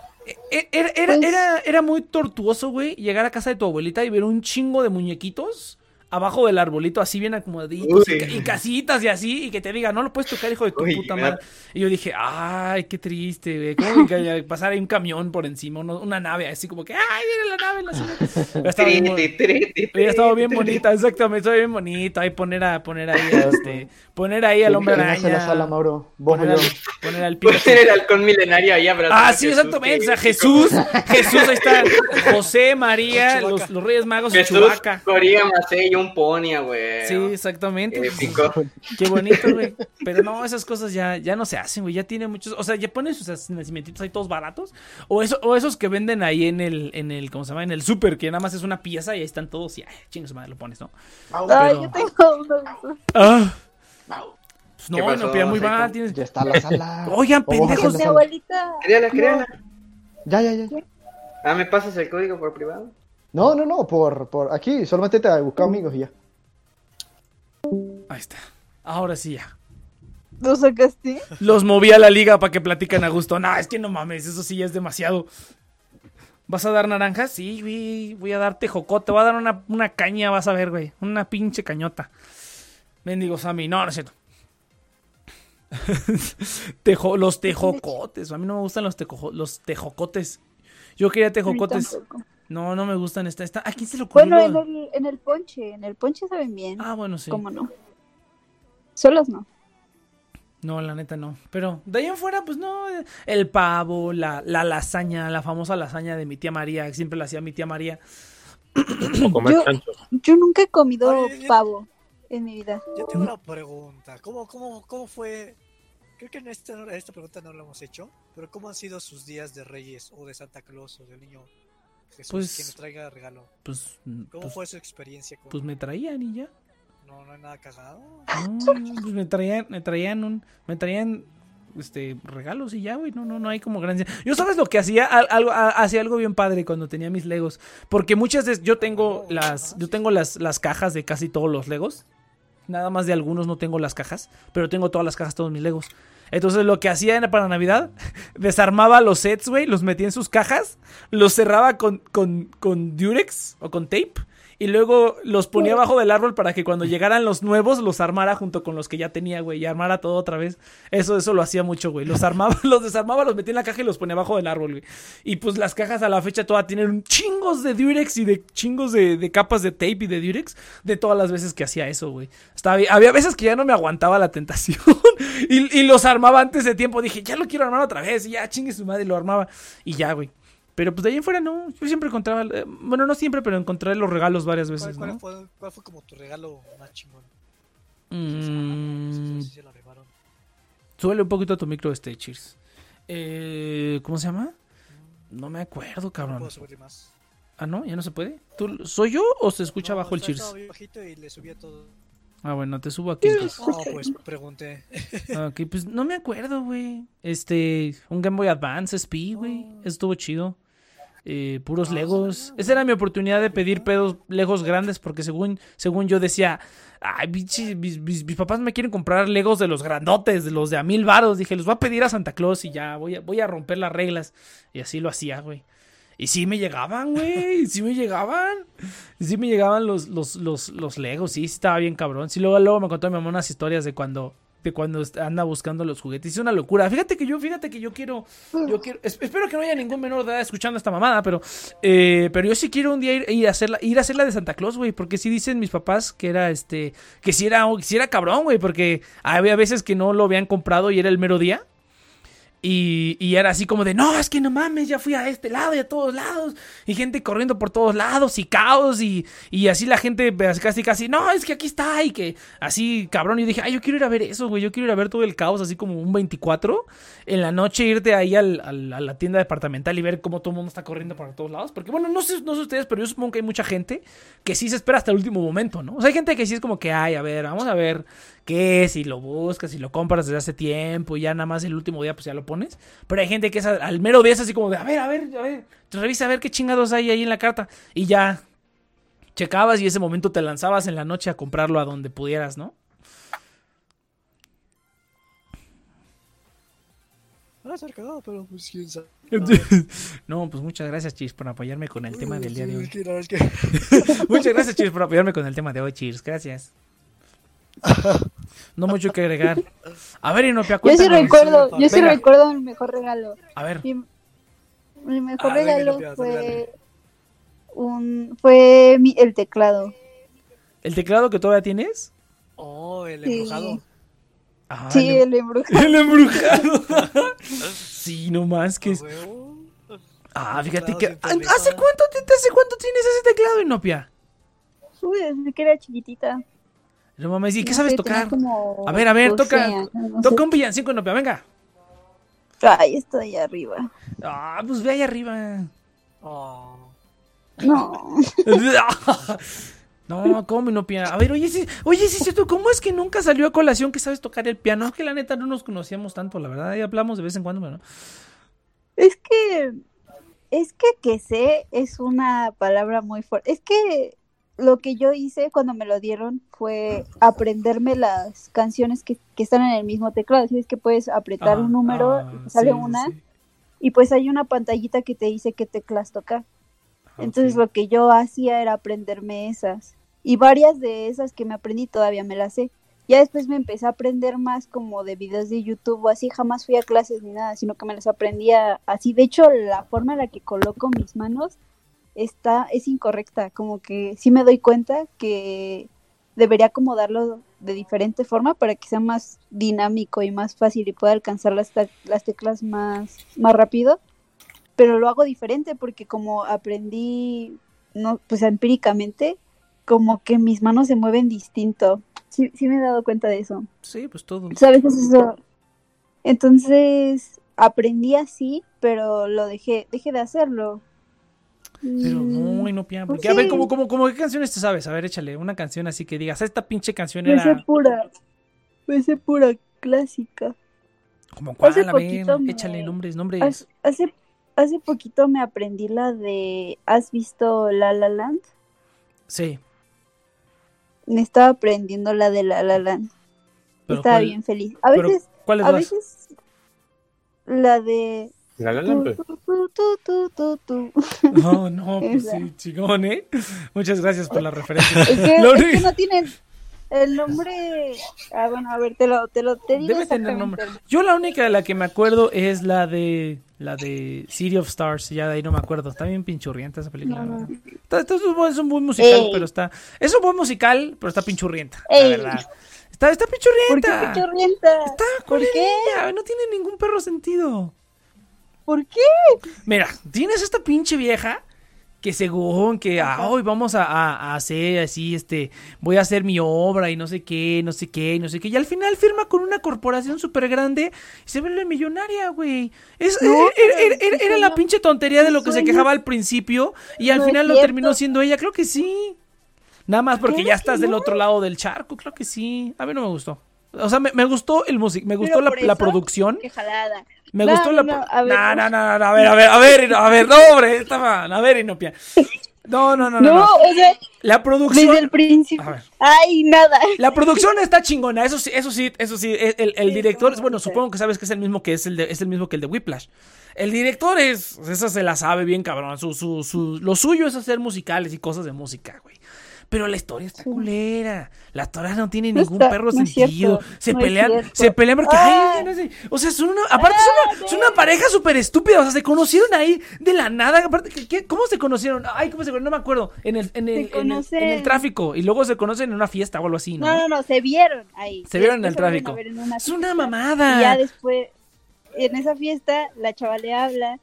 E- Era, era, Pues- era, era muy tortuoso, güey, llegar a casa de tu abuelita y ver un chingo de muñequitos abajo del arbolito, así bien acomodaditos, y, casitas y así, y que te diga, no lo puedes tocar, hijo de tu Uy, puta madre. Y yo dije, ay, qué triste, güey, cómo que pasar ahí un camión por encima, uno- una nave, así como que, ay, mira la nave, la ciudad". Estado bien, Triti, triti, Hubiera estado bien bonita, exactamente, estaba bien bonito. Ahí poner a, poner ahí, este, poner ahí al ¿Quién- hombre araña. la sala, Mauro? ¿Vos o Poner al, poner al. Poner el halcón milenario ahí abrazando Ah, sí, exactamente. que- a Jesús, Jesús, ahí está. José, María, los, los Reyes Magos y Jesús, Chubaca. Un pony, güey. Sí, exactamente. Épico. Qué bonito, güey. Pero no, esas cosas ya, ya no se hacen, güey. Ya tiene muchos. O sea, ya ponen sus nacimientos ahí todos baratos. O, eso, o esos que venden ahí en el, en el, ¿cómo se llama? En el súper, que nada más es una pieza y ahí están todos y, ay, chingas madre, lo pones, ¿no? Pero- yo tengo uno de. Ah. Pues ¿Qué no, no, pero muy mal. Tienes... Ya está la sala. Oigan, pendejos. mi abuelita. Créala, créala. Ya, ya, ya. Ah, ¿me pasas el código por privado? No, no, no, por, por aquí, solamente te he buscado amigos y ya. Ahí está. Ahora sí ya. ¿Lo sacaste? Los moví a la liga para que platican a gusto. No, es que no mames, eso sí ya es demasiado. ¿Vas a dar naranjas? Sí, güey. Voy a dar tejocote. Voy a dar una, una caña, vas a ver, güey. Una pinche cañota. Mendigo Sammy. No, no es cierto. Tejo- los tejocotes. A mí no me gustan los, tejojo- los tejocotes. Yo quería A mí tejocotes. No, no me gustan. Esta, esta. ¿A quién se lo ocurrió? Bueno, en el, en el ponche. En el ponche saben bien. Ah, bueno, sí. ¿Cómo no? Solos no. No, la neta no. Pero de ahí en fuera, pues no. El pavo, la, la lasaña, la famosa lasaña de mi tía María, que siempre la hacía mi tía María. O comer Yo- nunca he comido Oye, yo- pavo en mi vida. Yo tengo una pregunta. ¿Cómo, cómo, cómo fue? Creo que en esta, esta pregunta no lo hemos hecho, pero ¿cómo han sido sus días de Reyes o de Santa Claus o del niño Jesús Pues- que nos traiga regalo? Pues, ¿Cómo pues, fue su experiencia? Con... pues me traían y ya. No, no hay nada cagado. No, no, pues me traían, me traían un, me traían este regalos y ya, güey, no, no, no hay como gran. Yo sabes lo que hacía, Al- algo, hacía algo bien padre cuando tenía mis Legos, porque muchas veces yo tengo las, yo tengo las, las cajas de casi todos los Legos, nada más de algunos no tengo las cajas, pero tengo todas las cajas, todos mis Legos. Entonces lo que hacía para Navidad, desarmaba los sets, güey, los metía en sus cajas, los cerraba con, con, con Durex o con tape y luego los ponía abajo del árbol para que cuando llegaran los nuevos los armara junto con los que ya tenía, güey, y armara todo otra vez. Eso, eso lo hacía mucho, güey. Los armaba, los desarmaba, los metía en la caja y los ponía abajo del árbol, güey. Y pues las cajas a la fecha todas tienen chingos de Durex y de chingos de, de capas de tape y de Durex de todas las veces que hacía eso, güey. Había veces que ya no me aguantaba la tentación y, y los armaba antes de tiempo. Dije, ya lo quiero armar otra vez. Y ya chingue su madre, y lo armaba. Y ya, güey. Pero pues de ahí en fuera no. Yo siempre encontraba. eh, bueno, no siempre, pero encontré los regalos varias ¿Cuál, veces, cuál ¿no? fue, cuál fue como tu regalo más chingón? Mm, No sé si se lo. Suele un poquito tu micro este, cheers. Eh, ¿Cómo se llama? No me acuerdo, No cabrón. puedo subirle más. Ah, no, ya no se puede. ¿Tú, ¿Soy yo o se escucha No, bajo el cheers? bajito y le subía todo. Ah, bueno, te subo aquí. entonces. No, pues pregunté. Ah, Ok, pues no me acuerdo, güey. Este, un Game Boy Advance SP, güey. Estuvo chido. Eh, puros Legos. Esa era mi oportunidad de pedir pedos Legos grandes porque según, según yo decía, ay, bichi, mis, mis- mis papás me quieren comprar Legos de los grandotes, de los de a mil varos. Dije, los voy a pedir a Santa Claus y ya, voy a, voy a romper las reglas. Y así lo hacía, güey. Y sí me llegaban, güey. Sí me llegaban. Sí me llegaban los, los, los, los Legos. Sí estaba bien cabrón. Sí, luego, luego me contó mi mamá unas historias de cuando de cuando anda buscando los juguetes. Es una locura. Fíjate que yo, fíjate que yo quiero, yo quiero, es- espero que no haya ningún menor de edad escuchando esta mamada, pero, eh, pero yo sí quiero un día ir, ir a hacerla, ir a hacerla de Santa Claus, güey, porque sí dicen mis papás que era este, que sí era, que sí era cabrón, güey, porque había veces que no lo habían comprado y era el mero día. Y, era así como de, no, es que no mames, ya fui a este lado y a todos lados. Y gente corriendo por todos lados y caos. Y, y así la gente casi, casi, no, es que aquí está. Y que así, cabrón. Y dije, ay, yo quiero ir a ver eso, güey. Yo quiero ir a ver todo el caos, así como un 24. En la noche irte ahí al- a la tienda departamental y ver cómo todo el mundo está corriendo por todos lados. Porque, bueno, no sé, no sé ustedes, pero yo supongo que hay mucha gente que sí se espera hasta el último momento, ¿no? O sea, hay gente que sí es como que, ay, a ver, vamos a ver qué es, si lo buscas, si lo compras desde hace tiempo y ya nada más el último día pues ya lo pones. Pero hay gente que es al, mero día es así como de, a ver, a ver, a ver, revisa a ver qué chingados hay ahí en la carta. Y ya checabas y ese momento te lanzabas en la noche a comprarlo a donde pudieras, ¿no? Va a ser cagado, pero pues quién sabe. no, pues muchas gracias, Chis, por apoyarme con el tema del día de hoy. Muchas gracias, Chis, por apoyarme con el tema de hoy, Cheers. Gracias. No mucho que agregar. A ver, Inopia, Yo sí recuerdo, yo sí Venga. recuerdo el mejor regalo. A ver, Mi, mi mejor Ah, regalo Inopia, fue dale. un fue mi, el teclado. ¿el teclado que todavía tienes? Oh, el Sí. embrujado. Ah, sí, el, el embrujado. el embrujado. sí, no más que... Es-. Ah, fíjate que... ¿Hace cuánto, te- hace cuánto tienes ese teclado, Inopia? Uy, desde que era chiquitita. No mames, ¿y qué No sabes tocar? como A ver, a ver, 12 toca- años, no Toca sé. un villancico, Inopia, venga. Ay, estoy arriba. Ah, pues ve ahí arriba. Oh. No. No, ¿cómo no piano? A ver, oye, sí, oye, sí, cierto, ¿cómo es que nunca salió a colación que sabes tocar el piano? Es que la neta no nos conocíamos tanto, la verdad, ahí hablamos de vez en cuando, pero no. Es que, es que que sé es una palabra muy fuerte. Es que lo que yo hice cuando me lo dieron fue aprenderme las canciones que, que están en el mismo teclado. Así es que puedes apretar Ah, un número, ah, sale sí, una, sí. y pues hay una pantallita que te dice qué teclas tocar. Entonces Ok. lo que yo hacía era aprenderme esas. Y varias de esas que me aprendí todavía me las sé. Ya después me empecé a aprender más como de videos de YouTube o así. Jamás fui a clases ni nada, sino que me las aprendía así. De hecho, la forma en la que coloco mis manos está es incorrecta. Como que sí me doy cuenta que debería acomodarlo de diferente forma para que sea más dinámico y más fácil y pueda alcanzar las, las teclas más, más rápido pero lo hago diferente porque como aprendí no pues empíricamente como que mis manos se mueven distinto sí, sí me he dado cuenta de eso Sí, pues todo. sabes es eso entonces aprendí así pero lo dejé dejé de hacerlo Pero Mm, no, y no piano. pues Porque, a ver. ¿cómo, cómo, cómo, qué canciones te sabes? A ver, échale una canción así que digas, esta pinche canción me sé era. pura me sé pura clásica ¿Como cuál? hace A ver, me- échale nombres, nombres. hace, hace hace poquito me aprendí la de ¿has visto La La Land? Sí. me estaba aprendiendo la de La La Land Pero estaba ¿cuál- bien feliz a veces ¿Cuáles A vas? veces la de La la tu, Land, pues. tu, tu, tu, tu, tu. No, no, pues Esa. sí, chingón, ¿eh? Muchas gracias por la referencia. Es que, Lo es único- que no tienen el nombre. Ah, bueno, a ver, te lo, te lo te digo Debe tener exactamente. nombre. Yo la única de la que me acuerdo es la de la de City of Stars, ya de ahí no me acuerdo. Está bien pinchurrienta esa película. No, la no. verdad. Está, está- es, un buen, es un buen musical, Ey. pero está es un buen musical, pero está pinchurrienta, la Ey. verdad. Está está ¿Por qué pinchurrienta. Está ¿Por qué? no tiene ningún perro sentido. ¿Por qué? Mira, tienes esta pinche vieja que según que ah, hoy vamos a, a- a hacer así, este, voy a hacer mi obra y no sé qué, no sé qué, no sé qué. Y al final firma con una corporación súper grande y se vuelve millonaria, güey. Es, No, era, era- era- era la pinche tontería de lo que se quejaba al principio y al No final lo terminó siendo ella. Creo que sí. Nada más porque ya estás del otro lado del charco, creo que sí. A mí no me gustó. O sea, me, me gustó el music, me gustó la, la producción. Qué jalada. Me No, gustó no, la. a ver, no, a ver, a ver, a ver, a ver, no, hombre, estaba. A ver, Inopia. No, no, no, no. No, o sea, La producción. desde el principio. A ver. Ay, nada. La producción está chingona, eso sí, eso sí, eso sí. El, el- el Sí, director, ¿cómo bueno, supongo que sabes que es el mismo que es el de, es el mismo que el de Whiplash. El director es, esa se la sabe bien, cabrón. Su, su, su, lo suyo es hacer musicales y cosas de música, güey. Pero la historia está Sí. culera. La historia no tiene No ningún está- perro no es sentido. cierto, se no es pelean, se pelean porque, Ah. ay, no sé. O sea, son una, aparte son una, son una pareja súper estúpida. O sea, se conocieron ahí de la nada. Aparte, ¿qué- ¿cómo se conocieron? Ay, ¿cómo se conocieron? No me acuerdo. En el, en el, en el, en el tráfico. Y luego se conocen en una fiesta o algo así, ¿no? No, no, no, se vieron ahí. Se vieron en el tráfico. en una Es una mamada. Y ya después, en esa fiesta, la chava le habla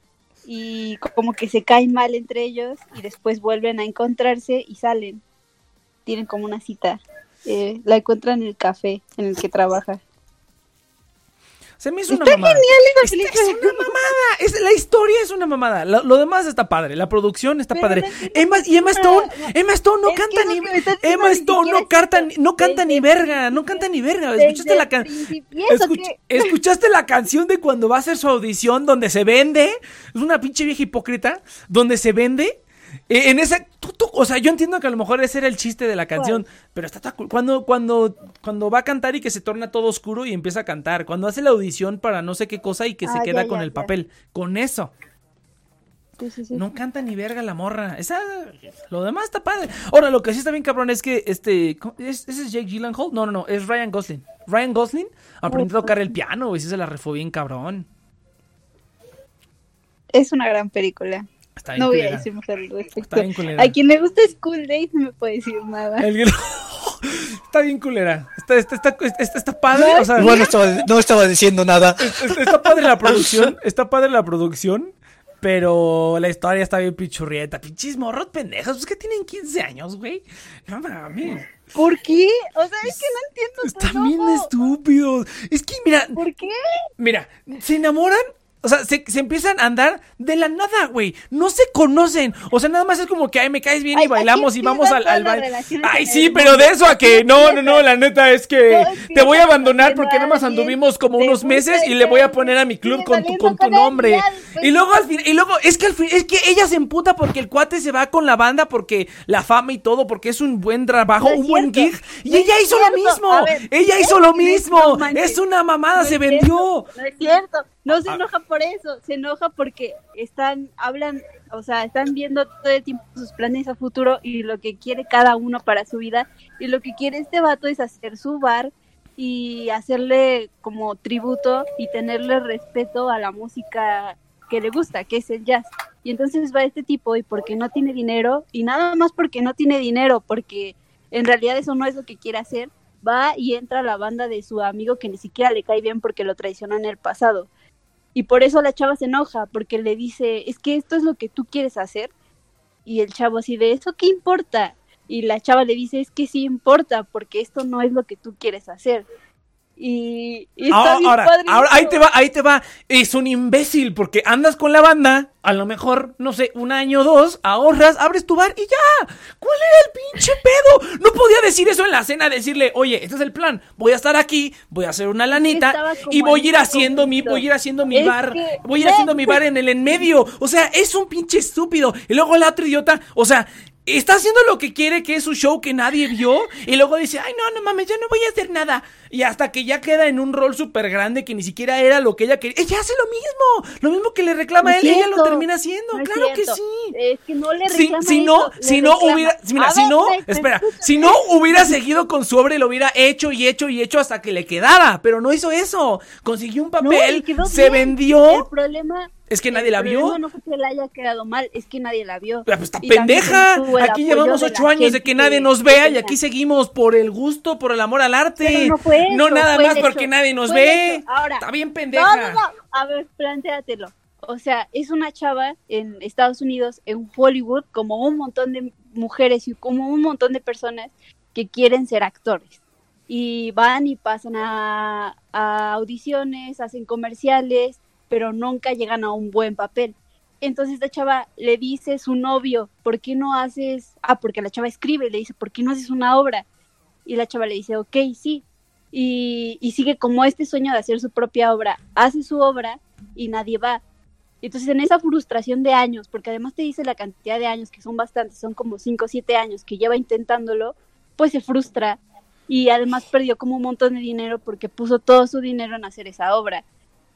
y como que se caen mal entre ellos y después vuelven a encontrarse y salen. Tienen como una cita. Eh, la encuentran en el café en el que trabaja. Se me hizo una Está mamada. genial esa Esta es una mamada. Es, la historia es una mamada. Lo, lo demás está padre. La producción está Pero padre. no Emma, y Emma. Stone, Emma Stone no Es canta ni Emma Stone no canta ni, no canta ni desde verga, no canta ni verga. ¿Escuchaste la. ¿Escuchaste la canción de cuando va a hacer su audición donde se vende? Es una pinche vieja hipócrita donde se vende. Eh, en esa, tú- tú- o sea, yo entiendo que a lo mejor ese era el chiste de la canción, pero está, cuando, cuando, cuando va a cantar y que se torna todo oscuro y empieza a cantar, cuando hace la audición para no sé qué cosa y que se Ah, queda ya, con ya, el ya. papel, con eso. Sí, sí, sí. No canta ni verga la morra. Esa, lo demás está padre. Ahora, lo que sí está bien cabrón es que este. ¿cómo- ¿es- ¿Ese es Jake Gyllenhaal? No, no, no. Es Ryan Gosling. Ryan Gosling aprendió a tocar el piano. Sí se la refó bien cabrón. Es una gran película. Está bien No voy a decir más al respecto. Está bien culera. A quien le gusta School Days no me puede decir nada. El- está bien culera. Está, está, está, está- está padre. O sea, Igual no estaba, no estaba diciendo nada. está, está padre la producción. Está padre la producción. Pero la historia está bien pichurrieta. Pinches morros pendejos. Pues que tienen 15 años, güey. No mames. ¿Por qué? O sea, es que no entiendo. Están bien estúpidos. Es que, mira, ¿Por qué? Mira, se enamoran. O sea, se, se empiezan a andar de la nada, güey. No se conocen. O sea, nada más es como que, ay, me caes bien y bailamos y vamos al, al baile. Ay, sí, pero de eso a que, no, no, no, la neta es que te voy a abandonar porque nada más anduvimos como unos meses y le voy a poner a mi club con tu, con tu nombre. después- Y luego al fin, y luego, es que al fin, es que ella se emputa porque el cuate se va con la banda porque la fama y todo, porque es un buen trabajo, un buen gig. Y ella hizo lo mismo. Ella es hizo lo mismo. Es una mamada, se vendió. No es cierto. No se Ah. enoja por eso. Se enoja porque están, hablan, o sea, están viendo todo el tiempo sus planes a futuro y lo que quiere cada uno para su vida. Y lo que quiere este vato es hacer su bar y hacerle como tributo y tenerle respeto a la música que le gusta, que es el jazz. Y entonces va este tipo y porque no tiene dinero, y nada más porque no tiene dinero, porque en realidad eso no es lo que quiere hacer, va y entra a la banda de su amigo que ni siquiera le cae bien porque lo traicionó en el pasado. Y por eso la chava se enoja, porque le dice, es que esto es lo que tú quieres hacer. Y el chavo así de, ¿eso qué importa? Y la chava le dice, es que sí importa, porque esto no es lo que tú quieres hacer. Y, y está Ahora, bien ahora, padre ahora, ahí te va, ahí te va. Es un imbécil porque andas con la banda, a lo mejor, no sé, un año o dos, ahorras, abres tu bar y ya. ¿Cuál era el pinche pedo? No podía decir eso en la cena, decirle, oye, este es el plan, voy a estar aquí, voy a hacer una lanita y voy a ir en haciendo mi, voy a ir haciendo mi Es bar, que- voy a ir haciendo mi bar en el en medio. O sea, es un pinche estúpido. Y luego el otro idiota, o sea, está haciendo lo que quiere, que es su show que nadie vio, y luego dice, ay, no, no mames, ya no voy a hacer nada. Y hasta que ya queda en un rol súper grande que ni siquiera era lo que ella quería. Ella hace lo mismo, lo mismo que le reclama No él, ella lo termina haciendo, no claro que sí. Es que no le Si, reclama si no, eso, si no reclama- hubiera, mira, A si ver, no, espera, escúchame. si no hubiera seguido con su obra y lo hubiera hecho y hecho y hecho hasta que le quedara, pero no hizo eso. Consiguió un papel, se bien. vendió. El problema Es que nadie la vio. no fue que le haya quedado mal, es que nadie la vio. Ah, pues está pendeja. Aquí llevamos ocho años de que nadie nos vea y aquí seguimos por el gusto, por el amor al arte. Pero no fue eso, nada fue más porque hecho, nadie nos ve. Ahora, está bien No, pendeja. no, no. A ver, plantéatelo. O sea, es una chava en Estados Unidos, en Hollywood, como un montón de mujeres y como un montón de personas que quieren ser actores. Y van y pasan a, a audiciones, hacen comerciales, pero nunca llegan a un buen papel. Entonces esta chava le dice a su novio, ¿por qué no haces? Ah, porque la chava escribe, le dice, ¿por qué no haces una obra? Y la chava le dice, ok, sí. Y, y sigue como este sueño de hacer su propia obra. Hace su obra y nadie va. Entonces en esa frustración de años, porque además te dice la cantidad de años, que son bastantes, son como 5 o 7 años que lleva intentándolo, pues se frustra y además perdió como un montón de dinero porque puso todo su dinero en hacer esa obra.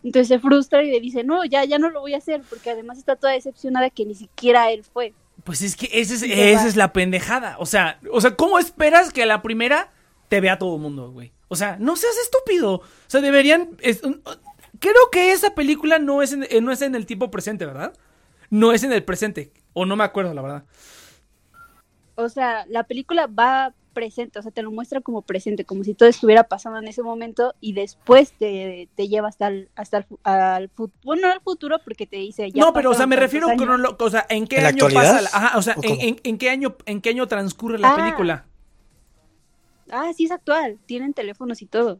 Entonces se frustra y le dice, no, ya, ya no lo voy a hacer, porque además está toda decepcionada que ni siquiera él fue. Pues es que esa es, esa es la pendejada. O sea, o sea, ¿cómo esperas que a la primera te vea todo el mundo, güey? O sea, no seas estúpido. O sea, deberían. es- creo que esa película no es, en, eh, no es en el tiempo presente, ¿verdad? No es en el presente. O no me acuerdo, la verdad. O sea, la película va presente, o sea, te lo muestra como presente, como si todo estuviera pasando en ese momento y después te, te lleva hasta el, hasta el, al futuro, bueno, no al futuro porque te dice ya no, pero o sea, me refiero cronolo- o sea, ¿en qué ¿En la año pasa? la- ajá, o sea, ¿O ¿en, cómo? en- en qué año en qué año transcurre la Ah. película? Ah, sí es actual, tienen teléfonos y todo.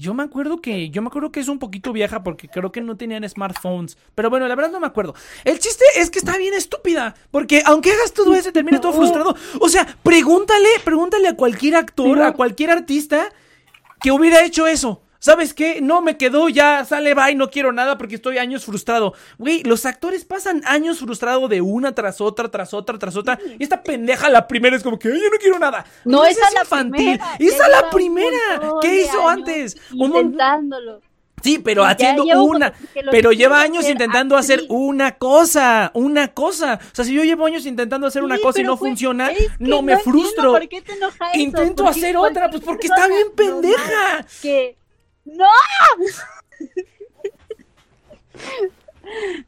Yo me acuerdo que yo me acuerdo que es un poquito vieja porque creo que no tenían smartphones, pero bueno, la verdad no me acuerdo. El chiste es que está bien estúpida, porque aunque hagas todo eso termina todo frustrado. O sea, pregúntale, pregúntale a cualquier actor, a cualquier artista que hubiera hecho eso. ¿Sabes qué? No me quedó, ya sale, bye, no quiero nada porque estoy años frustrado. Güey, los actores pasan años frustrados de una tras otra, tras otra, tras otra. Y esta pendeja, la primera, es como que, "Ay, yo no quiero nada. No, esa es la infantil. primera. Esa la primera. ¿Qué hizo antes? Intentándolo. Sí, pero haciendo una. Pero lleva años intentando hacer una cosa. Una cosa. O sea, si yo llevo años intentando hacer una cosa y no fue- funciona, es que no me entiendo frustro. ¿Por qué te enoja? Intento hacer otra, pues porque está bien pendeja. Que. ¡No!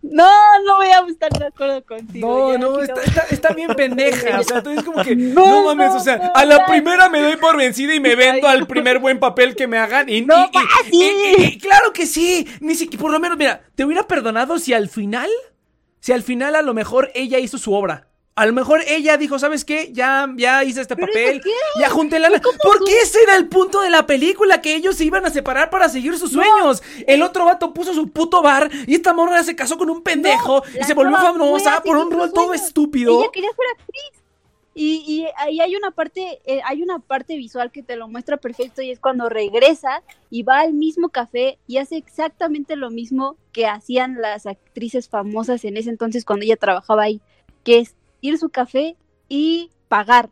No, no voy a estar de acuerdo contigo. No, no, está, está, está bien pendeja. O sea, tú es como que, no, No, mames, no, o sea, no, a la primera me doy por vencida y me vendo al primer buen papel que me hagan. Y, No, y- y- y claro que sí. Ni siquiera, por lo menos, mira, te hubiera perdonado si al final, si al final a lo mejor ella hizo su obra. A lo mejor ella dijo, ¿sabes qué? Ya, ya hice este ¿Pero papel, ya junté lana. Porque ese era el punto de la película, que ellos se iban a separar para seguir sus sueños. El otro vato puso su puto bar y esta morra se casó con un pendejo y la se volvió famosa por un rol todo estúpido. Ella quería ser actriz. Y, y ahí hay una parte, eh, hay una parte visual que te lo muestra perfecto y es cuando regresa y va al mismo café y hace exactamente lo mismo que hacían las actrices famosas en ese entonces cuando ella trabajaba ahí, que es ir su café y pagar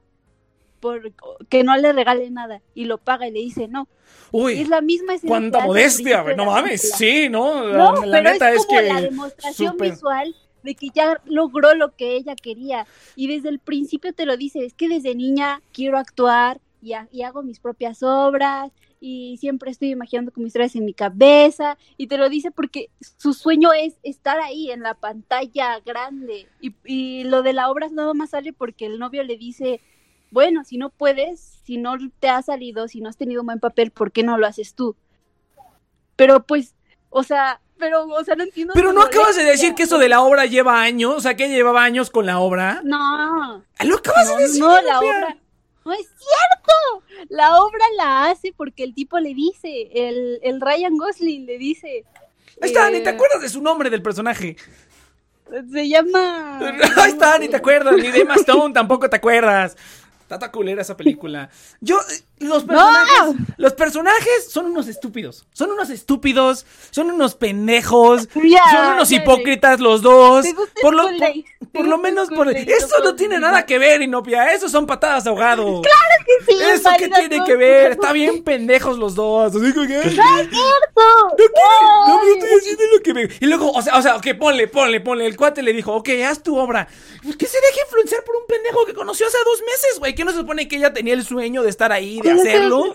por que no le regale nada y lo paga y le dice no. Uy, es la misma escena cuánta modestia, no mames, película. sí, ¿no? La, No, la pero neta es que. la demostración visual de que ya logró lo que ella quería. Y desde el principio te lo dice, es que desde niña quiero actuar y hago mis propias obras y siempre estoy imaginando como historias en mi cabeza y te lo dice porque su sueño es estar ahí en la pantalla grande y, y lo de la obra nada más sale porque el novio le dice bueno si no puedes si no te ha salido si no has tenido un buen papel por qué no lo haces tú pero pues o sea pero o sea no entiendo Pero no acabas de decir que eso de la obra lleva años, o sea, que llevaba años con la obra. no Lo acabas no, de decir. no, la obra no es cierto la obra la hace porque el tipo le dice el, el Ryan Gosling le dice Ahí está, eh, ni te acuerdas de su nombre del personaje. se llama Ahí está, ni te acuerdas, ni de Emma Stone tampoco te acuerdas. Tata culera esa película. Yo, eh, los personajes, los personajes son unos estúpidos. Son unos estúpidos, son unos pendejos, son unos hipócritas los dos. ¿Te gusta Por lo, por, lo menos, por, eso no tiene nada que ver, Inopia. Eso son patadas ahogado. Sí, Eso que tiene no, que ver. no, Está bien pendejos los dos. Así que- ¡No es cierto! No, no, Ay. yo estoy haciendo lo que me. Y luego, o sea, o sea, ok, ponle, ponle, ponle. El cuate le dijo, ok, haz tu obra. Pues que se deje influenciar por un pendejo que conoció hace dos meses, güey. Que no se supone que ella tenía el sueño de estar ahí, de ¿Cómo que hacerlo.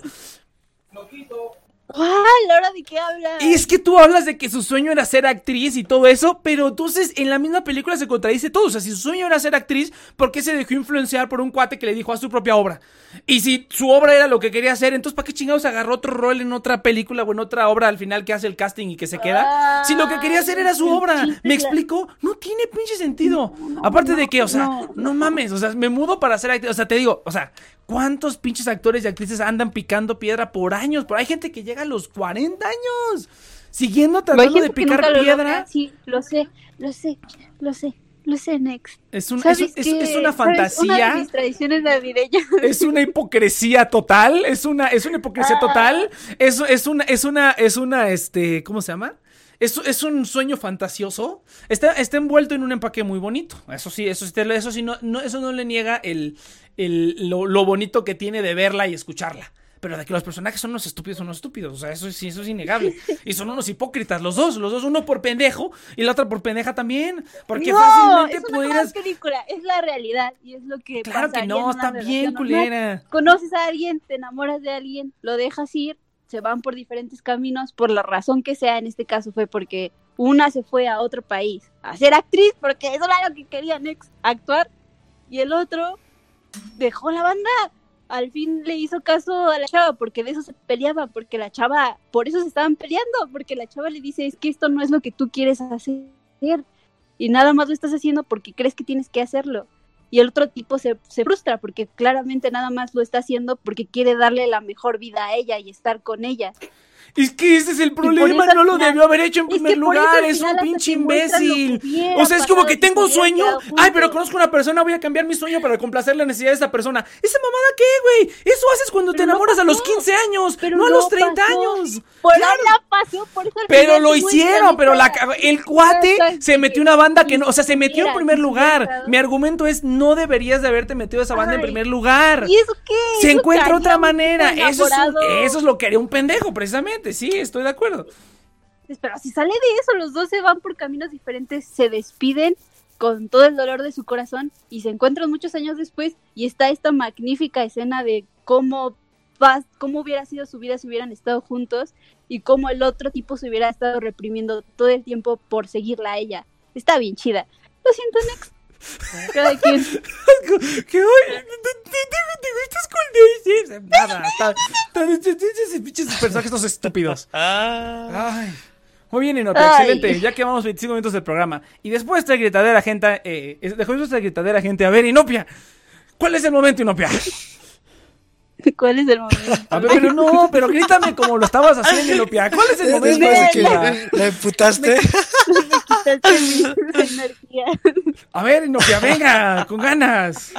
¿Cuál? ¿Ahora de qué hablas? Y es que tú hablas de que su sueño era ser actriz y todo eso, pero entonces en la misma película se contradice todo. O sea, si su sueño era ser actriz, ¿por qué se dejó influenciar por un cuate que le dijo a su propia obra? Y si su obra era lo que quería hacer, entonces ¿para qué chingados agarró otro rol en otra película o en otra obra al final que hace el casting y que se queda? Si lo que quería hacer era su obra. ¿Me explico? No tiene pinche sentido. Aparte de que, o sea, no, no, mames, o sea, me mudo para ser actriz. O sea, te digo, o sea, ¿cuántos pinches actores y actrices andan picando piedra por años? Pero hay gente que llega a los 40 años. Siguiendo tratando de picar lo piedra. logra. Sí, lo sé, lo sé, lo sé, lo sé, Next. Es, un- es, una ¿Sabes? Una de fantasía. mis tradiciones navideñas. Es una hipocresía total. Es una, es una hipocresía total. Es, es una, es una, es una, este, ¿cómo se llama? Es, es un sueño fantasioso. Está, está envuelto en un empaque muy bonito. Eso sí, eso eso sí no, no, eso no le niega el, el, lo, lo bonito que tiene de verla y escucharla. Pero de que los personajes son unos estúpidos, son unos estúpidos. O sea, eso, sí, eso es innegable. Y son unos hipócritas, los dos, los dos, uno por pendejo y la otra por pendeja también. Porque no, fácilmente es una pudieras. gran película, es la realidad y es lo que Claro que no, está bien, culera. Conoces a alguien, te enamoras de alguien, lo dejas ir, se van por diferentes caminos por la razón que sea, en este caso fue porque una se fue a otro país a ser actriz porque eso era lo que querían actuar y el otro dejó la banda. Al fin le hizo caso a la chava porque de eso se peleaba, porque la chava, por eso se estaban peleando, porque la chava le dice es que esto no es lo que tú quieres hacer y nada más lo estás haciendo porque crees que tienes que hacerlo. Y el otro tipo se, se frustra porque claramente nada más lo está haciendo porque quiere darle la mejor vida a ella y estar con ella. Es que ese es el problema, no lo final- debió haber hecho en primer lugar, es un pinche imbécil. O sea, es como que tengo un sueño. Ay, pero conozco una persona, voy a cambiar mi sueño para complacer la necesidad de esa persona. ¿Esa mamada qué, güey? Eso haces cuando te no enamoras a los pasó. 15 años, Pero no a los 30 pasó. años. Por Claro. ahora pasó, por eso Pero lo hicieron, pero la, el cuate se metió una banda que no, o sea, se metió en primer lugar. Mi argumento es, no deberías de haberte metido esa banda en primer lugar. ¿Y eso qué? Se Eso encuentra otra manera. Eso es, enamorado. eso es lo que haría un pendejo, precisamente. Sí, estoy de acuerdo. Pero si sale de eso, los dos se van por caminos diferentes, se despiden con todo el dolor de su corazón y se encuentran muchos años después y está esta magnífica escena de cómo cómo hubiera sido su vida si hubieran estado juntos y cómo el otro tipo se hubiera estado reprimiendo todo el tiempo por seguirla a ella. Está bien chida. Lo siento, Nex. Cada quien. que hoy te, te, te- te gustas con Daisy. Nada, esos pinches personajes estos estúpidos. Ah, Ay. Muy bien, Inopia, Ay. excelente. Ya quedamos 25 minutos del programa. Y después de esta gritadera, gente, eh, es- después de esta gritadera, gente, a ver, Inopia, ¿cuál es el momento, Inopia? ¿Cuál es el momento? A ver, pero no, pero grítame como lo estabas haciendo, Inopia. ¿Cuál es el momento? después de que chica? la emputaste. Quitaste mi energía. A ver, Inopia, venga, con ganas.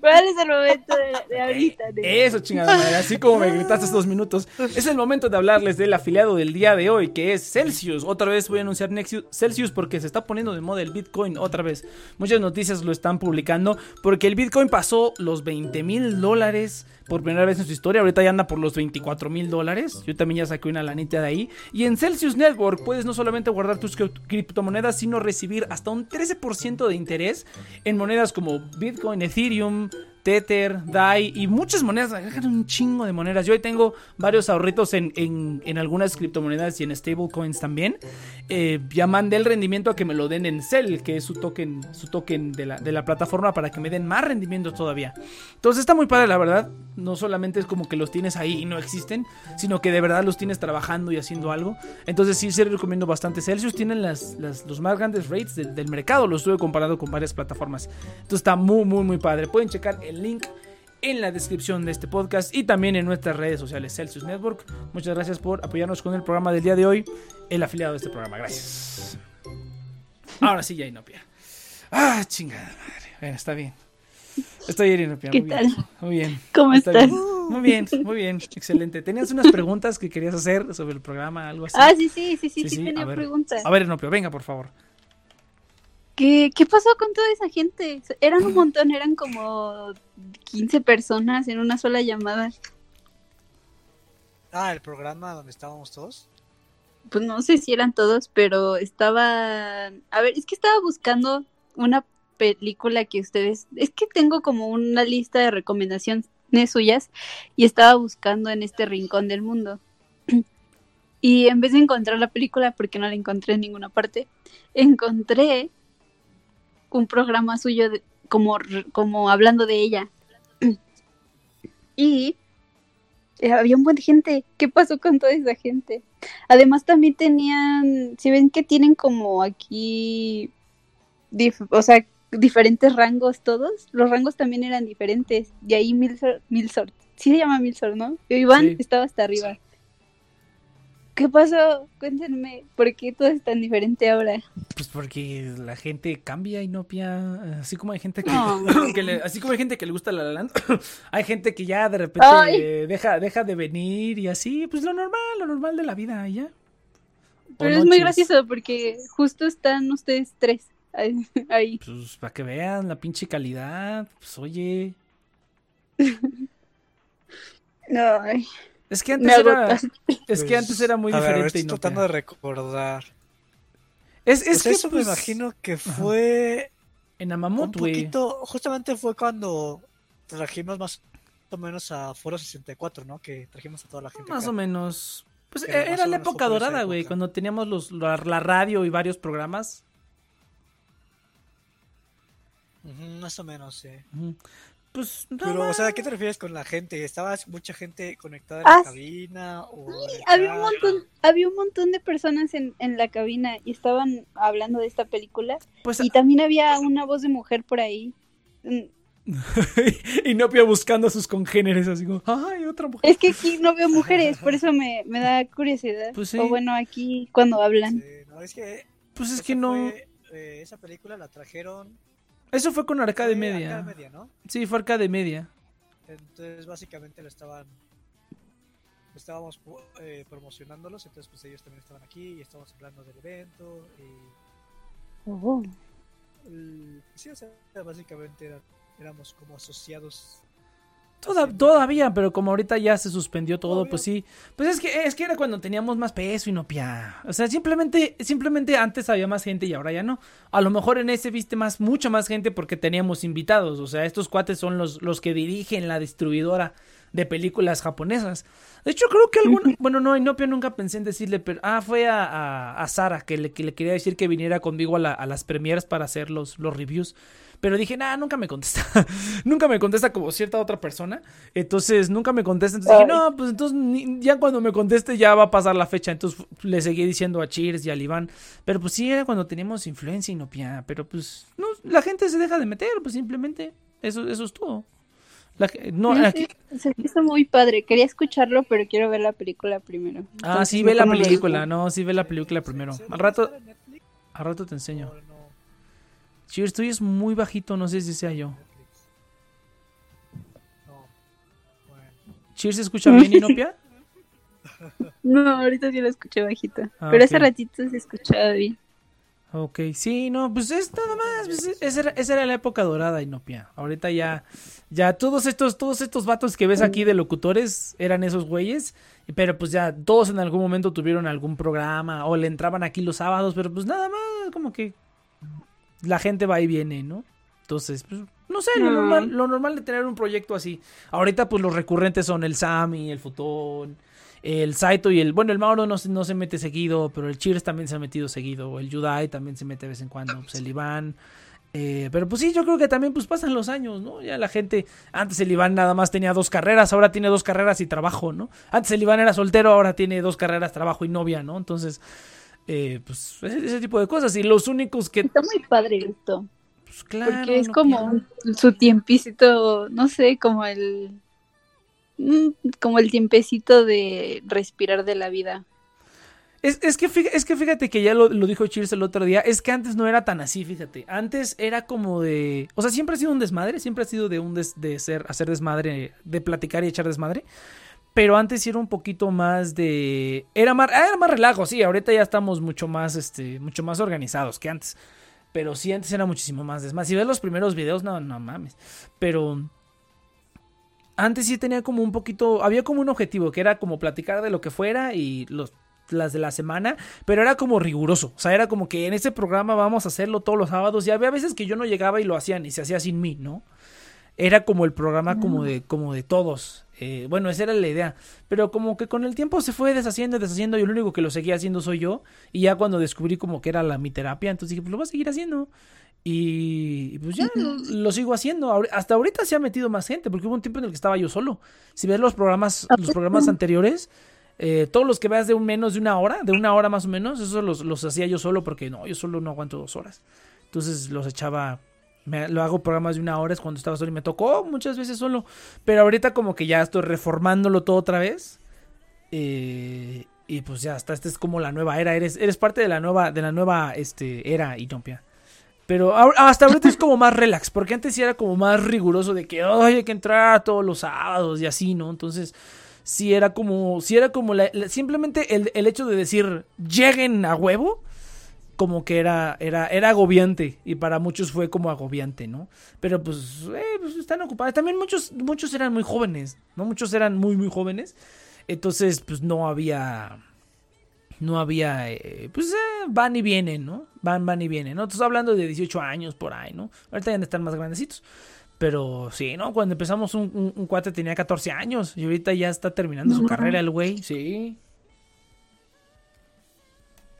¿Cuál es el momento de, de ahorita? Eso, chingada madre, así como me gritaste estos minutos. Es el momento de hablarles del afiliado del día de hoy, que es Celsius. Otra vez voy a anunciar Nexus, Celsius porque se está poniendo de moda el Bitcoin otra vez. Muchas noticias lo están publicando porque el Bitcoin pasó los 20 mil dólares por primera vez en su historia. Ahorita ya anda por los 24 mil dólares. Yo también ya saqué una lanita de ahí. Y en Celsius Network puedes no solamente guardar tus cri- criptomonedas, sino recibir hasta un 13% de interés en monedas como Bitcoin, Ethereum, Tether, DAI y muchas monedas. Agregan un chingo de monedas. Yo hoy tengo varios ahorritos en, en- en algunas criptomonedas y en stablecoins también. Eh, ya mandé el rendimiento a que me lo den en Cell, que es su token, su token de, la, de la plataforma para que me den más rendimiento todavía. Entonces está muy padre, la verdad. No solamente es como que los tienes ahí y no existen, sino que de verdad los tienes trabajando y haciendo algo. Entonces sí, sí recomiendo bastante. Celsius tienen las, las- los más grandes rates del- mercado. Lo estuve comparado con varias plataformas. Entonces está muy, muy, muy padre. Pueden checar el link en la descripción de este podcast y también en nuestras redes sociales Celsius Network. Muchas gracias por apoyarnos con el programa del día de hoy, el afiliado de este programa. Gracias. Ahora sí, ya Inopia. Ah, chingada madre. Bueno, está bien. Estoy bien, Inopia. ¿Qué muy tal? bien. Muy bien. ¿Cómo Está estás? bien. Muy bien, muy bien. Excelente. ¿Tenías unas preguntas que querías hacer sobre el programa, algo así? Ah, sí, sí, sí, sí, Sí, sí, sí, tenía a ver. preguntas. A ver, Inopia, venga, por favor. ¿Qué, ¿Qué pasó con toda esa gente? Eran un montón, eran como 15 personas en una sola llamada. Ah, el programa donde estábamos todos. Pues no sé si eran todos, pero estaba... A ver, es que estaba buscando una película que ustedes... Es que tengo como una lista de recomendaciones suyas y estaba buscando en este rincón del mundo. Y en vez de encontrar la película, porque no la encontré en ninguna parte, encontré un programa suyo de- como, como hablando de ella. Y eh, había un buen de gente. ¿Qué pasó con toda esa gente? Además también tenían, si ven que tienen como aquí, dif- o sea, diferentes rangos todos, los rangos también eran diferentes. Y ahí Milsor, Milsor, sí se llama Milsor, ¿no? Iván Sí. estaba hasta arriba. ¿Qué pasó? Cuéntenme, ¿por qué todo es tan diferente ahora? Pues porque la gente cambia, Inopia. Así como hay gente que, No. que le- así como hay gente que le gusta la La Land, hay gente que ya de repente deja, deja de venir y así, pues lo normal, lo normal de la vida, y ya. ¿O Pero no, es muy gracioso porque justo están ustedes tres ahí. ahí. Pues para que vean la pinche calidad, pues oye. Ay, Es que me antes era, es que Pues, antes era muy a ver, diferente. estoy tratando de recordar. Es, es Pues que eso pues, me imagino que fue en un Amamut, güey. poquito, justamente fue cuando trajimos más o menos a Foro 64, ¿no? Que trajimos a toda la gente. Más acá. o menos. Pues Pero era la época dorada, güey, cuando teníamos los, la, la radio y varios programas. Ujú, más o menos, sí. Pues, no Pero, o sea, ¿a qué te refieres con la gente? ¿Estaba mucha gente conectada en Ah, la cabina? O el Había un montón, había un montón de personas en, en la cabina y estaban hablando de esta película. Pues, Y también había una voz de mujer por ahí. Mm, Inopia buscando a sus congéneres, así como, ay, otra mujer. Es que aquí no veo mujeres, por eso me, me da curiosidad. Pues sí. O bueno, aquí cuando hablan. Sí, no, es que, Pues es que no. fue, eh, esa película la trajeron. Eso fue con Arcade fue Media. Arcade Media, ¿no? Sí, fue Arcade Media. Entonces, básicamente lo estaban. Estábamos eh, promocionándolos, entonces, pues ellos también estaban aquí y estábamos hablando del evento. Y, Oh. el- sí, o sea, básicamente era- éramos como asociados. Toda- todavía, pero como ahorita ya se suspendió todo, pues sí. Pues es que es que era cuando teníamos más peso y no pia. O sea, simplemente simplemente antes había más gente y ahora ya no. A lo mejor en ese viste más mucha más gente porque teníamos invitados, o sea, estos cuates son los los que dirigen la distribuidora de películas japonesas. De hecho, creo que alguna, bueno, no, Inopia nunca pensé en decirle, pero ah, fue a, a, a Sara que le, que le quería decir que viniera conmigo a, la- a las premieres para hacer los, los reviews. Pero dije, nah, nunca me contesta. nunca me contesta como cierta otra persona. Entonces, nunca me contesta. Entonces dije, no, pues entonces ni- ya cuando me conteste ya va a pasar la fecha. Entonces le seguí diciendo a Cheers y al Iván. Pero pues sí, era cuando teníamos influencia y no pia. Pero pues, no, la gente se deja de meter, pues simplemente. Eso, eso es todo. La no, No aquí- se me hizo muy padre. Quería escucharlo, pero quiero ver la película primero. Ah, Entonces, sí, ve la película. No, sí, ve la película primero. ¿Se- se Al rato, al rato te enseño. no? Cheers, tú es muy bajito, no sé si sea yo. Cheers, ¿se escucha bien, Inopia? No, ahorita sí lo escuché bajita. Ah, pero ok. hace ratito se escuchaba bien. Ok, sí, no, pues es nada más, pues, esa, era, esa era la época dorada, Inopia. Ahorita ya, ya todos estos, todos estos vatos que ves aquí de locutores eran esos güeyes, pero pues ya todos en algún momento tuvieron algún programa o le entraban aquí los sábados, pero pues nada más, como que la gente va y viene, ¿no? Entonces, pues, no sé, lo Mm. normal, lo normal de tener un proyecto así. Ahorita pues los recurrentes son el Sammy, el Futón, el Saito y el, bueno, el Mauro no, se- no se mete seguido, pero el Cheers también se ha metido seguido, el Yudai también se mete de vez en cuando, pues el Iván. eh, pero pues sí, yo creo que también pues pasan los años, ¿no? Ya la gente, antes el Iván nada más tenía dos carreras, ahora tiene dos carreras y trabajo, ¿no? Antes el Iván era soltero, ahora tiene dos carreras, trabajo y novia, ¿no? Entonces, eh, pues ese, tipo de cosas. Y los únicos que, Está muy padre esto. pues claro. Porque es no como su tiempecito, no sé, como el. mm, Como el tiempecito de respirar de la vida. Es, es, que fíjate, es que fíjate que ya lo, lo dijo Cheers el otro día, es que antes no era tan así, fíjate. Antes era como de... O sea, siempre ha sido un desmadre, siempre ha sido de un des- de ser, hacer desmadre, de platicar y echar desmadre. Pero antes sí era un poquito más de... Era más, ah, era más relajo, sí, ahorita ya estamos mucho más, este, mucho más organizados que antes. Pero sí, antes era muchísimo más desmadre. Si ves los primeros videos, no, no mames. Pero... Antes sí tenía como un poquito, había como un objetivo, que era como platicar de lo que fuera y los las de la semana, pero era como riguroso, o sea, era como que en este programa vamos a hacerlo todos los sábados y había veces que yo no llegaba y lo hacían y se hacía sin mí, ¿no? Era como el programa como de como de todos. Eh, bueno, esa era la idea, pero como que con el tiempo se fue deshaciendo y deshaciendo y lo único que lo seguía haciendo soy yo y ya cuando descubrí como que era la mi terapia, entonces dije, pues lo voy a seguir haciendo. Y pues ya lo, lo sigo haciendo. Hasta ahorita se ha metido más gente, porque hubo un tiempo en el que estaba yo solo. Si ves los programas, los programas anteriores, eh, todos los que veas de un menos de una hora, de una hora más o menos, esos los, los hacía yo solo porque no, yo solo no aguanto dos horas. Entonces los echaba, me, lo hago programas de una hora es cuando estaba solo y me tocó muchas veces solo. Pero ahorita como que ya estoy reformándolo todo otra vez. Eh, y pues ya está, esta es como la nueva era, eres, eres parte de la nueva, de la nueva este, era Itompia. Pero hasta ahorita es como más relax, porque antes sí era como más riguroso de que "Ay, hay que entrar todos los sábados y así, ¿no? Entonces, sí era como, sí era como simplemente el, el hecho de decir lleguen a huevo, como que era, era, era agobiante y para muchos fue como agobiante, ¿no? Pero pues, eh, pues están ocupados. También muchos, muchos eran muy jóvenes, ¿no? Muchos eran muy, muy jóvenes. Entonces, pues no había, no había, eh, pues eh, van y vienen, ¿no? Van, van y vienen, ¿no? Entonces hablando de 18 años por ahí, ¿no? Ahorita ya están más grandecitos. Pero sí, ¿no? Cuando empezamos un, un, un cuate tenía 14 años y ahorita ya está terminando su carrera el güey, sí.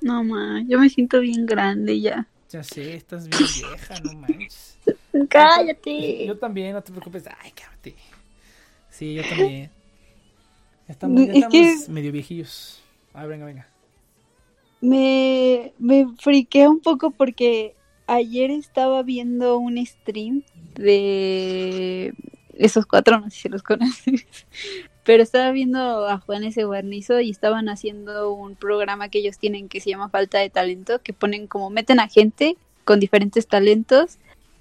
No, ma, yo me siento bien grande ya. Ya sé, estás bien vieja, no manches. Cállate. Yo también, no te preocupes. Ay, cállate. Sí, yo también. Ya estamos, ya Es que- estamos medio viejillos. A ver, venga, venga. Me, me friqué un poco porque ayer estaba viendo un stream de esos cuatro, no sé si los conoces, pero estaba viendo a Juan S. Guarnizo y estaban haciendo un programa que ellos tienen que se llama Falta de Talento, que ponen como meten a gente con diferentes talentos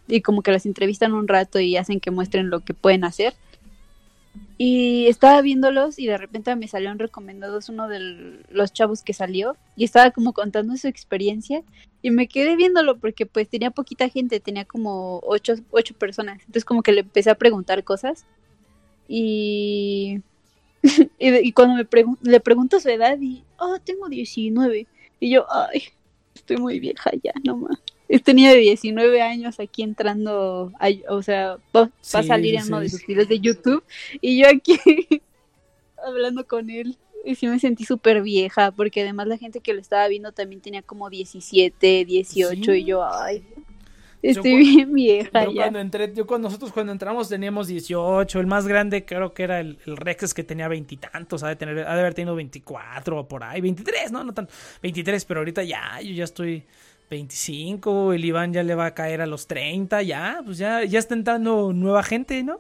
y como que las entrevistan un rato y hacen que muestren lo que pueden hacer. Y estaba viéndolos y de repente me salieron recomendados uno de los chavos que salió y estaba como contando su experiencia y me quedé viéndolo porque pues tenía poquita gente, tenía como ocho, ocho personas. Entonces como que le empecé a preguntar cosas y, y, de- y cuando me pregun- le pregunto su edad y, oh, tengo 19. Y yo, ay, estoy muy vieja ya, no más. Este niño de 19 años aquí entrando, a- o sea, va, va a salir en uno de sí. sus videos de YouTube y yo aquí hablando con él. Y sí me sentí súper vieja, porque además la gente que lo estaba viendo también tenía como 17, 18, Sí. y yo, ay, estoy bien vieja Yo ya. cuando entré, yo cuando nosotros cuando entramos teníamos 18, el más grande creo que era el, el Rex que tenía veintitantos, ha de tener, ha de haber tenido 24 o por ahí, 23, no, no tanto, 23, pero ahorita ya, yo ya estoy 25, el Iván ya le va a caer a los 30, ya, pues ya, ya está entrando nueva gente, ¿no?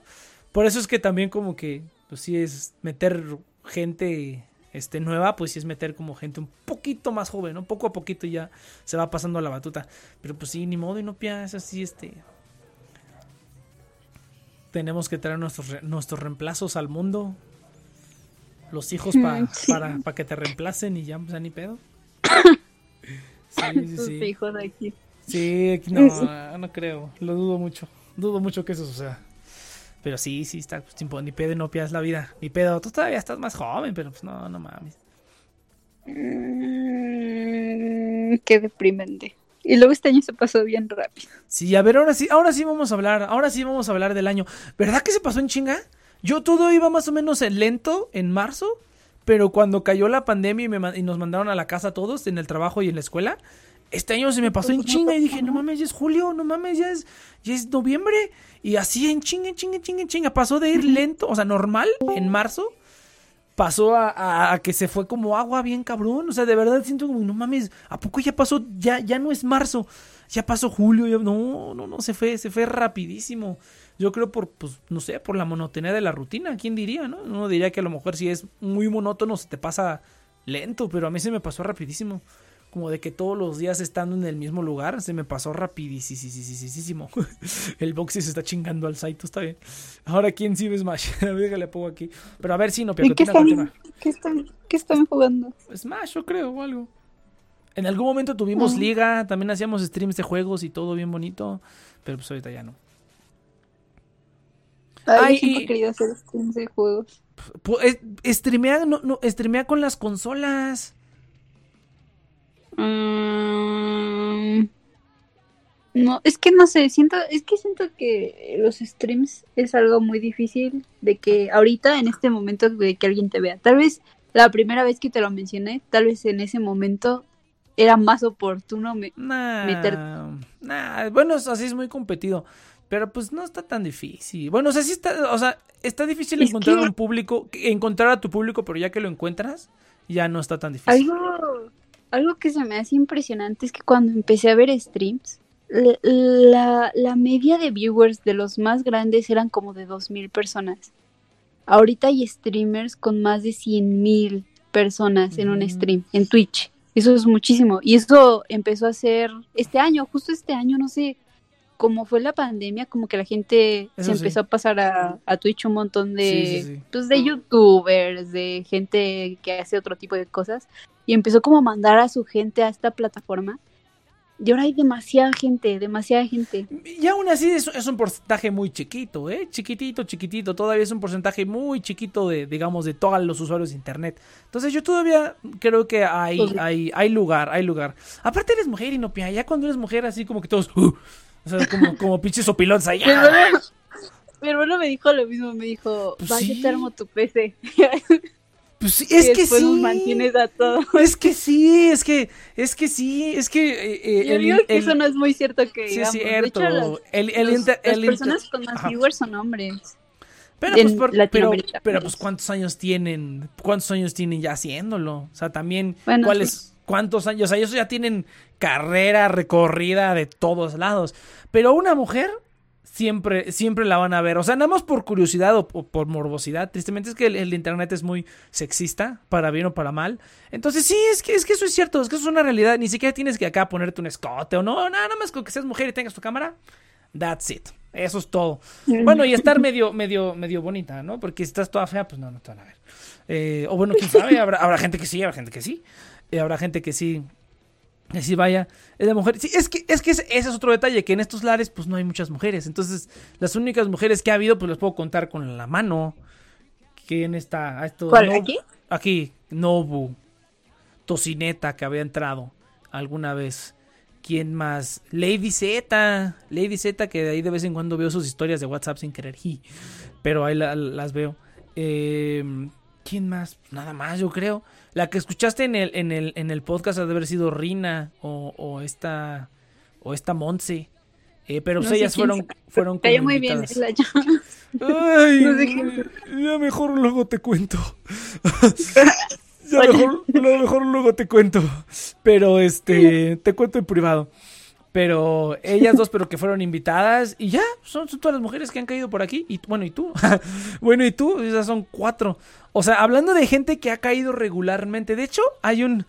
Por eso es que también como que, pues sí es meter gente este nueva, pues sí es meter como gente un poquito más joven, ¿no? Poco a poquito ya se va pasando la batuta. Pero pues sí, ni modo y no piensas así, este. Tenemos que traer nuestros, re- nuestros reemplazos al mundo. Los hijos pa- sí. para, para que te reemplacen y ya, pues ni pedo. Sí, sí, sí. hijos aquí. Sí, no, no creo. Lo dudo mucho. Dudo mucho que eso suceda. Pero sí, sí, está. Pues, tipo, ni pedo y no pidas la vida. Ni pedo. Tú todavía estás más joven, pero pues no, no mames. Mm, qué deprimente. Y luego este año se pasó bien rápido. Sí, a ver, ahora sí, ahora sí vamos a hablar. Ahora sí vamos a hablar del año. ¿Verdad que se pasó en chinga? Yo todo iba más o menos en lento en marzo. Pero cuando cayó la pandemia y, me y nos mandaron a la casa todos, en el trabajo y en la escuela, este año se me pasó en chinga y dije, no mames, ya es julio, no mames, ya es, ya es noviembre. Y así en chinga, en chinga, en chinga, en chinga. Pasó de ir lento, o sea, normal, en marzo, pasó a, a- a que se fue como agua bien cabrón. O sea, de verdad siento como, no mames, ¿a poco ya pasó? Ya, ya no es marzo, ya pasó julio. ya- no, no, no, se fue, se fue rapidísimo. Yo creo por, pues, no sé, por la monotonía de la rutina, ¿quién diría, no? Uno diría que a lo mejor si es muy monótono se te pasa lento, pero a mí se me pasó rapidísimo. Como de que todos los días estando en el mismo lugar, se me pasó rapidísimo. El Boxy se está chingando al Saito, está bien. Ahora, ¿quién sí Smash? Déjale pongo aquí. Pero a ver si no, ¿Y qué están, continúa. qué están, qué están jugando? Smash, yo creo, o algo. En algún momento tuvimos Ah. liga, también hacíamos streams de juegos y todo bien bonito, pero pues ahorita ya no. Ay, Ay, querido hacer streams de juegos. Pu- es- Streamea, no, no, streamea con las consolas. Mm, no, es que no sé, siento, es que siento que los streams es algo muy difícil de que ahorita, en este momento, de que alguien te vea. Tal vez la primera vez que te lo mencioné, tal vez en ese momento era más oportuno me- Nah, Meter- nah, bueno, así es muy competido. Pero pues no está tan difícil. Bueno, o sea, sí está, o sea, está difícil Es encontrar que- un público, encontrar a tu público, pero ya que lo encuentras, ya no está tan difícil. Algo, algo que se me hace impresionante es que cuando empecé a ver streams, la, la, la media de viewers de los más grandes eran como de 2.000 personas. Ahorita hay streamers con más de 100.000 personas en un Ujú. stream, en Twitch. Eso es muchísimo. Y eso empezó a ser este año, justo este año, no sé, como fue la pandemia, como que la gente Eso se sí. empezó a pasar a, a Twitch un montón de, Sí, sí, sí. pues de youtubers, de gente que hace otro tipo de cosas y empezó como a mandar a su gente a esta plataforma Y ahora hay demasiada gente, demasiada gente. Y aún así es, es un porcentaje muy chiquito, ¿eh? Chiquitito, chiquitito. Todavía es un porcentaje muy chiquito de, digamos, de todos los usuarios de Internet. Entonces yo todavía creo que hay, Pues- hay, hay lugar, hay lugar. Aparte eres mujer, Inopia. Ya cuando eres mujer así como que todos... uh, o sea, como, como pinches sopilones ahí. Mi hermano, mi hermano me dijo lo mismo, me dijo, Pues vaya sí. armo tu PC. Pues y es que nos sí. mantienes a todos. Es que sí, es que, es que sí, es que... eh, eh, Yo el- digo que el- eso no es muy cierto que Sí, es. De cierto. hecho, el, el los- inter- las personas con más viewers son hombres. Pero, pues, por- pero, pero, pues. pues, ¿cuántos años tienen? ¿Cuántos años tienen ya haciéndolo? O sea, también, Bueno, ¿cuáles? ¿Cuántos años? O sea, ellos ya tienen carrera recorrida de todos lados. Pero una mujer siempre, siempre la van a ver. O sea, nada más por curiosidad o, o por morbosidad. Tristemente es que el, el internet es muy sexista, para bien o para mal. Entonces, sí, es que, es que eso es cierto, es que eso es una realidad. Ni siquiera tienes que acá ponerte un escote o no, nada más con que seas mujer y tengas tu cámara. That's it. Eso es todo. Bueno, y estar medio, medio, medio bonita, ¿no? Porque si estás toda fea, pues no, no te van a ver. Eh, o bueno, quién sabe, habrá, habrá gente que sí, habrá gente que sí. Eh, habrá gente que sí. Que sí vaya. Es de mujer. Sí, es que, es que ese, ese es otro detalle, que en estos lares, pues no hay muchas mujeres. Entonces, las únicas mujeres que ha habido, pues las puedo contar con la mano. ¿Quién está? Ah, esto, ¿Cuál? No- ¿Aquí? Aquí, Nobu. Tocineta, que había entrado alguna vez. ¿Quién más? Lady Z. Lady Z, que de ahí de vez en cuando veo sus historias de WhatsApp sin querer. Pero ahí la- las veo. Eh, ¿Quién más? Nada más, yo creo. La que escuchaste en el, en el, en el podcast ha de haber sido Rina o, o esta o esta Monse. Eh, pero pues No ellas fueron, fueron como muy bien. la llama. Ay, No sé ya mejor luego te cuento. ya mejor, mejor luego te cuento. Pero este, te cuento en privado. Pero ellas dos, pero que fueron invitadas. Y ya, son, son todas las mujeres que han caído por aquí. Y bueno, ¿y tú? bueno, ¿y tú? Esas son cuatro. O sea, hablando de gente que ha caído regularmente. De hecho, hay un.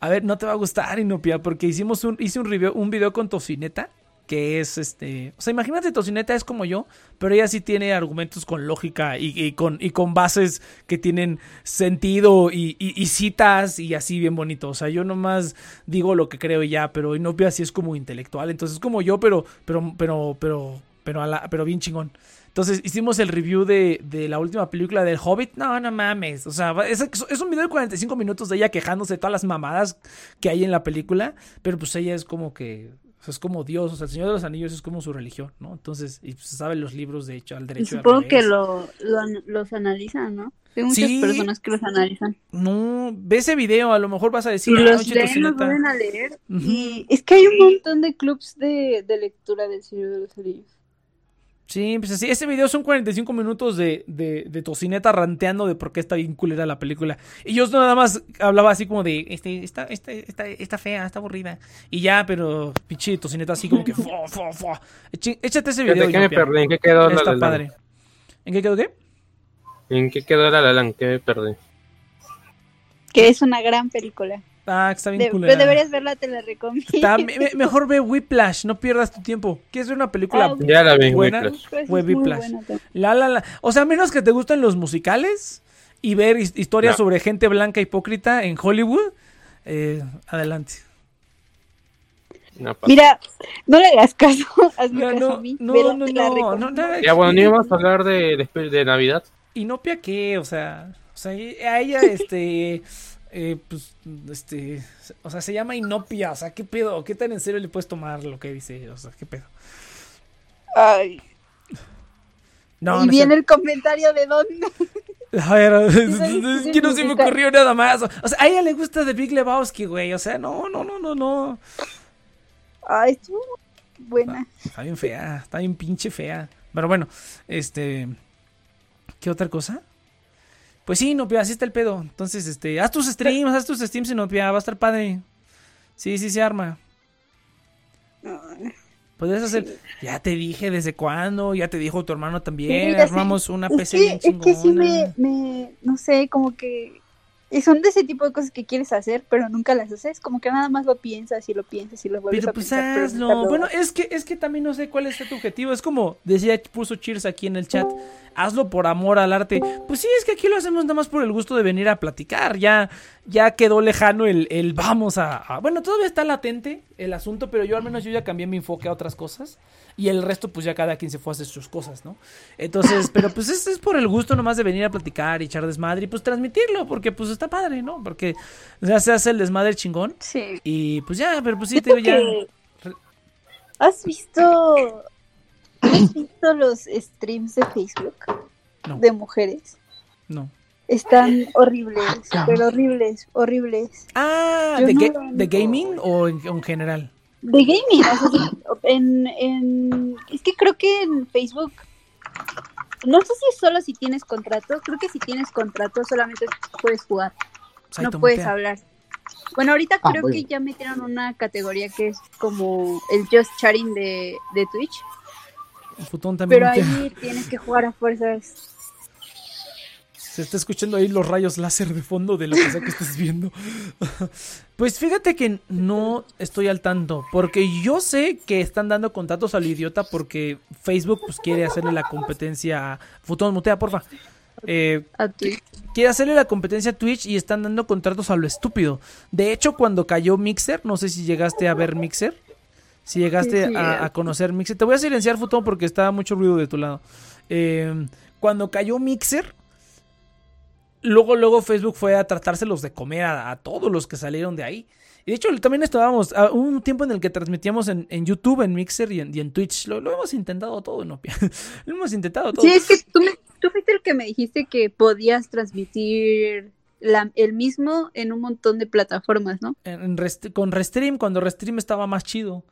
A ver, no te va a gustar, Inopia, porque hicimos un, hice un review, un video con Tocineta, que es este. O sea, imagínate, Tocineta es como yo, pero ella sí tiene argumentos con lógica y, con, y con bases que tienen sentido y citas y así bien bonito. O sea, yo nomás digo lo que creo y ya, pero Inopia sí es como intelectual. Entonces es como yo, pero, pero, pero, pero, pero, a la- pero bien chingón. Entonces hicimos el review de, de la última película del Hobbit. No, no mames. O sea, es, es un video de 45 minutos de ella quejándose de todas las mamadas que hay en la película. Pero pues ella es como que. O sea, es como Dios. O sea, el Señor de los Anillos es como su religión, ¿no? Entonces, y pues, sabe los libros de hecho al Y derecho. y al supongo que lo, lo los analizan, ¿no? Hay muchas Sí. personas que los analizan. No, ve ese video, a lo mejor vas a decir. Y "Ah, los leen, los Tocineta". vuelven a leer. Ujú. Y es que hay un montón de clubs de, de lectura del Señor de los Anillos. Sí, pues así, ese video son 45 minutos de, de, de tocineta ranteando de por qué está bien culera la película. Y yo nada más hablaba así como de, este, está, está, está, está fea, está aburrida. Y ya, pero pinche tocineta así como que, fua, fua, fua. Echi- Échate ese video. ¿De qué me perdí? ¿En qué quedó la Está La padre. ¿En qué quedó qué? ¿En qué quedó la La Land? ¿Qué me perdí? Que es una gran película. Ah, que está bien De- culera. pero deberías verla, te la recomiendo. Está- me- me- mejor ve Whiplash, no pierdas tu tiempo. ¿Quieres ver una película? Ah, Ya la vi, Buena. Whiplash. Pues buena. La, la, la. O sea, a menos que te gusten los musicales y ver his- historias No. sobre gente blanca hipócrita en Hollywood, eh, adelante. No, Mira, no le hagas caso, hazme No, caso no, a mí. no, vela, no, no, no, nada- Ya bueno, no íbamos a hablar de, de, de Navidad. Inopia qué, o sea, o sea, a ella, este, eh, pues, este, o sea, se llama Inopia, o sea, qué pedo, qué tan en serio le puedes tomar lo que dice, o sea, qué pedo. Ay, No, y no viene el comentario de dónde. A ver, es que no se me ocurrió nada más. O sea, a ella le gusta The Big Lebowski, güey, o sea, no, no, no, no, no. Ay, estuvo buena. Está bien fea, está bien pinche fea. Pero bueno, este. ¿Qué otra cosa? Pues sí, Nopia, así está el pedo. Entonces, este, haz tus streams, haz tus streams en Nopia, va a estar padre. Sí, sí se arma. Podrías hacer. Ya te dije desde cuándo, ya te dijo tu hermano también. Sí, armamos una Es PC que, bien es que sí me, me, no sé, como que y son de ese tipo de cosas que quieres hacer, pero nunca las haces, como que nada más lo piensas y lo piensas y lo vuelves Pero a pues pensar. pero nunca hazlo. lo- Bueno, es que, es que también no sé cuál es tu objetivo. Es como decía, puso Cheers aquí en el chat. Hazlo por amor al arte. Pues sí, es que aquí lo hacemos nada más por el gusto de venir a platicar. Ya, ya quedó lejano el, el vamos a, a- Bueno, todavía está latente el asunto, pero yo al menos yo ya cambié mi enfoque a otras cosas. Y el resto, pues ya cada quien se fue a hacer sus cosas, ¿no? Entonces, pero pues es, es por el gusto nomás de venir a platicar y echar desmadre y pues transmitirlo, porque pues está padre, ¿no? Porque ya se hace el desmadre chingón. Sí. Y pues ya, pero pues sí, te ya. ¿Has visto, ¿Has visto los streams de Facebook No. de mujeres? No. Están horribles, pero horribles, horribles. Ah, ¿de, no ga- de gaming o en, en general? De gaming, o sea, sí, en, en, es que creo que en Facebook, no sé si es solo si tienes contrato, creo que si tienes contrato solamente puedes jugar, no puedes mutea. hablar. Bueno, ahorita Ah, creo que bien. ya metieron una categoría que es como el just chatting de, de Twitch, Futón también pero mutea. ahí tienes que jugar a fuerzas. Se está escuchando ahí los rayos láser de fondo de lo que sea que estés viendo. pues fíjate que no estoy al tanto. Porque yo sé que están dando contratos a lo idiota porque Facebook pues quiere hacerle la competencia a... Futón, mutea, porfa. Eh, A Twitch. quiere hacerle la competencia a Twitch y están dando contratos a lo estúpido. De hecho, cuando cayó Mixer, no sé si llegaste a ver Mixer. Si llegaste Sí, sí, a, a eh. conocer Mixer. Te voy a silenciar, Futón, porque está mucho ruido de tu lado. Eh, cuando cayó Mixer, luego, luego Facebook fue a tratárselos de comer a, a todos los que salieron de ahí. Y de hecho, también estábamos, a un tiempo en el que transmitíamos en, en YouTube, en Mixer y en, y en Twitch. Lo, lo hemos intentado todo, ¿no? lo hemos intentado todo. Sí, es que tú, me- tú fuiste el que me dijiste que podías transmitir la- el mismo en un montón de plataformas, ¿no? en- en rest- con Restream, cuando Restream estaba más chido.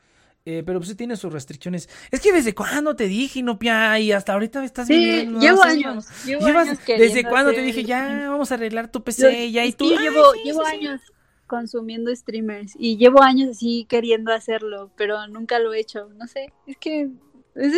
Eh, pero pues sí tiene sus restricciones. Es que desde cuándo te dije, Inopia, y hasta ahorita me estás Sí, llevo años. Llevo Llevas- años ¿Desde cuándo te dije, ya, vamos a arreglar tu Yo- PC? ya, y tú. que "Ay, llevo, llevo sí, sí". años consumiendo streamers y llevo años así queriendo hacerlo, pero nunca lo he hecho. No sé, es que es,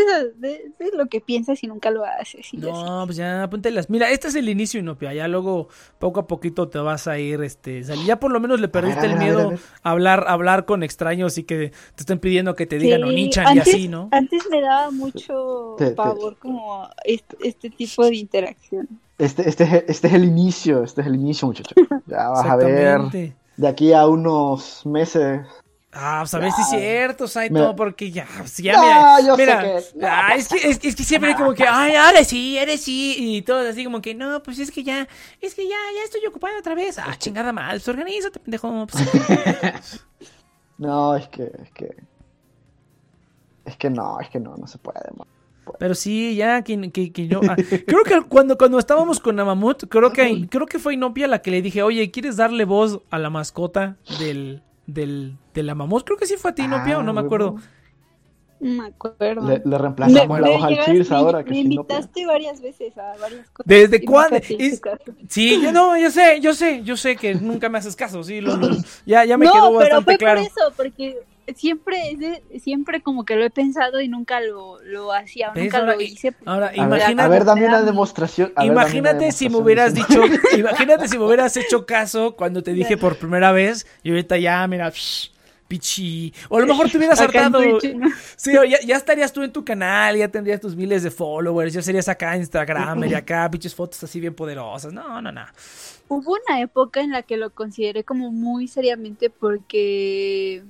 es lo que piensas y nunca lo haces. y así. No, pues ya, las. Mira, este es el inicio, Inopia. Ya luego, poco a poquito te vas a ir, este, salir. Ya por lo menos le perdiste a ver, el a ver, a miedo ver. a hablar, a hablar con extraños y que te estén pidiendo que te digan Sí, Onichan y antes- así, ¿no? Antes me daba mucho Te- te- pavor como este, este tipo de interacción. Este, este, es- este es el inicio, este es el inicio, muchachos. Ya vas a ver de aquí a unos meses. Ah, pues a ver si es cierto, Saito, porque ya, pues ya, No, mira, yo sé mira, que- no ah, es que, es, es que siempre como que, ay, ahora sí, eres sí, y todo así como que, no, pues es que ya, es que ya, ya estoy ocupado otra vez, ah, chingada mal, pues organízate, pendejo, pues, No, es que, es que. Es que no, es que no, no se puede. man. pero sí, ya, que, que, que yo, ah, creo que cuando, cuando estábamos con Namamut, creo que, creo que fue Inopia la que le dije, oye, ¿quieres darle voz a la mascota del, del, de la mamut? Creo que sí fue a ti, Inopia, o no me Ah, acuerdo. huevo. No me acuerdo. Le, le reemplazamos Me- la me voz al Cheers me- ahora que me si no. invitaste varias veces a varias cosas. ¿Desde cuándo? Sí, yo no, yo sé, yo sé, yo sé que nunca me haces caso, sí, lo- lo- ya, ya me no, quedó pero bastante fue claro. por eso, porque siempre, siempre como que lo he pensado y nunca lo, lo hacía, o ¿Ves? nunca Ahora- lo hice. ahora, A ver, imagínate- a ver, dame una demostración. a ver, dame una Imagínate si me hubieras dicho, imagínate si me hubieras hecho caso cuando te dije por primera vez y ahorita ya, mira, psh, pichi, o a lo mejor te hubieras hartado, sí, o ya, ya estarías tú en tu canal, ya tendrías tus miles de followers, ya serías acá en Instagram y acá, pinches fotos así bien poderosas, no, no, no, Hubo una época en la que lo consideré como muy seriamente porque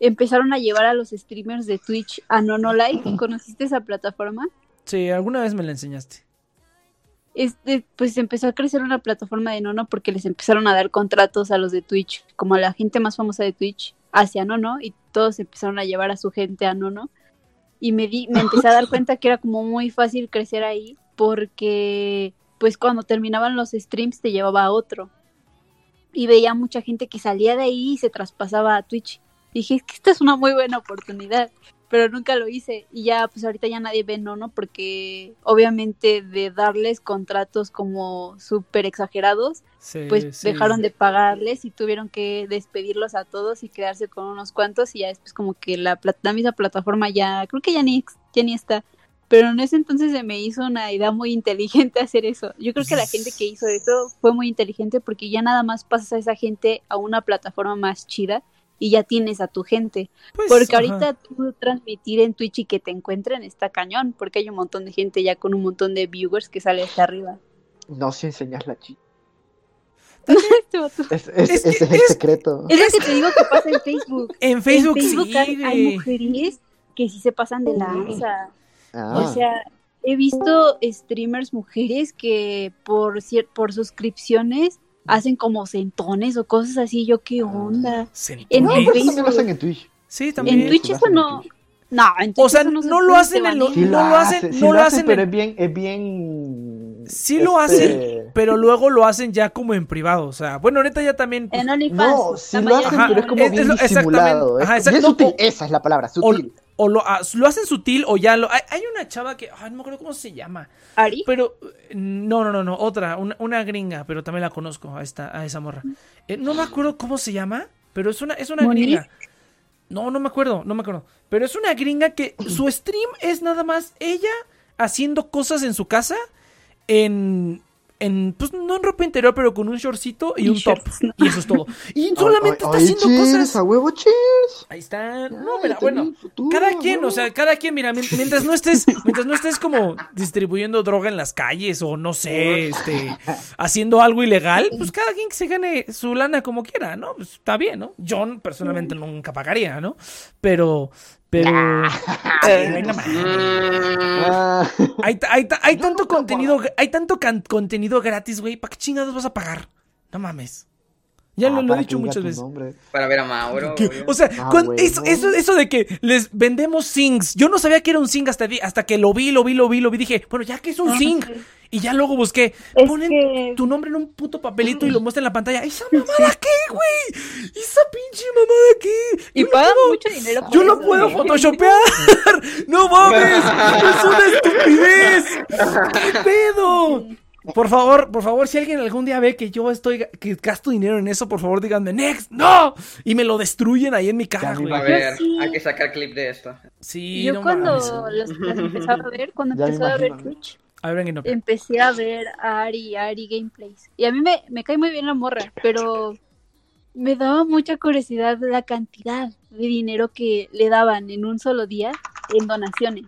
empezaron a llevar a los streamers de Twitch a Nonolive. ¿Conociste esa plataforma? sí, alguna vez me la enseñaste. Este, pues empezó a crecer una plataforma de Nono porque les empezaron a dar contratos a los de Twitch, como a la gente más famosa de Twitch, hacia Nono, y todos empezaron a llevar a su gente a Nono. Y me, di, me empecé a dar cuenta que era como muy fácil crecer ahí, porque pues cuando terminaban los streams te llevaba a otro. Y veía mucha gente que salía de ahí y se traspasaba a Twitch. Dije, es que esta es una muy buena oportunidad pero nunca lo hice. Y ya pues ahorita ya nadie ve Nono porque obviamente de darles contratos como súper exagerados Sí, pues sí. dejaron de pagarles y tuvieron que despedirlos a todos y quedarse con unos cuantos. Y ya después como que la, la misma plataforma ya creo que ya ni, ya ni está. Pero en ese entonces se me hizo una idea muy inteligente hacer eso. Yo creo que la gente que hizo eso fue muy inteligente porque ya nada más pasas a esa gente a una plataforma más chida y ya tienes a tu gente Pues, porque ajá. ahorita tú transmitir en Twitch y que te encuentren está cañón, porque hay un montón de gente ya con un montón de viewers que sale hasta arriba. No si enseñas la chica. Este. Es, es- Es que ese es el secreto. Es lo que te digo que pasa en Facebook. En Facebook, en Facebook sí, hay, mujeres que sí se pasan de lanza. Ah, O sea, he visto streamers mujeres que por por suscripciones hacen como centones o cosas así. Yo, ¿qué onda? Centones. En no, Facebook. también lo hacen en Twitch. Sí, también. En Twitch lo eso no. Twitch. No, en Twitch O sea, eso no lo hacen en lo-. Sí No lo lo hacen, sí no lo lo hacen, pero en- es bien, es bien. Sí lo este, hacen, pero luego lo hacen ya como en privado. O sea, bueno, ahorita ya también. pues, En OnlyFans. No, sí lo hacen, Ajá, pero es como es- bien es lo- disimulado. exactamente. Ajá, es sutil, esa es la palabra, sutil. o lo, ah, lo hacen sutil o ya lo. Hay, hay una chava que. Ay, no me acuerdo cómo se llama. Ari. Pero. No, no, no, no. Otra. Una, una gringa, pero también la conozco a, esta, a esa morra. Eh, no me acuerdo cómo se llama, pero es una, es una ¿Monique? gringa. No, no me acuerdo, no me acuerdo. Pero es una gringa que su stream es nada más ella haciendo cosas en su casa en. En, pues no en ropa interior, pero con un shortcito y Y un top. shorts. Y eso es todo. Y solamente está Ay, haciendo cheers, cosas. a huevo, cheers. Ahí está. No, mira, bueno. futuro, Cada quien, huevo. o sea, cada quien, mira, mien- mientras no estés, mientras no estés como distribuyendo droga en las calles o no sé, este, haciendo algo ilegal, pues cada quien que se gane su lana como quiera, ¿no? Pues está bien, ¿no? Yo personalmente nunca pagaría, ¿no? Pero, pero, Ay, no mames. Hay, tanto contenido, hay tanto contenido gratis, güey, ¿para qué chingados vas a pagar? No mames. Ya ah, lo, lo he dicho muchas veces. nombre. Para ver a Mauro. O sea, Ah, eso, eso, eso de que les vendemos sings. Yo no sabía que era un sing hasta, hasta que lo vi, lo vi, lo vi, lo vi. Dije, bueno, ya que es un Ah, sing. sí. Y ya luego busqué. Es Ponen que- tu nombre en un puto papelito y lo muestran en la pantalla. ¿Esa mamada qué, güey? ¿Esa pinche mamada qué? Y no pagan mucho dinero por Yo no puedo ¿eh? photoshopear. No mames. Es una estupidez. ¿Qué pedo? Por favor, por favor, si alguien algún día ve que yo estoy, que gasto dinero en eso, por favor díganme, Next, no. Y me lo destruyen ahí en mi cara, güey. A ver, sí. hay que sacar clip de esto. Sí, Yo no cuando las empezaba a ver, cuando empezaba a ver. Twitch, A ver, no. empecé a ver a Ari, a Ari Gameplays. Y a mí me, me cae muy bien la morra, pero me daba mucha curiosidad la cantidad de dinero que le daban en un solo día en donaciones.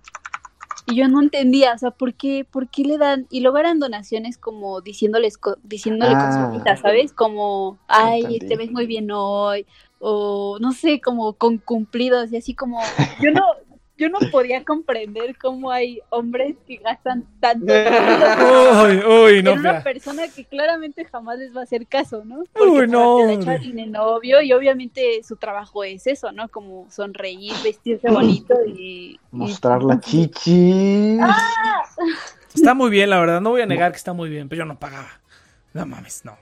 Y yo no entendía, o sea, ¿por qué, por qué le dan? Y luego eran donaciones como diciéndoles, co- diciéndole Ah. cositas, ¿sabes? Como, ay, Entendí. te ves muy bien hoy, o no sé, como con cumplidos y así como, yo no, yo no podía comprender cómo hay hombres que gastan tanto dinero Uy, uy, no, en una persona que claramente jamás les va a hacer caso, ¿no? Uy, no, tiene novio y obviamente su trabajo es eso, ¿no? Como sonreír, vestirse bonito y... y- Mostrar la chichi. Está muy bien, la verdad. No voy a negar que está muy bien, pero yo no pagaba. No mames, no.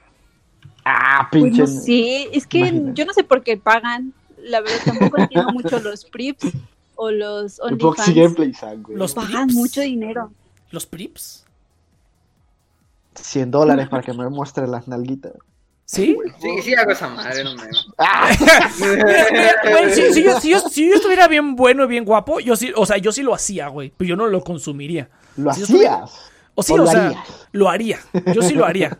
Ah, Pues pinche. no sé, es que Imagínate. yo no sé por qué pagan, la verdad tampoco entiendo mucho los prips o los Boxy. Gameplay, güey. Los- Pagan Prips. mucho dinero. ¿Los prips? 100 dólares para que me muestre las nalguitas. ¿Sí? Sí, sí hago esa madre, no me. Güey, si, si yo, si, yo, si yo estuviera bien bueno y bien guapo, yo sí, o sea, yo sí lo hacía, güey, pero yo no lo consumiría. ¿Lo Si yo estuviera- hacías? O sí, ¿O o, lo sea, harías? lo haría. Yo sí lo haría.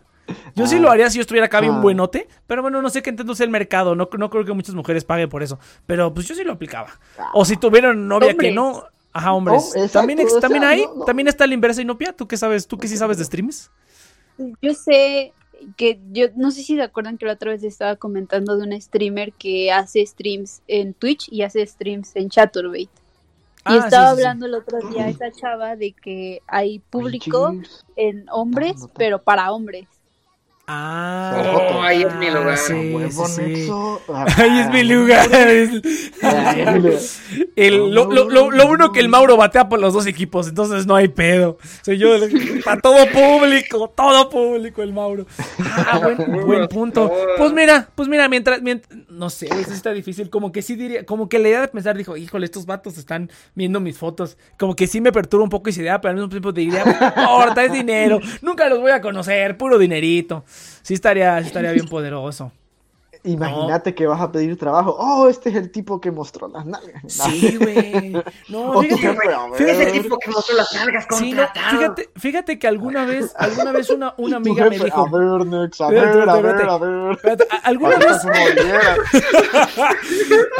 Yo sí Ah. lo haría si yo estuviera acá bien Ah. buenote, pero bueno, no sé qué sea el mercado, no, no creo que muchas mujeres paguen por eso, pero pues yo sí lo aplicaba. O si tuvieran novia que no, ajá, hombres. Oh, exacto, también ex- o sea, también hay, no, no. también está la inversa inopia, ¿tú qué sabes? ¿Tú qué sí sabes de streams? Yo sé que yo no sé si se acuerdan que la otra vez estaba comentando de un streamer que hace streams en Twitch y hace streams en Chaturbate. Y Ah, estaba sí, sí, sí. hablando el otro día esa chava de que hay público en hombres, Ah, pero para hombres. Ah, Oh, ahí es mi lugar. sí, sí, Huevo, sí. Nexo. Ahí es mi lugar. Ahí es mi lugar. El, lo, lo, lo, lo bueno que el Mauro batea por los dos equipos, entonces no hay pedo. Soy yo, para todo público, todo público el Mauro. Ah, buen, buen punto. Pues mira, pues mira, mientras, mientras no sé, eso sí está difícil. Como que sí diría, como que la idea de pensar, dijo, híjole, estos vatos están viendo mis fotos. Como que sí me perturba un poco esa idea, pero al mismo tiempo diría, no importa, es dinero. Nunca los voy a conocer, puro dinerito. Sí estaría, estaría bien poderoso. Imagínate que vas a pedir trabajo. Oh, este es el tipo que mostró las nalgas. Sí, güey. No, fíjate, fíjate Ese tipo que mostró las nalgas Sí, no, fíjate, fíjate que alguna vez, alguna vez una, una amiga me dijo. A ver, Nex, a ver, a ver, a ver. ¿Alguna vez?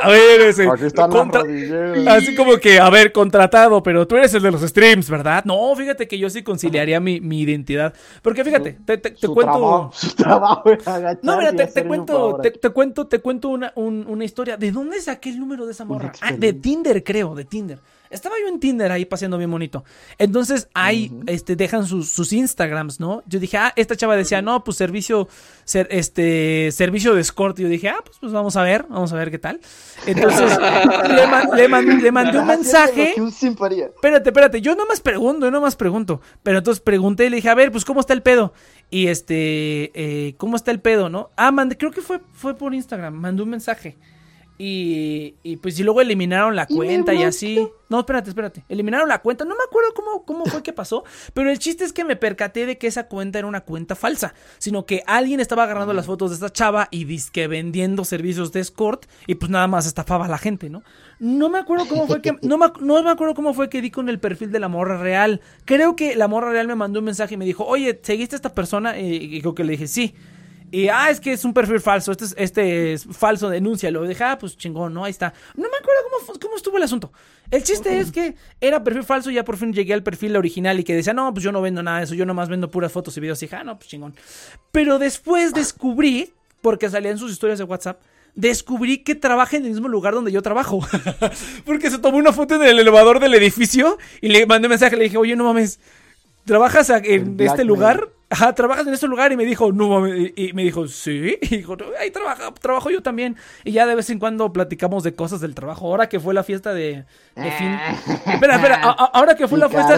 A ver, ese. Aquí están contra- las. Así como que, a ver, contratado, pero tú eres el de los streams, ¿verdad? No, fíjate que yo sí conciliaría mi, mi identidad. Porque fíjate, te, te- te Su cuento. trabajo, su trabajo es agachar No, mira, te, cuento. Te, te cuento, te cuento una, un- una historia. ¿De dónde saqué el número de esa morra? Ah, de. Tinder, creo, de Tinder. Estaba yo en Tinder ahí paseando bien bonito. Entonces ahí este, dejan sus, sus Instagrams, ¿no? Yo dije, ah, esta chava decía, no, pues servicio, ser, este, servicio de escort. Y yo dije, ah, pues, pues vamos a ver, vamos a ver qué tal. Entonces le, ma- le man- le mandé un mensaje. un. Espérate, espérate, yo nomás pregunto, yo nomás pregunto. Pero entonces pregunté y le dije, a ver, pues, ¿cómo está el pedo? Y este, eh, ¿cómo está el pedo, no? Ah, mandé, creo que fue, fue por Instagram, mandé un mensaje. Y, y pues y luego eliminaron la cuenta y así. No, espérate, espérate. Eliminaron la cuenta. No me acuerdo cómo, cómo fue que pasó. Pero el chiste es que me percaté de que esa cuenta era una cuenta falsa. Sino que alguien estaba agarrando las fotos de esta chava y disque vendiendo servicios de escort. Y pues nada más estafaba a la gente, ¿no? No me acuerdo cómo fue que. No me, no me acuerdo cómo fue que di con el perfil de la morra real. Creo que la morra real me mandó un mensaje y me dijo, oye, ¿seguiste a esta persona? Y, y creo que le dije, sí. Y, ah, es que es un perfil falso, este es, este es falso, denúncialo. Y dije, ah, pues chingón, ¿no? Ahí está. No me acuerdo cómo, cómo estuvo el asunto. El chiste es que era perfil falso y ya por fin llegué al perfil original y que decía, no, pues yo no vendo nada de eso, yo nomás vendo puras fotos y videos. Y dije, ah, no, pues chingón. Pero después descubrí, porque salía en sus historias de WhatsApp, descubrí que trabaja en el mismo lugar donde yo trabajo. porque se tomó una foto en el elevador del edificio y le mandé un mensaje, le dije, oye, no mames, ¿trabajas en este lugar? Ajá, ¿trabajas en este lugar? Y me dijo, no. Y me dijo, sí. Y dijo, "No, ahí trabaja, trabajo yo también. Y ya de vez en cuando platicamos de cosas del trabajo. Ahora que fue la fiesta de, de fin. Espera, espera, a- a- ahora que fue la fiesta.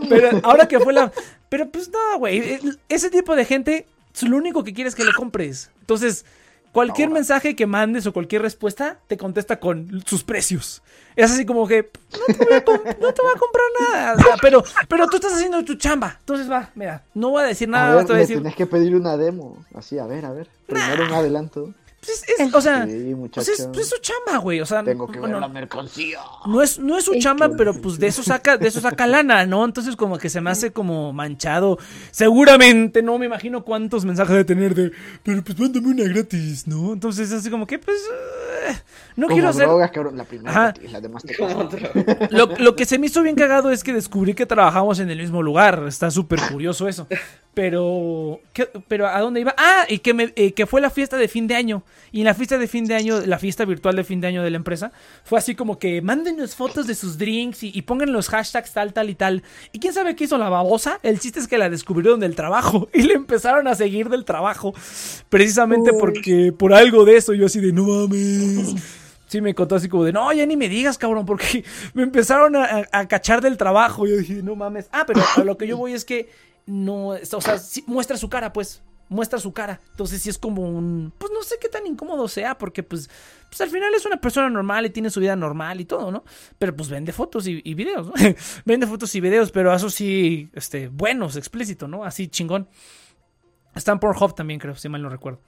Pero ahora que fue la. Pero pues no, güey. el- Ese tipo de gente, lo único que quiere es que le compres. Entonces, cualquier mensaje que mandes o cualquier respuesta, te contesta con sus precios. Es así como que no te voy a, no te voy a comprar nada. O sea, pero, pero tú estás haciendo tu chamba. Entonces va, mira, no voy a decir nada, a ver, te voy a le decir. tenés que pedir una demo. Así, a ver, a ver. Primero un adelanto. pues, es- es- o sea, Sí, pues es, pues es su chamba, güey. O sea, Tengo que ver bueno, la mercancía. no es, no es su chamba, pero pues de eso saca, de eso saca lana, ¿no? Entonces como que se me hace como manchado. Seguramente, no me imagino cuántos mensajes de tener de, pero pues mándame una gratis, ¿no? Entonces así como que pues no Como quiero hacer. drogas, cabrón. La primera Ajá. gratis, las demás te Como costan. otro. Lo, lo que se me hizo bien cagado es que descubrí que trabajamos en el mismo lugar. Está súper curioso eso. Pero, ¿qué- pero ¿a dónde iba? Ah, y que, me, eh, que fue la fiesta de fin de año. Y en la fiesta de fin de año, la fiesta virtual de fin de año de la empresa, fue así como que mándenos fotos de sus drinks y, y pongan los hashtags tal, tal y tal. ¿Y quién sabe qué hizo la babosa? El chiste es que la descubrieron del trabajo y le empezaron a seguir del trabajo. Precisamente porque por algo de eso yo así de no mames. Sí, me contó así como de, no, ya ni me digas, cabrón, porque me empezaron a, a- a cachar del trabajo. Yo dije, no mames. Ah, pero a lo que yo voy es que no, o sea, sí, muestra su cara, pues, muestra su cara. Entonces sí es como un, pues no sé qué tan incómodo sea, porque pues, pues al final es una persona normal y tiene su vida normal y todo, ¿no? Pero pues vende fotos y, videos, ¿no? vende fotos y videos, pero eso sí, este, buenos, explícito, ¿no? Así chingón. Está en Pornhub también, creo, si mal no recuerdo.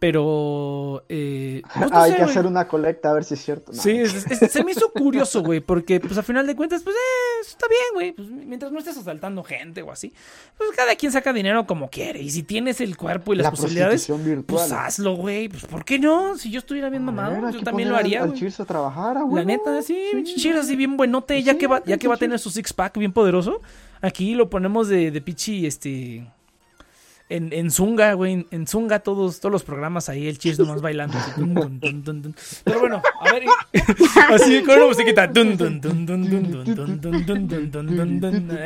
Pero, eh, pues, no Hay sé, que hacer una colecta a ver si es cierto. No. Sí, es- es- se me hizo curioso, güey, porque pues a final de cuentas, pues eh, está bien, güey, pues mientras no estés asaltando gente o así, pues cada quien saca dinero como quiere, y si tienes el cuerpo y las La posibilidades, pues hazlo, güey, pues ¿por qué no? Si yo estuviera bien mamado, ver, yo también lo al- haría, Al. Chirso a trabajar, ah, La neta, sí, Sí. así bien buenote, ya Sí, que va, ya sí, que va a tener su six pack bien poderoso, aquí lo ponemos de, de pichi, este en, en Zunga, güey. En Zunga todos, todos los programas ahí, el Cheers nomás bailando. Pero bueno, a ver. así con una musiquita.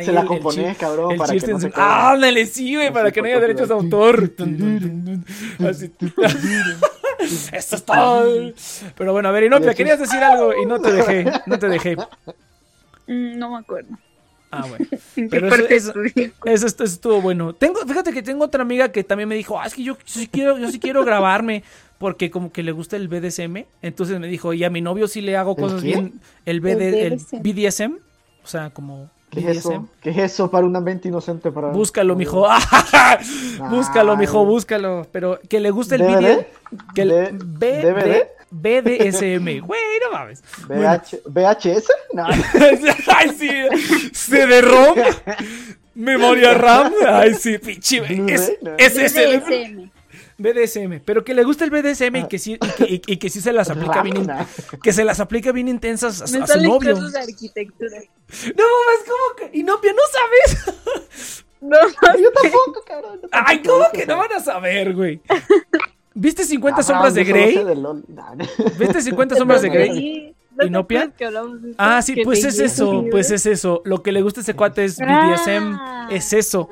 Se la componés, cabrón, el para que no se ah, Ándale, sí, güey, para que no haya derechos de autor. Así. Esto es todo. Pero bueno, a ver, Inopia, querías decir algo y no te dejé. No te dejé. No me acuerdo. Ah, bueno. ¿En qué Pero eso- parte eso-? Eso, estuvo bueno. Tengo, fíjate que tengo otra amiga que también me dijo, ah, es que yo, sí quiero, yo sí quiero grabarme porque como que le gusta el BDSM. Entonces me dijo, y a mi novio sí le hago ¿El cosas qué? bien, el, BD, el BDSM. BDSM, o sea, como ¿Qué es eso? ¿Qué es eso para una mente inocente? Para... Búscalo, mijo. búscalo, mijo, búscalo. Pero que le guste el DVD? video. Que DVD? BDSM. Güey, no mames. VH ¿VHS? No. Ay, sí. CD-ROM. Memoria RAM. Ay, sí, pinche. Es, no. es ese. BDSM. BDSM. Pero que le guste el BDSM y que sí, y que, y- y que sí se las aplica bien. in- Rana. Que se las aplica bien intensas a, a su novio. de arquitectura. No mames, ¿cómo que? Inopia, ¿no sabes? No, Yo tampoco, cabrón. Ay, ¿cómo que no van a saber, güey? ¿Viste 50 Cabrón, sombras de sé Grey? de LOL. Nah, nah. ¿Viste 50 sombras de Grey? Sí, ¿no. Ah, sí, pues es eso, pues es eso. Lo que le gusta a ese cuate es BDSM, Ah. es eso.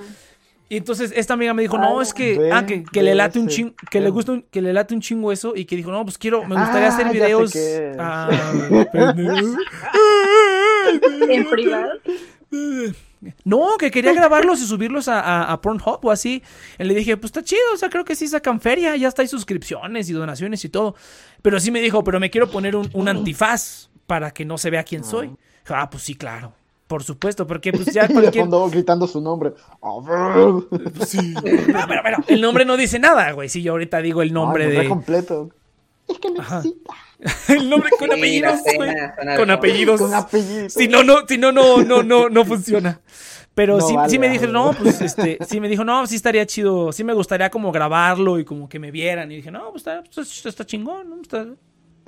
Y entonces esta amiga me dijo, no, es que, ah, que, que le late un chingo, que le gusta un, que le late un chingo eso y que dijo, no, pues quiero, me gustaría Ah, hacer videos. Ah. En privado. No, que quería grabarlos y subirlos a, a, a Pornhub o así. Y le dije, pues está chido, o sea, creo que sí sacan feria, ya está hay suscripciones y donaciones y todo. Pero sí me dijo, pero me quiero poner un, un antifaz para que no se vea quién soy. Dije, Ah, pues sí, claro. Por supuesto, porque pues ya de cualquier... fondo gritando su nombre. A ver. Sí. Pero, pero, pero, el nombre no dice nada, güey. Si yo ahorita digo el nombre Ay, de... completo. Es que Ajá. necesita. el nombre con Sí, apellidos, pena, Con apellidos. Con. Si no, no, si no, no, no, no, no funciona. Pero No sí, vale, sí me vale. dije, no, pues este, sí me dijo, no, sí estaría chido, sí me gustaría como grabarlo y como que me vieran. Y dije, no, pues está, pues, está chingón, ¿no? Está,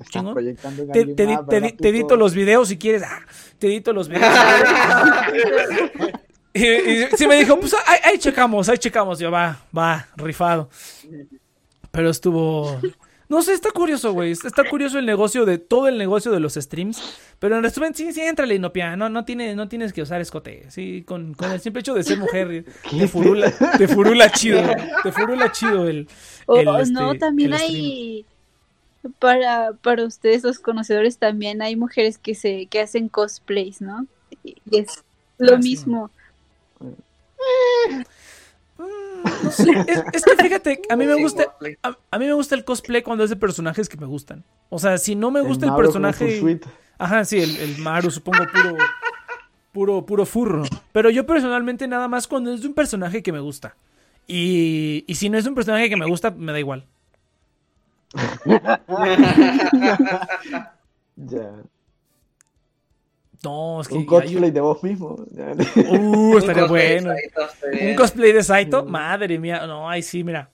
chingón. te, alguien te, di- más, te ¿verdad, di- te edito los videos si quieres. Ah, te edito los videos. y, y sí me dijo, pues ahí, ahí checamos, ahí checamos. Yo, va, va, rifado. Pero estuvo. No sé, está curioso, güey. Está curioso el negocio de todo el negocio de los streams. Pero en resumen, sí, sí, entrale, Inopia. No, no, tiene, no tienes que usar escote. Sí, con, con el simple hecho de ser mujer, te furula, te furula chido. Te furula chido el. O el, o este, no, también el hay para para ustedes los conocedores también hay mujeres que se que hacen cosplays, ¿no? Y es lo Ah, sí. mismo. No sé, es, es que fíjate, a mí me gusta, a, a mí me gusta el cosplay cuando es de personajes que me gustan. O sea, si no me gusta el, personaje, ajá, sí, el, el Maru, supongo puro, puro, puro furro. Pero yo personalmente nada más cuando es de un personaje que me gusta. Y, y si no es de un personaje que me gusta, me da igual. Ya. No, es que Un hay cosplay de vos mismo. Uh, estaría bueno. Saito, Un cosplay de Saito, madre mía. No, ay, sí, mira.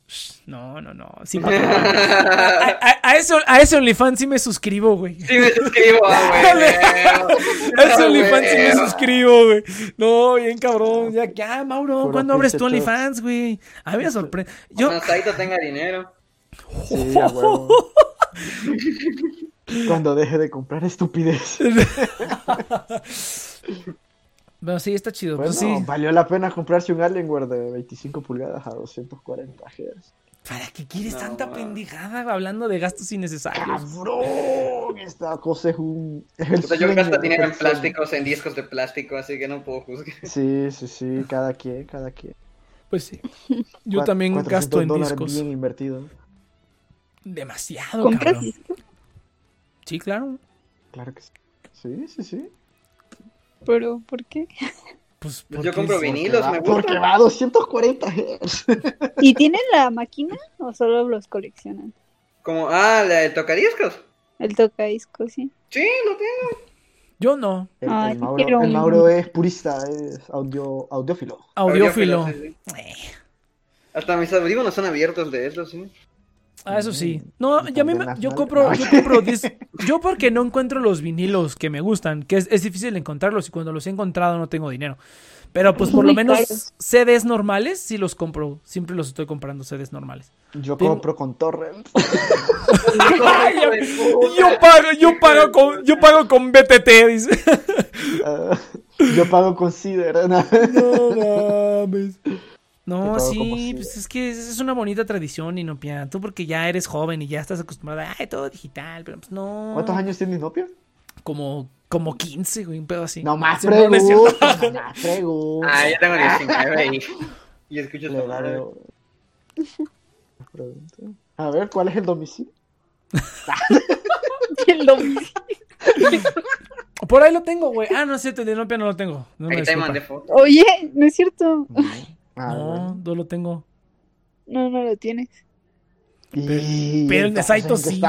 No, no, no. Sí, a, a- a ese, a ese OnlyFans sí me suscribo, güey. Sí me suscribo, ah, güey. A ese OnlyFans sí me suscribo, güey. No, bien cabrón. Ya, ya, Mauro, Puro ¿cuándo abres tu OnlyFans, güey? A mí me sorprende. Yo, Cuando Saito tenga dinero. Sí. Cuando deje de comprar estupidez. bueno, sí, está chido. Bueno, Pues sí. valió la pena comprarse un Alienware de 25 pulgadas a 240 Hz. ¿Para qué quieres No, tanta pendejada hablando de gastos innecesarios? ¡Cabrón! Esta cosa es un. Es el O sea, yo gasto dinero en plásticos, en discos de plástico, así que no puedo juzgar. Sí, sí, sí, cada quien, cada quien. Pues sí. Yo también 400 gasto en discos. bien invertido. Demasiado, ¿Compras cabrón. discos? Sí, claro. Claro que sí. Sí, sí, sí. Pero ¿por qué? Pues, Yo compro vinilos, va, me gusta. Porque va a 240 Hz. ¿Y tienen la máquina o solo los coleccionan? Como, ah, la de tocadiscos. El tocadiscos, sí. Sí, lo tengo. Yo no. El, Ay, el Mauro, quiero el Mauro es purista, es audio, audiófilo. Audiófilo. sí, sí. Eh, Hasta mis audífonos son abiertos de eso, sí. Ah, eso sí. No, ya a mí me- yo compro, yo compro dis- yo porque no encuentro los vinilos que me gustan, que es, es difícil encontrarlos y cuando los he encontrado no tengo dinero. Pero pues por lo menos. CDs normales sí los compro, siempre los estoy comprando CDs normales. Yo Tengo- compro con torrent. Yo pago, yo pago con, yo pago con BTT, dice. Ah, yo pago con Cider. ¿no? No mames. No, sí, pues es que es una bonita tradición, Inopia. Tú porque ya eres joven y ya estás acostumbrada, ay, todo digital, pero pues no. ¿Cuántos años tiene Inopia? Como, como 15, güey, un pedo así. No más Sí, no, no es cierto. preguntas, no más preguntas. Ah, yo tengo 19 y, y escucho daré madre. Pregunta. A ver, ¿cuál es el domicilio? El domicilio. Por ahí lo tengo, güey. Ah, no es cierto, el de Nopia no lo tengo. No me Ahí te mandé foto. Oye, no es cierto. Ah, No, bueno. no lo tengo. No, no lo tienes. Y Pero Saito ¿en qué sí.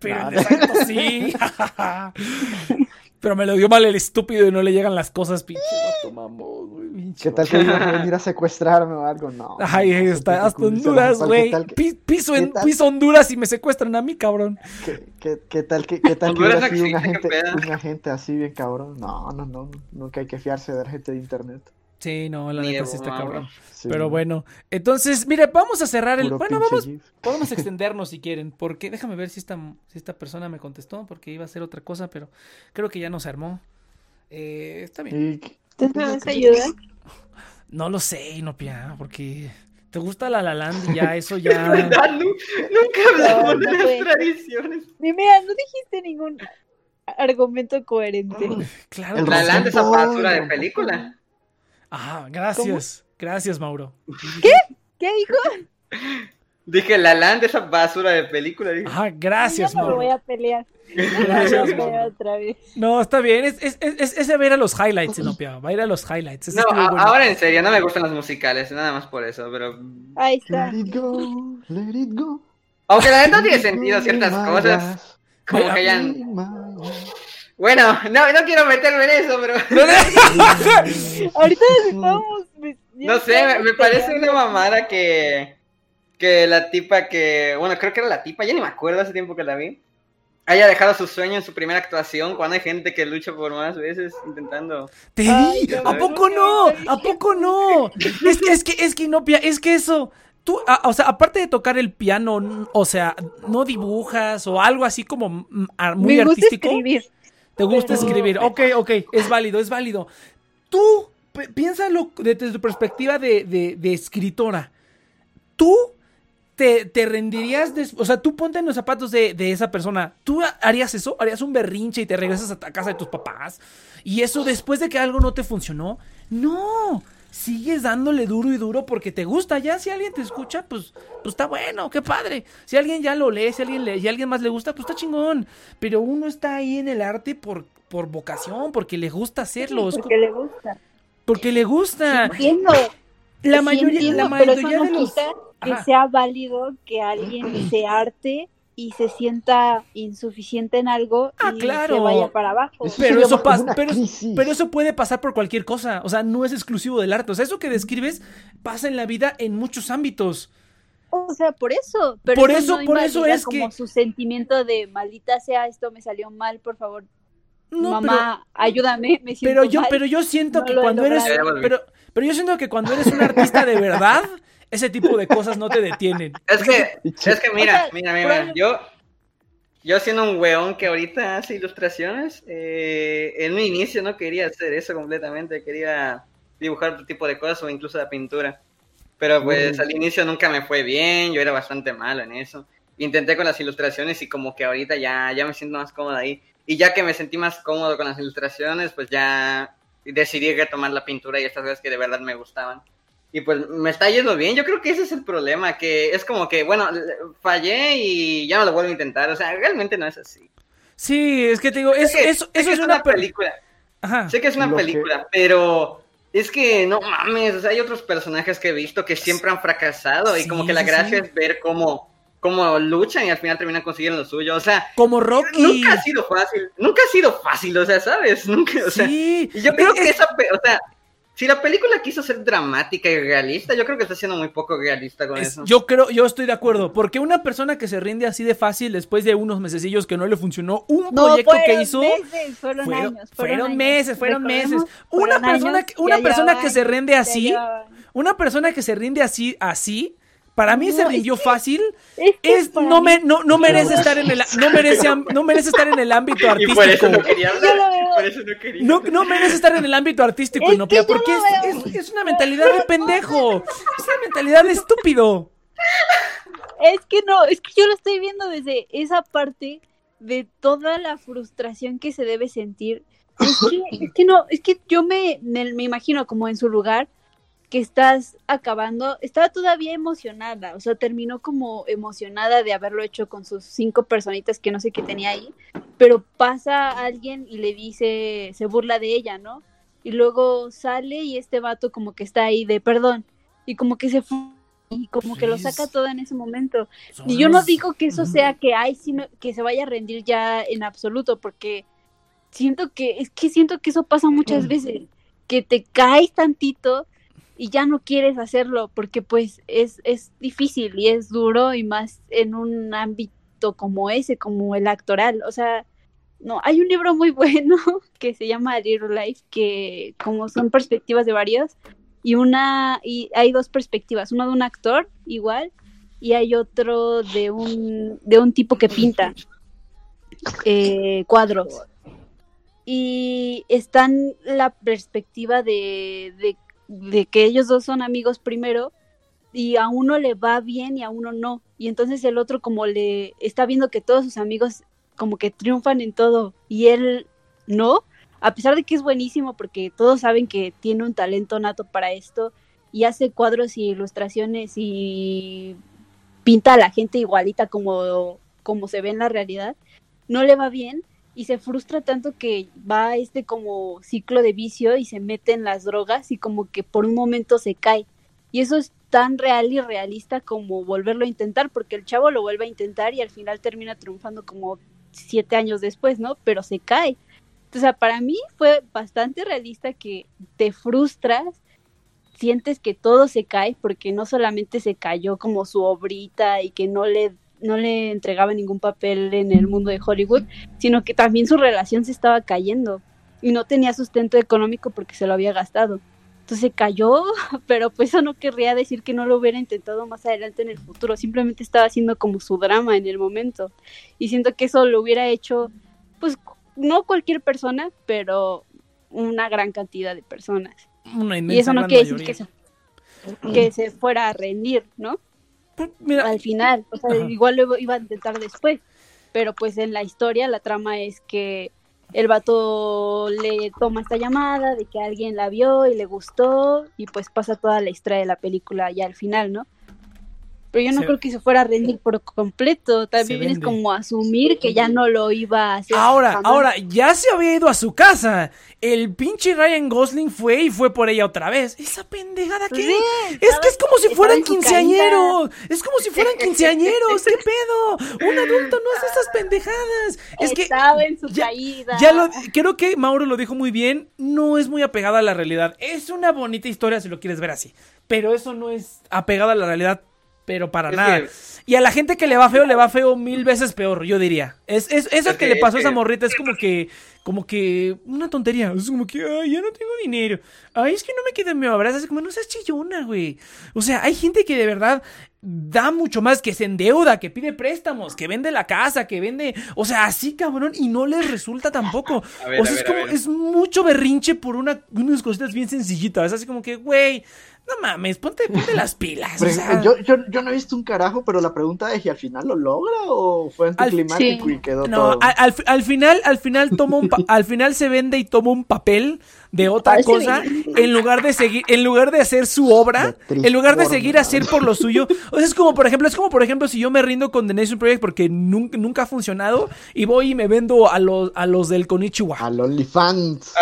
Pero de Saito sí. Pero me lo dio mal el estúpido y no le llegan las cosas, pinche vato mamón, güey. pinche ¿Qué tal que iban a venir a secuestrarme o algo? No. Ay, ahí está, hasta Honduras, ¿qué güey. Piso, en, piso Honduras y me secuestran a mí, cabrón. ¿Qué, qué, qué tal que, qué tal que hubiera sido un agente así bien cabrón? No, no, no. Nunca hay que fiarse de la gente de internet. Sí, no, la neta sí está cabrón. Sí, Pero bueno, entonces, mire, vamos a cerrar el. puro Bueno, vamos, gif. podemos extendernos si quieren, porque déjame ver si esta, si esta persona me contestó, porque iba a hacer otra cosa, pero creo que ya no se armó. Eh, está bien. ¿Te das ayuda? No lo sé, Inopia, porque te gusta la La Land y ya eso ya. Nunca hablamos No, de las fue. tradiciones. Mira, no dijiste ningún argumento coherente. Claro. La. Land es esa basura de película. Ah, gracias. Gracias, Mauro. ¿Qué dijo? Dije, La Land es esa basura de película. Dije. Ah, gracias, Ya no me voy Mauro. a pelear. Gracias, Mauro. otra vez. No, está bien. Es, es, es, ese va a ir a los highlights, Inopia. Va a ir a los highlights. No, estuvo a- bueno. ahora en serio, no me gustan los musicales, nada más por eso, pero... Ahí está. Let it go, let it go. Aunque la neta tiene Let it sentido ciertas cosas, como que hayan... Bueno, no, no quiero meterme en eso, pero... Ahorita estamos. No sé, me, me parece una mamada que... Que la tipa que... Bueno, creo que era la tipa, ya ni me acuerdo hace tiempo que la vi. Haya dejado su sueño en su primera actuación cuando hay gente que lucha por más veces intentando... Te di. ¿A poco no? no, ¿A poco no? Es que, es que, es que Inopia, es que eso. Tú, a- o sea, aparte de tocar el piano, o sea, no dibujas o algo así como a- muy Me gusta artístico. escribir. Te gusta escribir. Ok, ok, es válido, es válido. Tú, piénsalo desde tu perspectiva de, de- de escritora. Tú te, te rendirías, des- o sea, tú ponte en los zapatos de, de esa persona. ¿Tú harías eso? ¿Harías un berrinche y te regresas a casa de tus papás? Y eso después de que algo no te funcionó. No. Sigues dándole duro y duro porque te gusta. Ya si alguien te escucha, pues, pues está bueno, qué padre. Si alguien ya lo lee, si alguien le, y a alguien más le gusta, pues está chingón. Pero uno está ahí en el arte por, por vocación, porque le gusta hacerlo, Porque le gusta. porque le gusta. Entiendo. La sí mayoría, entiendo, la pero eso mayoría no de los. quita que Ajá. sea válido que alguien se arte y se sienta insuficiente en algo Ah, y claro. se vaya para abajo. Eso Pero eso pasa, pero, eso puede pasar por cualquier cosa, o sea, no es exclusivo del arte, o sea, eso que describes pasa en la vida en muchos ámbitos. O sea, por eso. Pero Por eso- no por eso es como que- su sentimiento de maldita sea esto me salió mal, por favor, No, mamá, ayúdame, me pero, siento pero yo, mal. pero yo siento No que cuando eres, pero, pero yo siento que cuando eres un artista de verdad, ese tipo de cosas no te detienen. Es que, es que mira, O sea, mira, mira, yo, yo siendo un weón que ahorita hace ilustraciones, eh, en un inicio no quería hacer eso completamente, quería dibujar otro tipo de cosas o incluso la pintura. Pero pues Mm. al inicio nunca me fue bien, yo era bastante malo en eso. Intenté con las ilustraciones y como que ahorita ya, ya me siento más cómodo ahí. Y ya que me sentí más cómodo con las ilustraciones, pues ya decidí retomar la pintura y estas cosas que de verdad me gustaban. Y pues me está yendo bien. Yo creo que ese es el problema, que es como que, bueno, fallé y ya no lo vuelvo a intentar. O sea, realmente no es así. Sí, es que te digo, eso, Sé que- eso, sé que eso es una pe- película. Ajá. Sé que es una Lo que- película, pero es que no mames, o sea, hay otros personajes que he visto que siempre han fracasado y Sí, como que la gracia sí. es ver cómo, cómo luchan y al final terminan consiguiendo lo suyo. O sea, Como Rocky. nunca ha sido fácil, nunca ha sido fácil, o sea, ¿sabes? Nunca, o sea, sí. y yo creo Es- que esa, o sea, si la película quiso ser dramática y realista, yo creo que está siendo muy poco realista con Es- eso. yo creo, yo estoy de acuerdo, porque una persona que se rinde así de fácil después de unos mesecillos que no le funcionó un No, proyecto que fueron hizo, meses, fueron, fueron, años. fueron años. meses, fueron meses. Una fueron persona, años, una persona que se rinde así, una persona que se rinde así, así, para mí se No, rindió es que- fácil, Es, que es para no me, no, no merece estar en el, no merece, no merece estar en el ámbito y por eso artístico. no quería hablar, eso no quería. No, no merece estar en el ámbito artístico, Es Inopia, porque es, es- es una mentalidad de pendejo. Es una mentalidad de estúpido. Es que no, es que yo lo estoy viendo desde esa parte de toda la frustración que se debe sentir. Es que, es que no, es que yo me, me, me imagino como en su lugar que estás acabando, estaba todavía emocionada, o sea, terminó como emocionada de haberlo hecho con sus cinco personitas que no sé qué tenía ahí, pero pasa alguien y le dice, se burla de ella, ¿no? Y luego sale y este vato como que está ahí de perdón y como que se fue y como que lo saca todo en ese momento. Y yo no digo que eso sea que hay, sino que se vaya a rendir ya en absoluto, porque siento que, es que siento que eso pasa muchas veces, que te caes tantito y ya no quieres hacerlo, porque pues es, es difícil y es duro y más en un ámbito como ese, como el actoral. O sea, no, hay un libro muy bueno que se llama Little Life, que como son perspectivas de varios, y una, y hay dos perspectivas, uno de un actor igual, y hay otro de un, de un tipo que pinta eh, cuadros. Y están la perspectiva de, de, de que ellos dos son amigos primero y a uno le va bien y a uno no. Y entonces el otro como le está viendo que todos sus amigos como que triunfan en todo y él no, a pesar de que es buenísimo porque todos saben que tiene un talento nato para esto y hace cuadros y ilustraciones y pinta a la gente igualita como, como se ve en la realidad, no le va bien y se frustra tanto que va a este como ciclo de vicio y se mete en las drogas y como que por un momento se cae. Y eso es tan real y realista como volverlo a intentar, porque el chavo lo vuelve a intentar y al final termina triunfando como siete años después, ¿no? Pero se cae. O sea, para mí fue bastante realista que te frustras, sientes que todo se cae, porque no solamente se cayó como su obrita y que no le, no le entregaba ningún papel en el mundo de Hollywood, sino que también su relación se estaba cayendo y no tenía sustento económico porque se lo había gastado. Entonces cayó, pero pues eso no querría decir que no lo hubiera intentado más adelante en el futuro, simplemente estaba haciendo como su drama en el momento. Y siento que eso lo hubiera hecho, pues no cualquier persona, pero una gran cantidad de personas. Una Y eso no quiere decir mayoría. que se, que se fuera a rendir, ¿no? Pues, Mira, al final. O sea, Ajá. igual lo iba a intentar después. Pero pues en la historia la trama es que el vato le toma esta llamada de que alguien la vio y le gustó y pues pasa toda la historia de la película ya al final, ¿no? Pero yo no Se- creo que se fuera a rendir por completo. También es como asumir que ya no lo iba a hacer. Ahora, jamás. ahora, ya se había ido a su casa. El pinche Ryan Gosling fue y fue por ella otra vez. ¿Esa pendejada qué? Sí, es que es como si fueran quinceañeros. Es como si fueran quinceañeros. ¿Qué pedo? Un adulto no hace esas pendejadas. Es que Estaba en su ya- caída. ya lo, creo que Mauro lo dijo muy bien. No es muy apegada a la realidad. Es una bonita historia si lo quieres ver así. Pero eso no es apegado a la realidad. Pero para Es nada. que- Y a la gente que le va feo, le va feo mil veces peor, yo diría. Es, es, eso Es que que- le pasó a es esa morrita es como que, como que, una tontería. Es como que, ay, ya no tengo dinero. Ay, es que no me queda mi abrazo. Es como, no seas chillona, güey. O sea, hay gente que de verdad da mucho más, que se endeuda, que pide préstamos, que vende la casa, que vende, o sea, así cabrón, y no les resulta tampoco. Ver, o sea, es ver, como, es mucho berrinche por una, unas cositas bien sencillitas. Así como que, güey, no mames, ponte, ponte las pilas. o Pero, sea. yo, yo, yo no he visto un carajo, pero la pregunta es, ¿y al final lo logra o fue anticlimático sí. y quedó No, todo? al, al al final, al final toma un pa- al final se vende y toma un papel de otra Parece cosa bien. en lugar de seguir, en lugar de hacer su obra, en lugar de seguir a hacer por lo suyo. O sea, es como por ejemplo, es como por ejemplo si yo me rindo con The Nation Project porque nunca, nunca ha funcionado y voy y me vendo a los a los del Konichiwa. Al OnlyFans.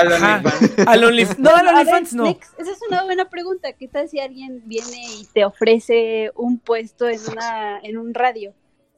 Al. OnlyFans. No, al OnlyFans no. Esa es una buena pregunta. ¿Qué tal si alguien viene y te ofrece un puesto en una en un radio?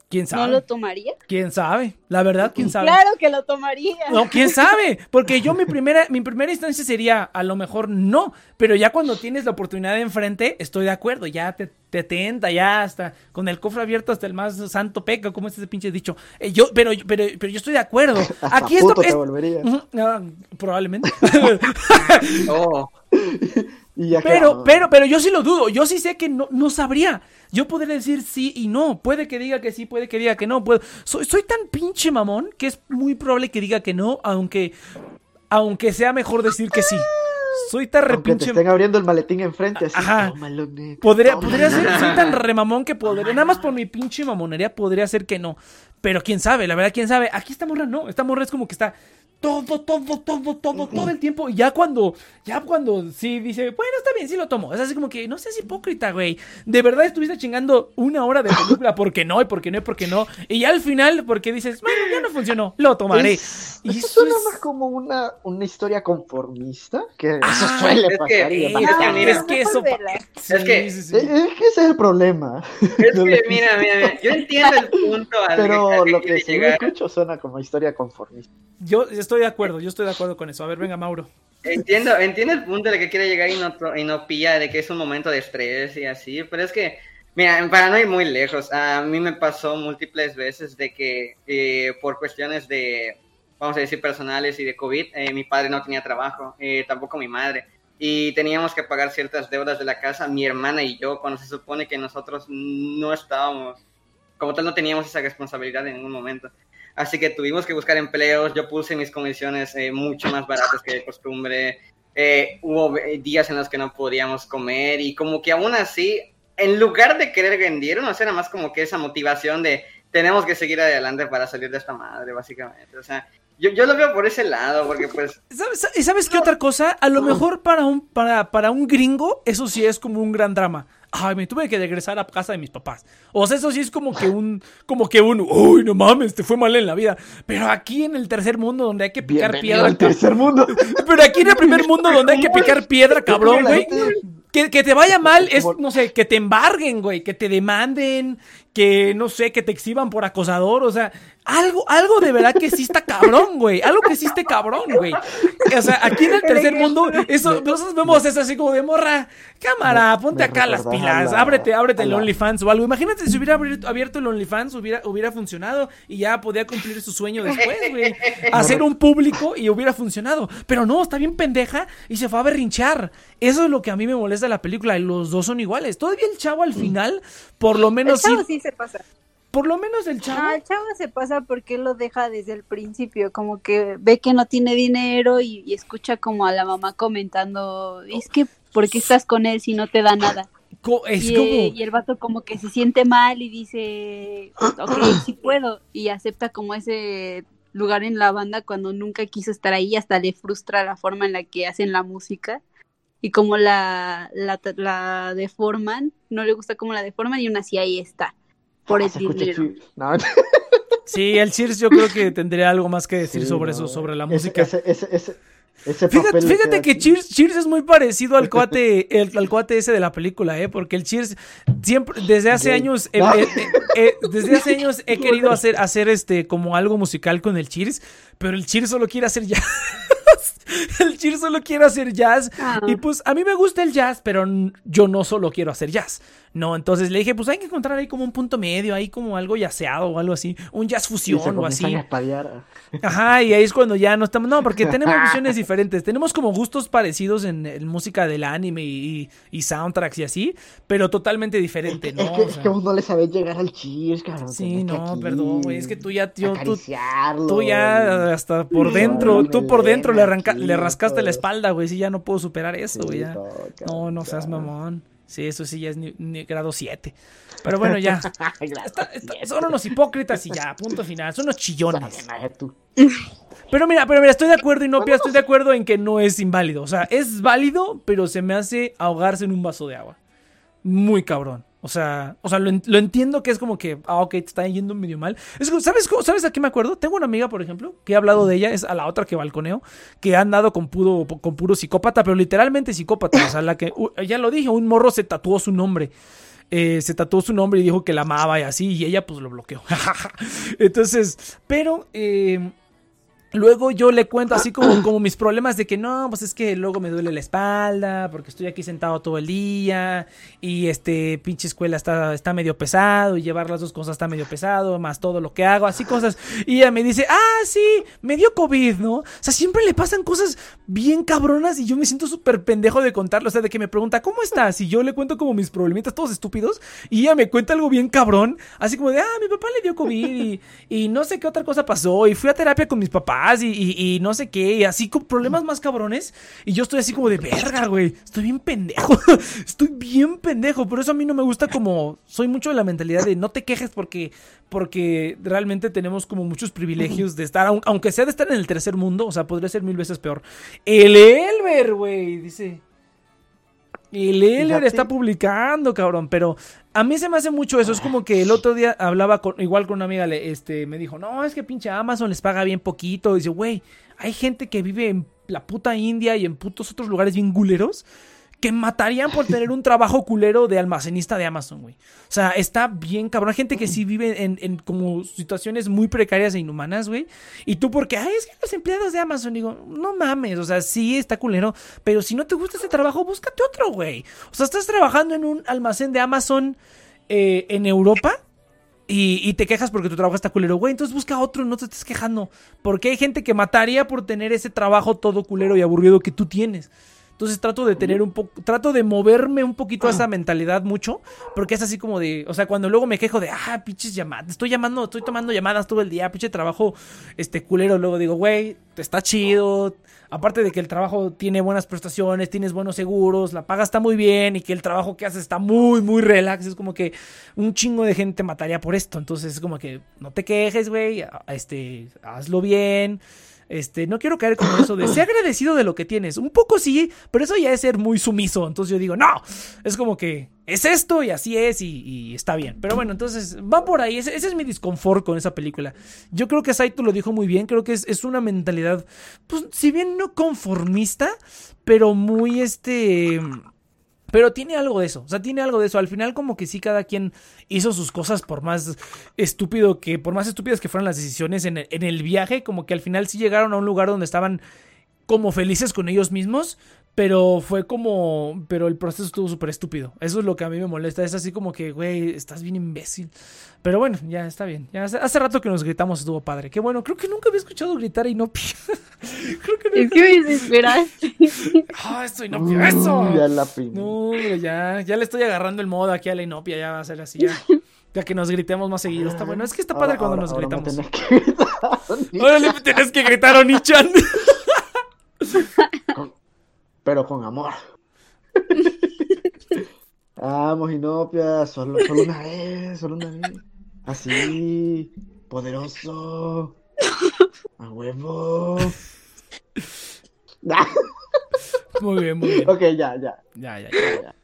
¿Quién ¿No sabe? lo tomaría? ¿Quién sabe? La verdad, quién sabe. Claro que lo tomaría. No, quién sabe, porque yo mi primera, mi primera instancia sería a lo mejor no, pero ya cuando tienes la oportunidad de enfrente, estoy de acuerdo, ya te, te tenta, ya hasta con el cofre abierto hasta el más santo peca, como es ese pinche dicho. Eh, yo, pero, pero, pero yo estoy de acuerdo. Aquí esto te es. volvería. Ah, probablemente. Oh, Y ya Pero, pero, pero yo sí lo dudo. Yo sí sé que no, no sabría. Yo podría decir sí y no. Puede que diga que sí, puede que diga que no. Puedo... Soy, soy tan pinche mamón que es muy probable que diga que no, aunque, aunque sea mejor decir que sí. Soy tan te repinche. estén abriendo el maletín enfrente así. Ajá. tómalo, neta, Podría, tómalo. podría ser, soy tan remamón que podría, nada más por mi pinche mamonería, podría ser que no. Pero quién sabe, la verdad, quién sabe. Aquí esta morra no, esta morra es como que está todo, todo, todo, todo, todo el tiempo. Y ya cuando, ya cuando sí dice, bueno, está bien, sí lo tomo. Es así como que no seas hipócrita, güey. De verdad estuviste chingando una hora de película porque no, y porque no, y porque no. Y ya al final, porque dices, bueno, ya no funcionó, lo tomaré. Es- Y eso suena es- más como una, una historia conformista, que Ah, eso suele es que- pasar. y sí, demás. es que Ah, mira, es que eso. Sí, Es que- sí, sí. Es que ese es el problema. Es que, mira, mira, mira, yo entiendo el punto al Pero lo que escucho suena como historia conformista. Yo estoy de acuerdo, yo estoy de acuerdo con eso. A ver, venga, Mauro. Entiendo, entiendo el punto de que quiere llegar y no, y no pilla de que es un momento de estrés y así, pero es que, mira, para no ir muy lejos, a mí me pasó múltiples veces de que eh, por cuestiones de, vamos a decir, personales y de COVID, eh, mi padre no tenía trabajo, eh, tampoco mi madre, y teníamos que pagar ciertas deudas de la casa, mi hermana y yo, cuando se supone que nosotros no estábamos, como tal, no teníamos esa responsabilidad en ningún momento. Así que tuvimos que buscar empleos, yo puse mis comisiones eh, mucho más baratas que de costumbre, eh, hubo días en los que no podíamos comer y como que aún así, en lugar de querer rendir, no era más como que esa motivación de tenemos que seguir adelante para salir de esta madre, básicamente. O sea, yo, yo lo veo por ese lado, porque pues ¿Sabes, ¿Y sabes qué otra cosa? A lo mejor para un, para, para un gringo, eso sí es como un gran drama. Ay, me tuve que regresar a casa de mis papás. O sea, eso sí es como que un, como que un, uy, no mames, te fue mal en la vida. Pero aquí en el tercer mundo, donde hay que picar Bienvenido piedra. al tercer mundo. Pero aquí en el primer mundo, donde hay que picar piedra, cabrón, güey. Que, que te vaya mal es, no sé, que te embarguen, güey, que te demanden, que, no sé, que te exhiban por acosador, o sea, algo, algo de verdad que sí está cabrón, güey, algo que sí cabrón, güey. O sea, aquí en el tercer mundo, eso, nosotros vemos eso así como de morra, cámara, ponte acá las pilas, la- ábrete, ábrete el OnlyFans o algo. Imagínate si hubiera abierto, el OnlyFans, hubiera, hubiera funcionado y ya podía cumplir su sueño después, güey. Hacer un público y hubiera funcionado. Pero no, está bien pendeja y se fue a berrinchar. Eso es lo que a mí me molesta de la película. Los dos son iguales. Todavía el chavo al final, por lo El menos sí. Se pasa. Por lo menos el chavo. No, el chavo se pasa porque lo deja desde el principio, como que ve que no tiene dinero y, y escucha como a la mamá comentando, es que, ¿por qué estás con él si no te da nada? es y, como. eh, y el vato como que se siente mal y dice, ok, sí puedo, y acepta como ese lugar en la banda cuando nunca quiso estar ahí, hasta le frustra la forma en la que hacen la música y como la, la, la deforman, no le gusta cómo la deforman y aún así ahí está, por Ah, el dinero. No, Sí, el Cheers yo creo que tendría algo más que decir sí, sobre no. eso, sobre la música. Ese, ese, ese, ese Fíjate, que. Cheers, Cheers es muy parecido al cuate, el- al cuate ese de la película, ¿eh? Porque el Cheers siempre, desde hace Gay. años, eh, No. eh, eh, eh, desde hace años he querido hacer, hacer este, como algo musical con el Cheers, pero el Cheers solo quiere hacer jazz. El Cheers solo quiere hacer jazz. Ah. Y pues a mí me gusta el jazz, pero yo no solo quiero hacer jazz. No, entonces le dije, pues hay que encontrar ahí como un punto medio, ahí como algo yaceado o algo así. Un jazz se fusión o así. a espadear. Ajá, y ahí es cuando ya no estamos. No, porque tenemos visiones diferentes. Tenemos como gustos parecidos en, en música del anime y, y soundtracks y así, pero totalmente diferente, Es ¿no? que, O es que vos no le sabés llegar al cheers, cabrón. Sí, no, aquí perdón, güey, es que tú ya- yo- tú- ya hasta por dentro, no, tú por melena le, arranca, aquí, le rascaste la espalda, güey. Sí, ya no puedo superar eso, güey. No, no seas mamón. Sí, eso sí ya es ni- ni grado 7. Pero bueno, ya. Gracias. Está- está- son unos hipócritas y ya, punto final. Son unos chillones. Pero mira, pero mira, estoy de acuerdo, Inopia, estoy de acuerdo en que no es inválido. O sea, es válido, pero se me hace ahogarse en un vaso de agua. Muy cabrón. O sea, o sea, lo, en- lo entiendo que es como que, ah, ok, te está yendo medio mal. Es ¿sabes, ¿Sabes a qué me acuerdo? Tengo una amiga, por ejemplo, que he hablado de ella, es a la otra que balconeo, que ha andado con puro, con puro psicópata, pero literalmente psicópata. O sea, la que, ya lo dije, un morro se tatuó su nombre. Eh, se tatuó su nombre y dijo que la amaba y así, y ella pues lo bloqueó. Entonces, pero eh, luego yo le cuento así como, como mis problemas de que no, pues es que luego me duele la espalda, porque estoy aquí sentado todo el día, y este pinche escuela está, está medio pesado, y llevar las dos cosas está medio pesado, más todo lo que hago, así cosas. Y ella me dice, ah, sí, me dio COVID, ¿no? O sea, siempre le pasan cosas bien cabronas y yo me siento súper pendejo de contarlo, o sea, de que me pregunta, ¿cómo estás? Y yo le cuento como mis problemitas todos estúpidos, y ella me cuenta algo bien cabrón, así como de, ah, mi papá le dio COVID, y, y no sé qué otra cosa pasó, y fui a terapia con mis papás, Y, no sé qué, y así con problemas más cabrones. Y yo estoy así como de verga, güey. Estoy bien pendejo. estoy bien pendejo. Por eso a mí no me gusta como. Soy mucho de la mentalidad de no te quejes porque. Porque realmente tenemos como muchos privilegios de estar, aun- aunque sea de estar en el tercer mundo, o sea, podría ser mil veces peor. El Elber, güey, dice. Elber Fíjate. está publicando, cabrón, pero a mí se me hace mucho eso. Es como que el otro día hablaba con, igual con una amiga, le- este, me dijo, no, es que pinche Amazon les paga bien poquito. dice, güey, hay gente que vive en la puta India y en putos otros lugares bien culeros que matarían por tener un trabajo culero de almacenista de Amazon, güey. O sea, está bien cabrón. Hay gente que sí vive en, en como situaciones muy precarias e inhumanas, güey. Y tú porque, ay, es que los empleados de Amazon, digo, no mames, o sea, sí está culero, pero si no te gusta ese trabajo, búscate otro, güey. O sea, estás trabajando en un almacén de Amazon eh, en Europa. Y, y te quejas porque tu trabajo está culero, güey. Entonces busca otro, no te estés quejando. Porque hay gente que mataría por tener ese trabajo todo culero y aburrido que tú tienes. Entonces trato de tener un poco, trato de moverme un poquito a esa mentalidad mucho, porque es así como de, o sea, cuando luego me quejo de, ah, pinches llamadas, estoy llamando, estoy tomando llamadas todo el día, pinche trabajo, este culero, luego digo, güey, está chido, aparte de que el trabajo tiene buenas prestaciones, tienes buenos seguros, la paga está muy bien y que el trabajo que haces está muy, muy relax, es como que un chingo de gente mataría por esto, entonces es como que no te quejes, güey, este, hazlo bien. Este, no quiero caer como eso de ser agradecido de lo que tienes. Un poco sí, pero eso ya es ser muy sumiso. Entonces yo digo, no, es como que es esto y así es y, y está bien. Pero bueno, entonces va por ahí. Ese, ese es mi disconfort con esa película. Yo creo que Saito lo dijo muy bien. Creo que es, es una mentalidad, pues, si bien no conformista, pero muy este. Pero tiene algo de eso, o sea, tiene algo de eso. Al final como que sí cada quien hizo sus cosas por más estúpido que, por más estúpidas que fueran las decisiones en el, en el viaje, como que al final sí llegaron a un lugar donde estaban como felices con ellos mismos, pero fue como, pero el proceso estuvo súper estúpido. Eso es lo que a mí me molesta, es así como que, güey, estás bien imbécil. Pero bueno, ya está bien. Ya hace, hace rato que nos gritamos estuvo padre. Qué bueno, creo que nunca había escuchado gritar a Inopia. creo que Es nunca. que me desesperaste. Ah, esto Inopia, eso. Mm, ya la. No, ya, ya le estoy agarrando el modo aquí a la inopia, ya va a ser así, ya. Ya que nos gritemos más seguido. Está bueno, es que está padre Ahora- cuando ahora- nos ahora me gritamos. tenés que gritar, Ahora le tienes que gritar a Onichan. Pero con amor. Vamos, Inopia, solo, solo una vez, solo una vez. Así, poderoso. A huevo. Muy bien, muy bien. ok, ya, ya. Ya, ya, ya. ya.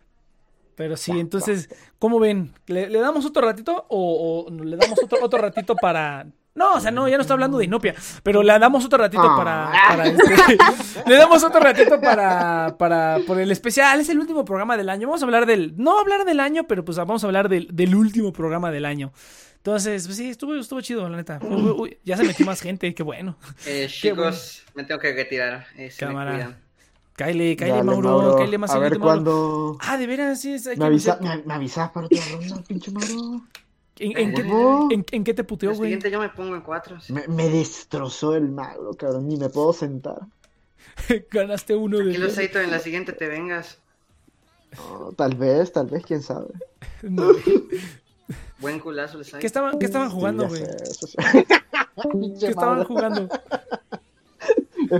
Pero sí, entonces, ¿cómo ven? ¿Le, le damos otro ratito o, o le damos otro, otro ratito para... No, o sea, no, ya no está hablando de Inopia, pero le damos otro ratito Ah. para... para este- le damos otro ratito para, para... Por el especial, es el último programa del año. Vamos a hablar del... No hablar del año, pero pues vamos a hablar del, del último programa del año. Entonces, pues sí, estuvo, estuvo chido, la neta. Uy, uy, ya se metió más gente, qué bueno. Eh, Qué bueno. chicos, me tengo que retirar. Eh, Cámara. Cáele, cáele, Dale, Mauro, cáele más A ver Mauro. cuándo. Ah, de veras, sí, es- Me, avisa, avisar. me, me avisas para otra ronda, pinche Mauro. ¿En, en qué, en- en qué te puteó, güey? siguiente yo me pongo en cuatro. sí. Me, me destrozó el mago, cabrón. Ni me puedo sentar. Ganaste uno de Tranquilo, Saito, en la siguiente te vengas. Tal vez, tal vez, quién sabe. No. Buen culazo el Saito. ¿Qué estaban, qué estaban jugando, güey? sí. ¿Qué estaban jugando?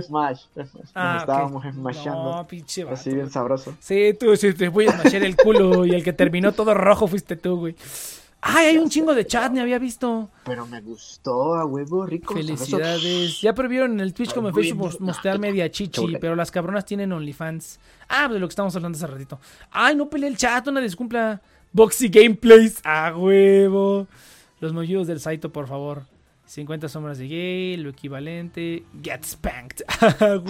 Smash, Smash. Ah, estábamos smashando. No, pinche vato, así bien sabroso. Sí, tú sí te voy a smashar el culo y el que terminó todo rojo fuiste tú, güey. Ay, hay un chingo de chat, me había visto. Pero me gustó, a huevo, rico. Felicidades. Ya prohibieron en el Twitch como en Facebook mostrar media chichi, pero las cabronas tienen OnlyFans. Ah, de lo que estamos hablando hace ratito. Ay, no peleé el chat, una descumpla. Boxy Gameplays, a huevo. Los mollidos del Saito, por favor. 50 sombras de gay, lo equivalente. Get spanked. Ah.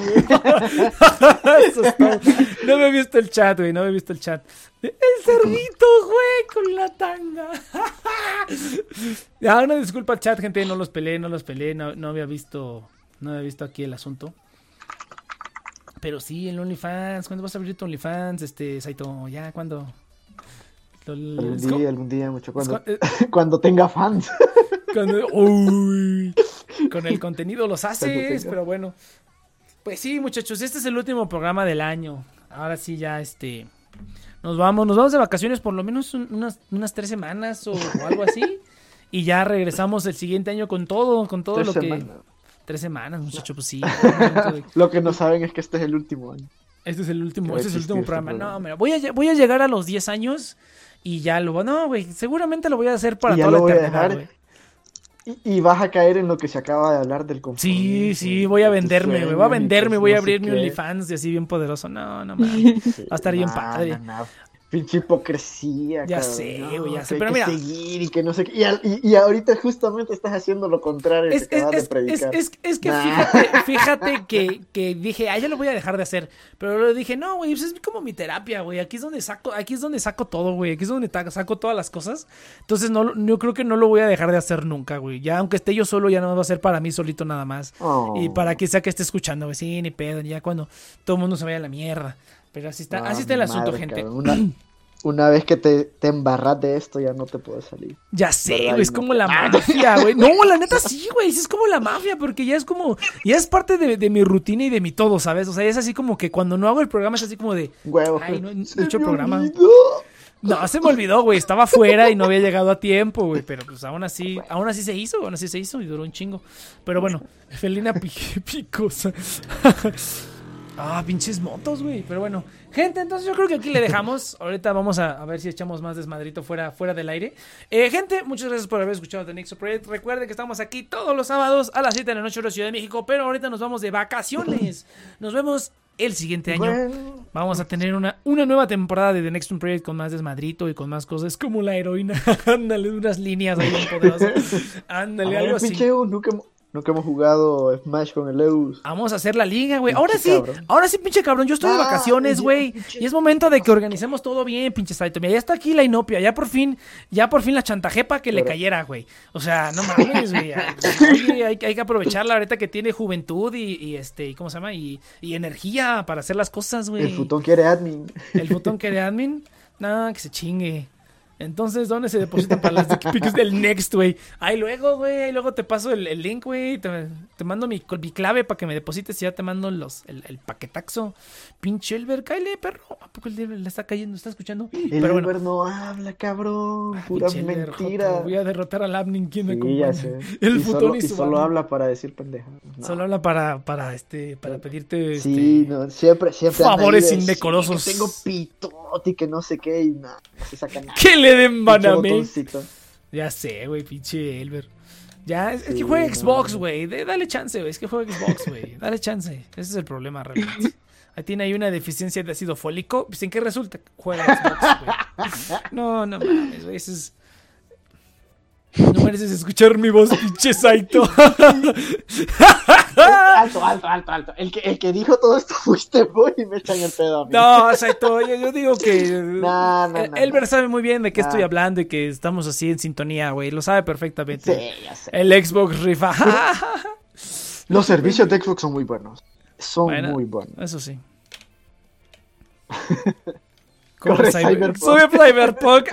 No me he visto el chat, güey. No me he visto el chat. El cerdito, güey, con la tanga. Ya, una disculpa chat, gente. No los peleé, no los peleé. No, no había visto. No había visto aquí el asunto. Pero sí, el OnlyFans. ¿Cuándo vas a abrir tu OnlyFans? Este, Saito, ya, ¿cuándo? Lo- Algún día, algún día, mucho. Cuando, eh, cuando tenga fans. cuando- uy, con el contenido los haces, pero bueno. Pues sí, muchachos, este es el último programa del año. Ahora sí, ya este. Nos vamos, nos vamos de vacaciones por lo menos un- unas, unas tres semanas o, o algo así. Y ya regresamos el siguiente año con todo, con todo Tres lo que. Tres semanas, muchacho, pues sí. de- Lo que no saben es que este es el último año. Este es el último, este es el último este programa. No, programa. mira, voy a, voy a llegar a los 10 años y ya lo voy. No, güey, seguramente lo voy a hacer para Y ya toda la lo voy a eternidad, dejar. güey. Y, y vas a caer en lo que se acaba de hablar del compromiso. Sí, sí, voy a venderme, güey. Voy a venderme, voy a abrir mi qué. OnlyFans y así bien poderoso. No, no mames. Sí, Va a estar bien no, padre. Pinche hipocresía. Ya cabrón, sé, no, güey, ya que sé, hay pero que mira. seguir y que no sé qué. Y, al- y- y ahorita justamente estás haciendo lo contrario Es, que es, es, de predicar. es, es- es que Nah. fíjate, fíjate que, que dije, ah, ya lo voy a dejar de hacer. Pero luego dije, no, güey, pues es como mi terapia, güey. Aquí es donde saco, aquí es donde saco todo, güey. Aquí es donde saco todas las cosas. Entonces no, yo creo que no lo voy a dejar de hacer nunca, güey. Ya aunque esté yo solo, ya no va a ser para mí solito nada más. Oh. Y para que sea que esté escuchando, güey. Sí, ni pedo, ya cuando todo el mundo se vaya a la mierda. Pero así está, Ah, así está el asunto, gente. cabrón, Una, una vez que te, te embarras de esto, ya no te puedes salir. Ya sé, ¿Verdad? güey, es no como la mafia, güey. No, la neta sí, güey, es como la mafia, porque ya es como, ya es parte de, de mi rutina y de mi todo, ¿sabes? O sea, es así como que cuando no hago el programa es así como de, Huevo. Ay, no, no he hecho programa. olvidó. no, se me olvidó, güey, estaba fuera y no había llegado a tiempo, güey, pero pues aún así, aún así se hizo, aún así se hizo y duró un chingo. Pero bueno, Felina pi- Picosa. Ah, pinches motos, güey. Pero bueno, gente, entonces yo creo que aquí le dejamos. Ahorita vamos a, a ver si echamos más desmadrito fuera, fuera del aire. Eh, gente, muchas gracias por haber escuchado The Next Project. Recuerden que estamos aquí todos los sábados a las 7 de la noche en la Ciudad de México. Pero ahorita nos vamos de vacaciones. Nos vemos el siguiente año. Bueno, Vamos a tener una, una nueva temporada de The Next Project con más desmadrito y con más cosas como la heroína. Ándale, unas líneas ahí poderosas. Ándale, algo así. pinche Eus, nunca, nunca hemos jugado Smash con el Eus. Vamos a hacer la liga, güey. Ahora sí, cabrón. ahora sí, pinche cabrón. Yo estoy de Ah, vacaciones, güey. Y es momento de que organicemos todo bien, pinche Saito. Mira, ya está aquí la inopia. Ya por fin, ya por fin la chantajepa que le cayera, güey. O sea, no mames, güey. Hay, hay que aprovecharla ahorita que tiene juventud y, y este, ¿y ¿cómo se llama? Y, y energía para hacer las cosas, güey. El futón quiere admin. El botón que de admin, no, que se chingue. Entonces, ¿dónde se depositan para las dick pics del next, güey? Ahí luego, güey, ahí luego te paso el, el link, güey. Te, te mando mi, mi clave para que me deposites y ya te mando los, el, el paquetaxo. Pinche Elber, cállate, perro. ¿A poco el Elber le está cayendo? ¿Está escuchando? El Pero bueno. Elber no habla, cabrón. Ah, mentiras. joto, Voy a derrotar al admin. ¿Quién me Sí, acompaña? ya sé. El y futón solo, y y su solo habla para decir pendejadas. No. Solo habla para, para, este, para pedirte, este... Sí, no, siempre, siempre. Favores de, indecorosos. que tengo pitote y que no sé qué y nada, no se saca nada. Que le den Pinche baname. botoncito. Ya sé, güey, pinche Elber. Ya, es, es que juega Xbox, güey. de- Dale chance, güey. Es que juega Xbox, güey. Dale chance. Ese es el problema, realmente. Ahí tiene ahí una deficiencia de ácido fólico. Pues, ¿en qué resulta? Juega Xbox, güey. No, no mames, güey. Eso es... No mereces escuchar mi voz, pinche Saito. Alto, alto, alto, alto. El que, el que dijo todo esto fuiste vos y me echan el pedo a mí. No, Saito, yo, yo digo que... No, no, no, Elber sabe muy bien de qué estoy hablando y que estamos así en sintonía, güey. Lo sabe perfectamente. Sí, ya sé. El Xbox rifa. Los servicios de Xbox son muy buenos. Son Bueno, muy buenos. Eso sí. Corre Cyber- Cyberpunk. Cyberpunk.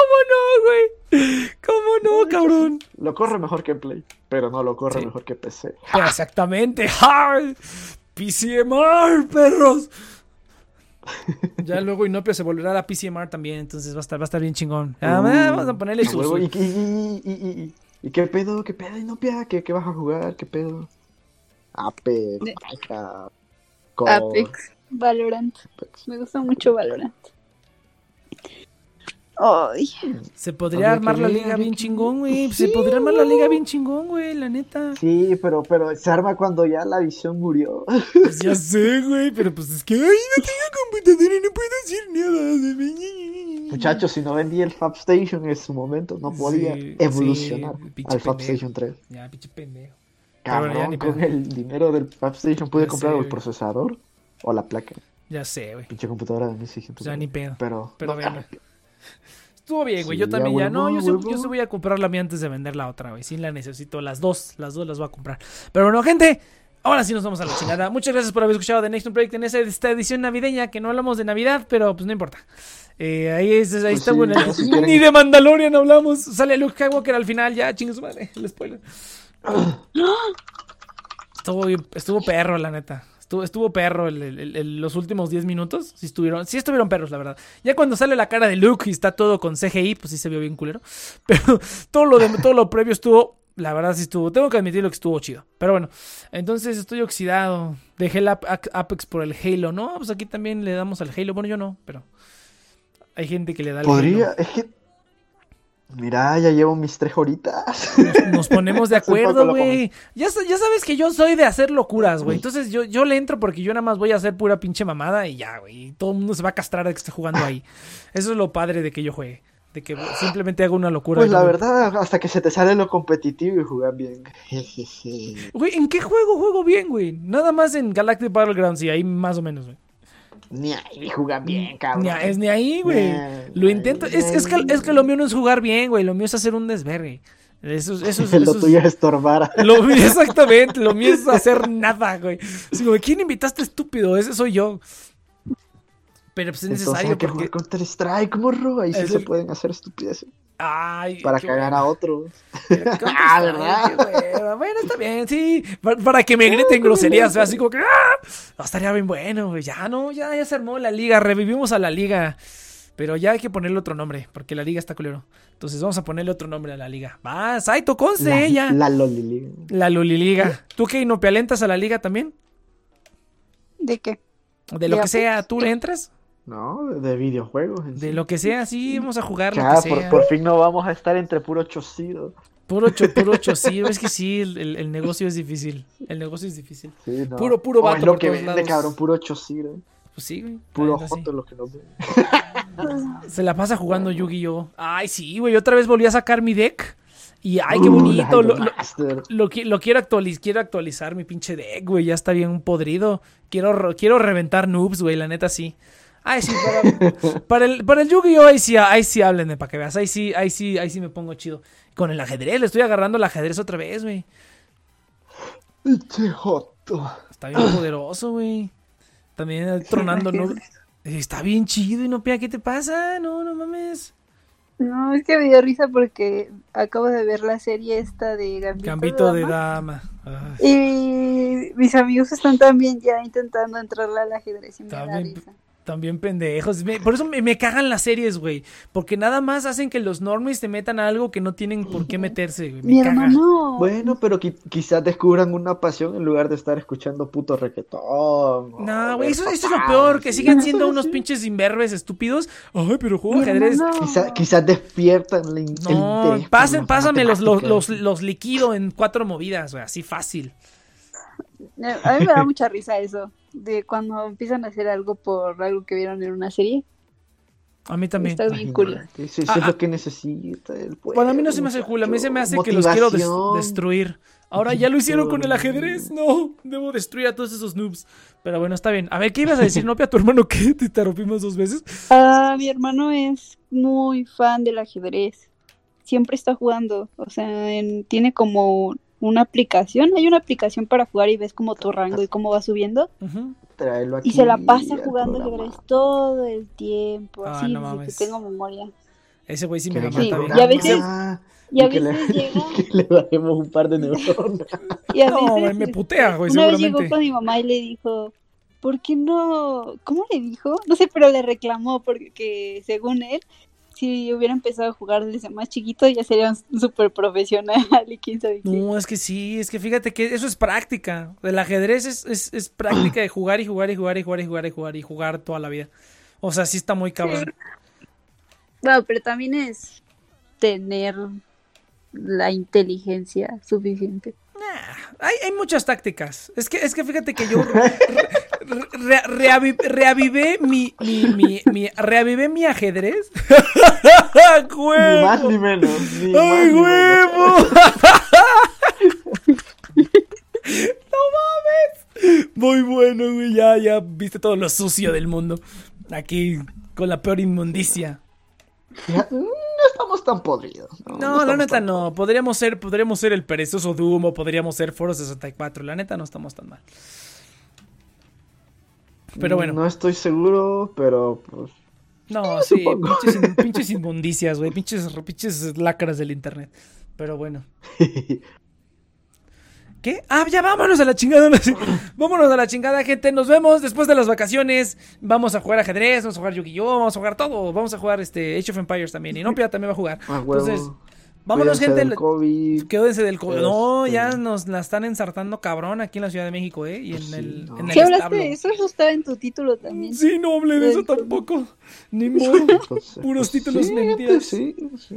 Cómo no, güey. ¿Cómo no, cabrón? Lo corre mejor que Play, pero no lo corre Sí. mejor que PC. Exactamente. ¡Ay! PCMR, perros. Ya luego Inopia se volverá a la PCMR también, entonces va a estar, va a estar bien chingón. Ah, Uh, vamos a ponerle su, Huevo, ¿Y, qué- y, y, y, y- y qué pedo? ¿Qué pedo, Inopia? ¿Qué, ¿Qué vas a jugar? ¿Qué pedo? Apex, Apex, Valorant. Apex. Me gusta mucho Valorant. Ay, Se podría armar la liga bien que- chingón, güey. Sí, Se podría armar la liga bien chingón, güey, la neta. Sí, pero, pero se arma cuando ya la visión murió. Pues ya sé, güey, pero pues es que, ay, no tengo computadora y no puedo hacer nada. Muchachos, si no vendí el Fab Station en su momento, no podía Sí, evolucionar sí, al Fab. Station 3. Ya, pinche pendejo. Cabrón, bueno, ya ni con el dinero del Fab Station pude Ya comprar sé, el procesador o la placa. Ya sé, güey. Pinche computadora de 1600. Ya ni pedo. Pero, Pero no, bueno. Estuvo bien, güey. Sí, yo ya, también ya. No, yo sí, huevo. yo sí voy a comprar la mía antes de vender la otra, güey. Sí la necesito. Las dos. Las dos las voy a comprar. Pero bueno, gente. Ahora sí nos vamos a la chingada. Muchas gracias por haber escuchado The Next Project en esa- esta edición navideña, que no hablamos de Navidad, pero pues no importa. Eh, ahí es, ahí Pues está, sí, bueno. Ni de Mandalorian hablamos. Sale Luke Skywalker al final, ya, chingue su madre. El spoiler. Estuvo, estuvo perro, la neta. Estuvo, perro el- el- el- el- los últimos 10 minutos. Sí estuvieron, sí estuvieron perros, la verdad. Ya cuando sale la cara de Luke y está todo con CGI, pues sí se vio bien culero. Pero todo lo, de, todo lo previo estuvo La verdad sí estuvo, tengo que admitir lo que estuvo chido. Pero bueno, entonces estoy oxidado. Dejé el Ap- Ap- Apex por el Halo, ¿no? Pues aquí también le damos al Halo. Bueno, yo no, pero hay gente que le da al Podría, es que. Mira, ya llevo mis tres horitas. Nos, nos ponemos de acuerdo, güey. Ya, sa- ya sabes que yo soy de hacer locuras, güey. Entonces yo, yo le entro porque yo nada más voy a hacer pura pinche mamada y ya, güey. Todo el mundo se va a castrar de que esté jugando ahí. Eso es lo padre de que yo juegue. De que simplemente hago una locura. Pues la verdad, hasta que se te sale lo competitivo y jugar bien. Jejeje. Güey, ¿en qué juego juego bien, güey? Nada más en Galactic Battlegrounds y ahí más o menos, güey. Ni ahí jugar bien, cabrón. Ni es ni ahí, güey. Lo intento. Es, es, que, es que lo mío no es jugar bien, güey. Lo mío es hacer un desvergue. Eso, es- eso, es- Lo eso es- tuyo es estorbar. Lo mío, exactamente, lo mío es hacer nada, güey. Así como, ¿quién invitaste estúpido? Ese soy yo. Pero pues es Entonces necesario necesario hay que porque... jugar Counter Strike, morro. Ahí sí se pueden hacer estupideces. Ay, Para cagar a otros. Ah, ¿verdad? Bueno, está bien, sí. Pa- Para, que me griten groserías, así como que. ¡ah! Estaría bien bueno, güey. Ya no, ya, ya se armó la liga. Revivimos a la liga. Pero ya hay que ponerle otro nombre, porque la liga está culero. Entonces vamos a ponerle otro nombre a la liga. Va, Saito Conce, La, ya. la Loliliga. La Luliliga. ¿Tú qué, no alentas a la liga también? ¿De qué? De lo ¿De que sea, ¿tú le entras? No, de videojuegos. en De sí. lo que sea, sí, vamos a jugar lo que por, sea. por fin no vamos a estar entre puro chocido. Puro cho, puro cho, sí, es que sí, el, el- negocio es difícil. El negocio es difícil. Sí, no. Puro- puro vato es lo por que todos vende, lados. cabrón, puro chocido. Pues sí, güey. Puro joto lo que nos ve. Se la pasa jugando Yu-Gi-Oh! Ay, sí, güey, otra vez volví a sacar mi deck. Y ay, qué Uh, bonito. Lo, lo- lo qui- lo quiero, actualizar, quiero actualizar mi pinche deck, güey. Ya está bien podrido. Quiero, quiero reventar noobs, güey, la neta sí. Ay, sí, para, para el, para el Yu-Gi-Oh! Ahí sí, ahí sí háblenme para que veas. Ahí sí, ahí sí, ahí sí me pongo chido. Con el ajedrez, le estoy agarrando el ajedrez otra vez, güey. Pinche joto. Está bien poderoso, güey. También tronando, ¿no? Está bien chido y no pega, ¿qué te pasa? No, no mames. No, es que me dio risa porque acabo de ver la serie esta de Gambito, Gambito de Dama. dama. Ay, Y mis amigos están también ya intentando entrarle al ajedrez y me da risa. También pendejos. Me- por eso me, me cagan las series, güey. Porque nada más hacen que los normies te metan a algo que no tienen por qué meterse, güey. Me Mi caga. hermano. Bueno, pero qui- quizás descubran una pasión en lugar de estar escuchando puto reggaetón. o No, güey, eso, eso es lo peor, que sí. sigan siendo unos pinches imberbes estúpidos. Ay, pero juego ajedrez. hermano. Quizá- quizás despiertan el, in- el No, interés por pasen, pásame los, los, los, los liquido en cuatro movidas, güey, así fácil. A mí me da mucha risa eso. De cuando empiezan a hacer algo por algo que vieron en una serie. A mí también. Está bien curioso. Imagínate, Eso, eso Ah, es ah. lo que necesita el pueblo. Bueno, a mí no se me hace cool, a mí se me hace que los quiero des- destruir. Ahora ya lo hicieron con el ajedrez. No, debo destruir a todos esos noobs. Pero bueno, está bien. A ver, ¿qué ibas a decir, Nopia? ¿Tu hermano qué? ¿Te interrumpimos dos veces? Ah, mi hermano es muy fan del ajedrez. Siempre está jugando. O sea, en- tiene como una aplicación. Hay una aplicación para jugar y ves como tu rango y cómo va subiendo. Ujú. Tráelo aquí Y se la pasa jugando ajedrez todo el tiempo. Ah, así, no desde mames. que tengo memoria. Ese güey sí me Sí, mata bien. y a veces- programa, Y a que le, veces llega. le daremos un par de neuronas. Y a No, veces, me este, putea, güey, Una vez llegó con mi mamá y le dijo, ¿por qué no? ¿Cómo le dijo? No sé, pero le reclamó porque que, según él, si hubiera empezado a jugar desde más chiquito ya sería un súper profesional y quién sabe qué. No, es que sí, es que fíjate que eso es práctica. El ajedrez es, es, es práctica de jugar y jugar y jugar y jugar y jugar y jugar y jugar toda la vida. O sea, sí está muy cabrón. No, pero también es tener la inteligencia suficiente. Hay, hay muchas tácticas. Es que, es que fíjate que yo re- re- reavi- reavivé mi, mi, mi, mi- reavivé mi ajedrez. Ni más ni menos. Ni ¡Ay, huevo! ¡No mames! Muy bueno, güey. Ya, ya viste todo lo sucio del mundo. Aquí, con la peor inmundicia. Ya, No estamos tan podridos. No, No, la neta no. Podríamos ser, podríamos ser el perezoso Doom o podríamos ser Foro 64. La neta no estamos tan mal. Pero bueno. No estoy seguro, pero pues. No, sí, supongo. pinches, in- pinches inmundicias, güey. Pinches, pinches lacras del internet. Pero bueno. ¿Qué? Ah, ya vámonos a la chingada. sí. Vámonos a la chingada, gente. Nos vemos después de las vacaciones. Vamos a jugar ajedrez, vamos a jugar Yu-Gi-Oh! Vamos a jugar todo. Vamos a jugar este Age of Empires también. Y Nopia también va a jugar. Ah. Entonces, Vámonos, Cuídense gente. del COVID. Quédense del co- No, Este- ya nos la están ensartando cabrón aquí en la Ciudad de México, ¿eh? Y en Sí, el, no. en el ¿Qué hablaste establo. de eso? Eso estaba en tu título también. Sí, no hablé de eso COVID. tampoco. Ni modo. Entonces, Puros pues, títulos sí, mentiras. Sí, sí.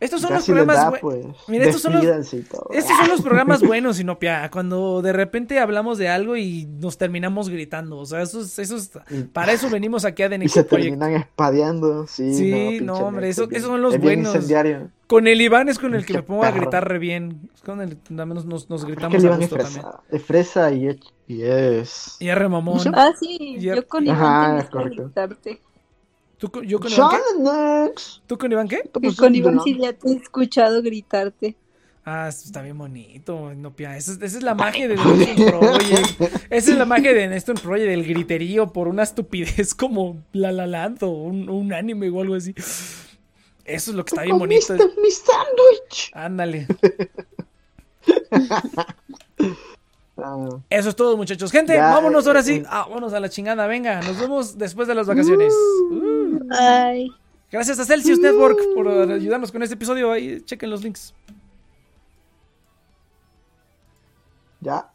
Estos son Ya los programas. da, pues, Mira, estos son los-. Estos son los programas buenos, Sinopia. Cuando de repente hablamos de algo y nos terminamos gritando. O sea, eso es, eso es- para eso venimos aquí a The Y se Project. terminan espadeando. Sí, Sí, no, hombre, eso- esos son los es bien buenos. incendiario. Con el Iván es con el que me pongo a gritar re bien. Es con el que al menos nos, nos Es gritamos que el a Iván es gusto también. fresa, es fresa y es, y es... Y R mamón. Ah, sí, Ya- yo con Ajá, Iván que correcto. gritarte. ¿Tú, con- ¿Yo con Iván qué? Next. ¿Tú con Iván qué? Que con Iván sí ya te he escuchado gritarte. Ah, esto está bien bonito, Nopia. Esa, es- esa es la magia de Neston Project. Esa es la magia de Neston Project, el griterío por una estupidez como La La Land o un, un anime o algo así. Eso es lo que está bien bonito. mi sándwich! Ándale. Eso es todo, muchachos. Gente, vámonos ahora sí. Eh, eh. Ah, vámonos a la chingada. Venga, nos vemos después de las vacaciones. Uh. Bye. Gracias a Celsius. Network uh. por ayudarnos con este episodio. Ahí chequen los links. Ya.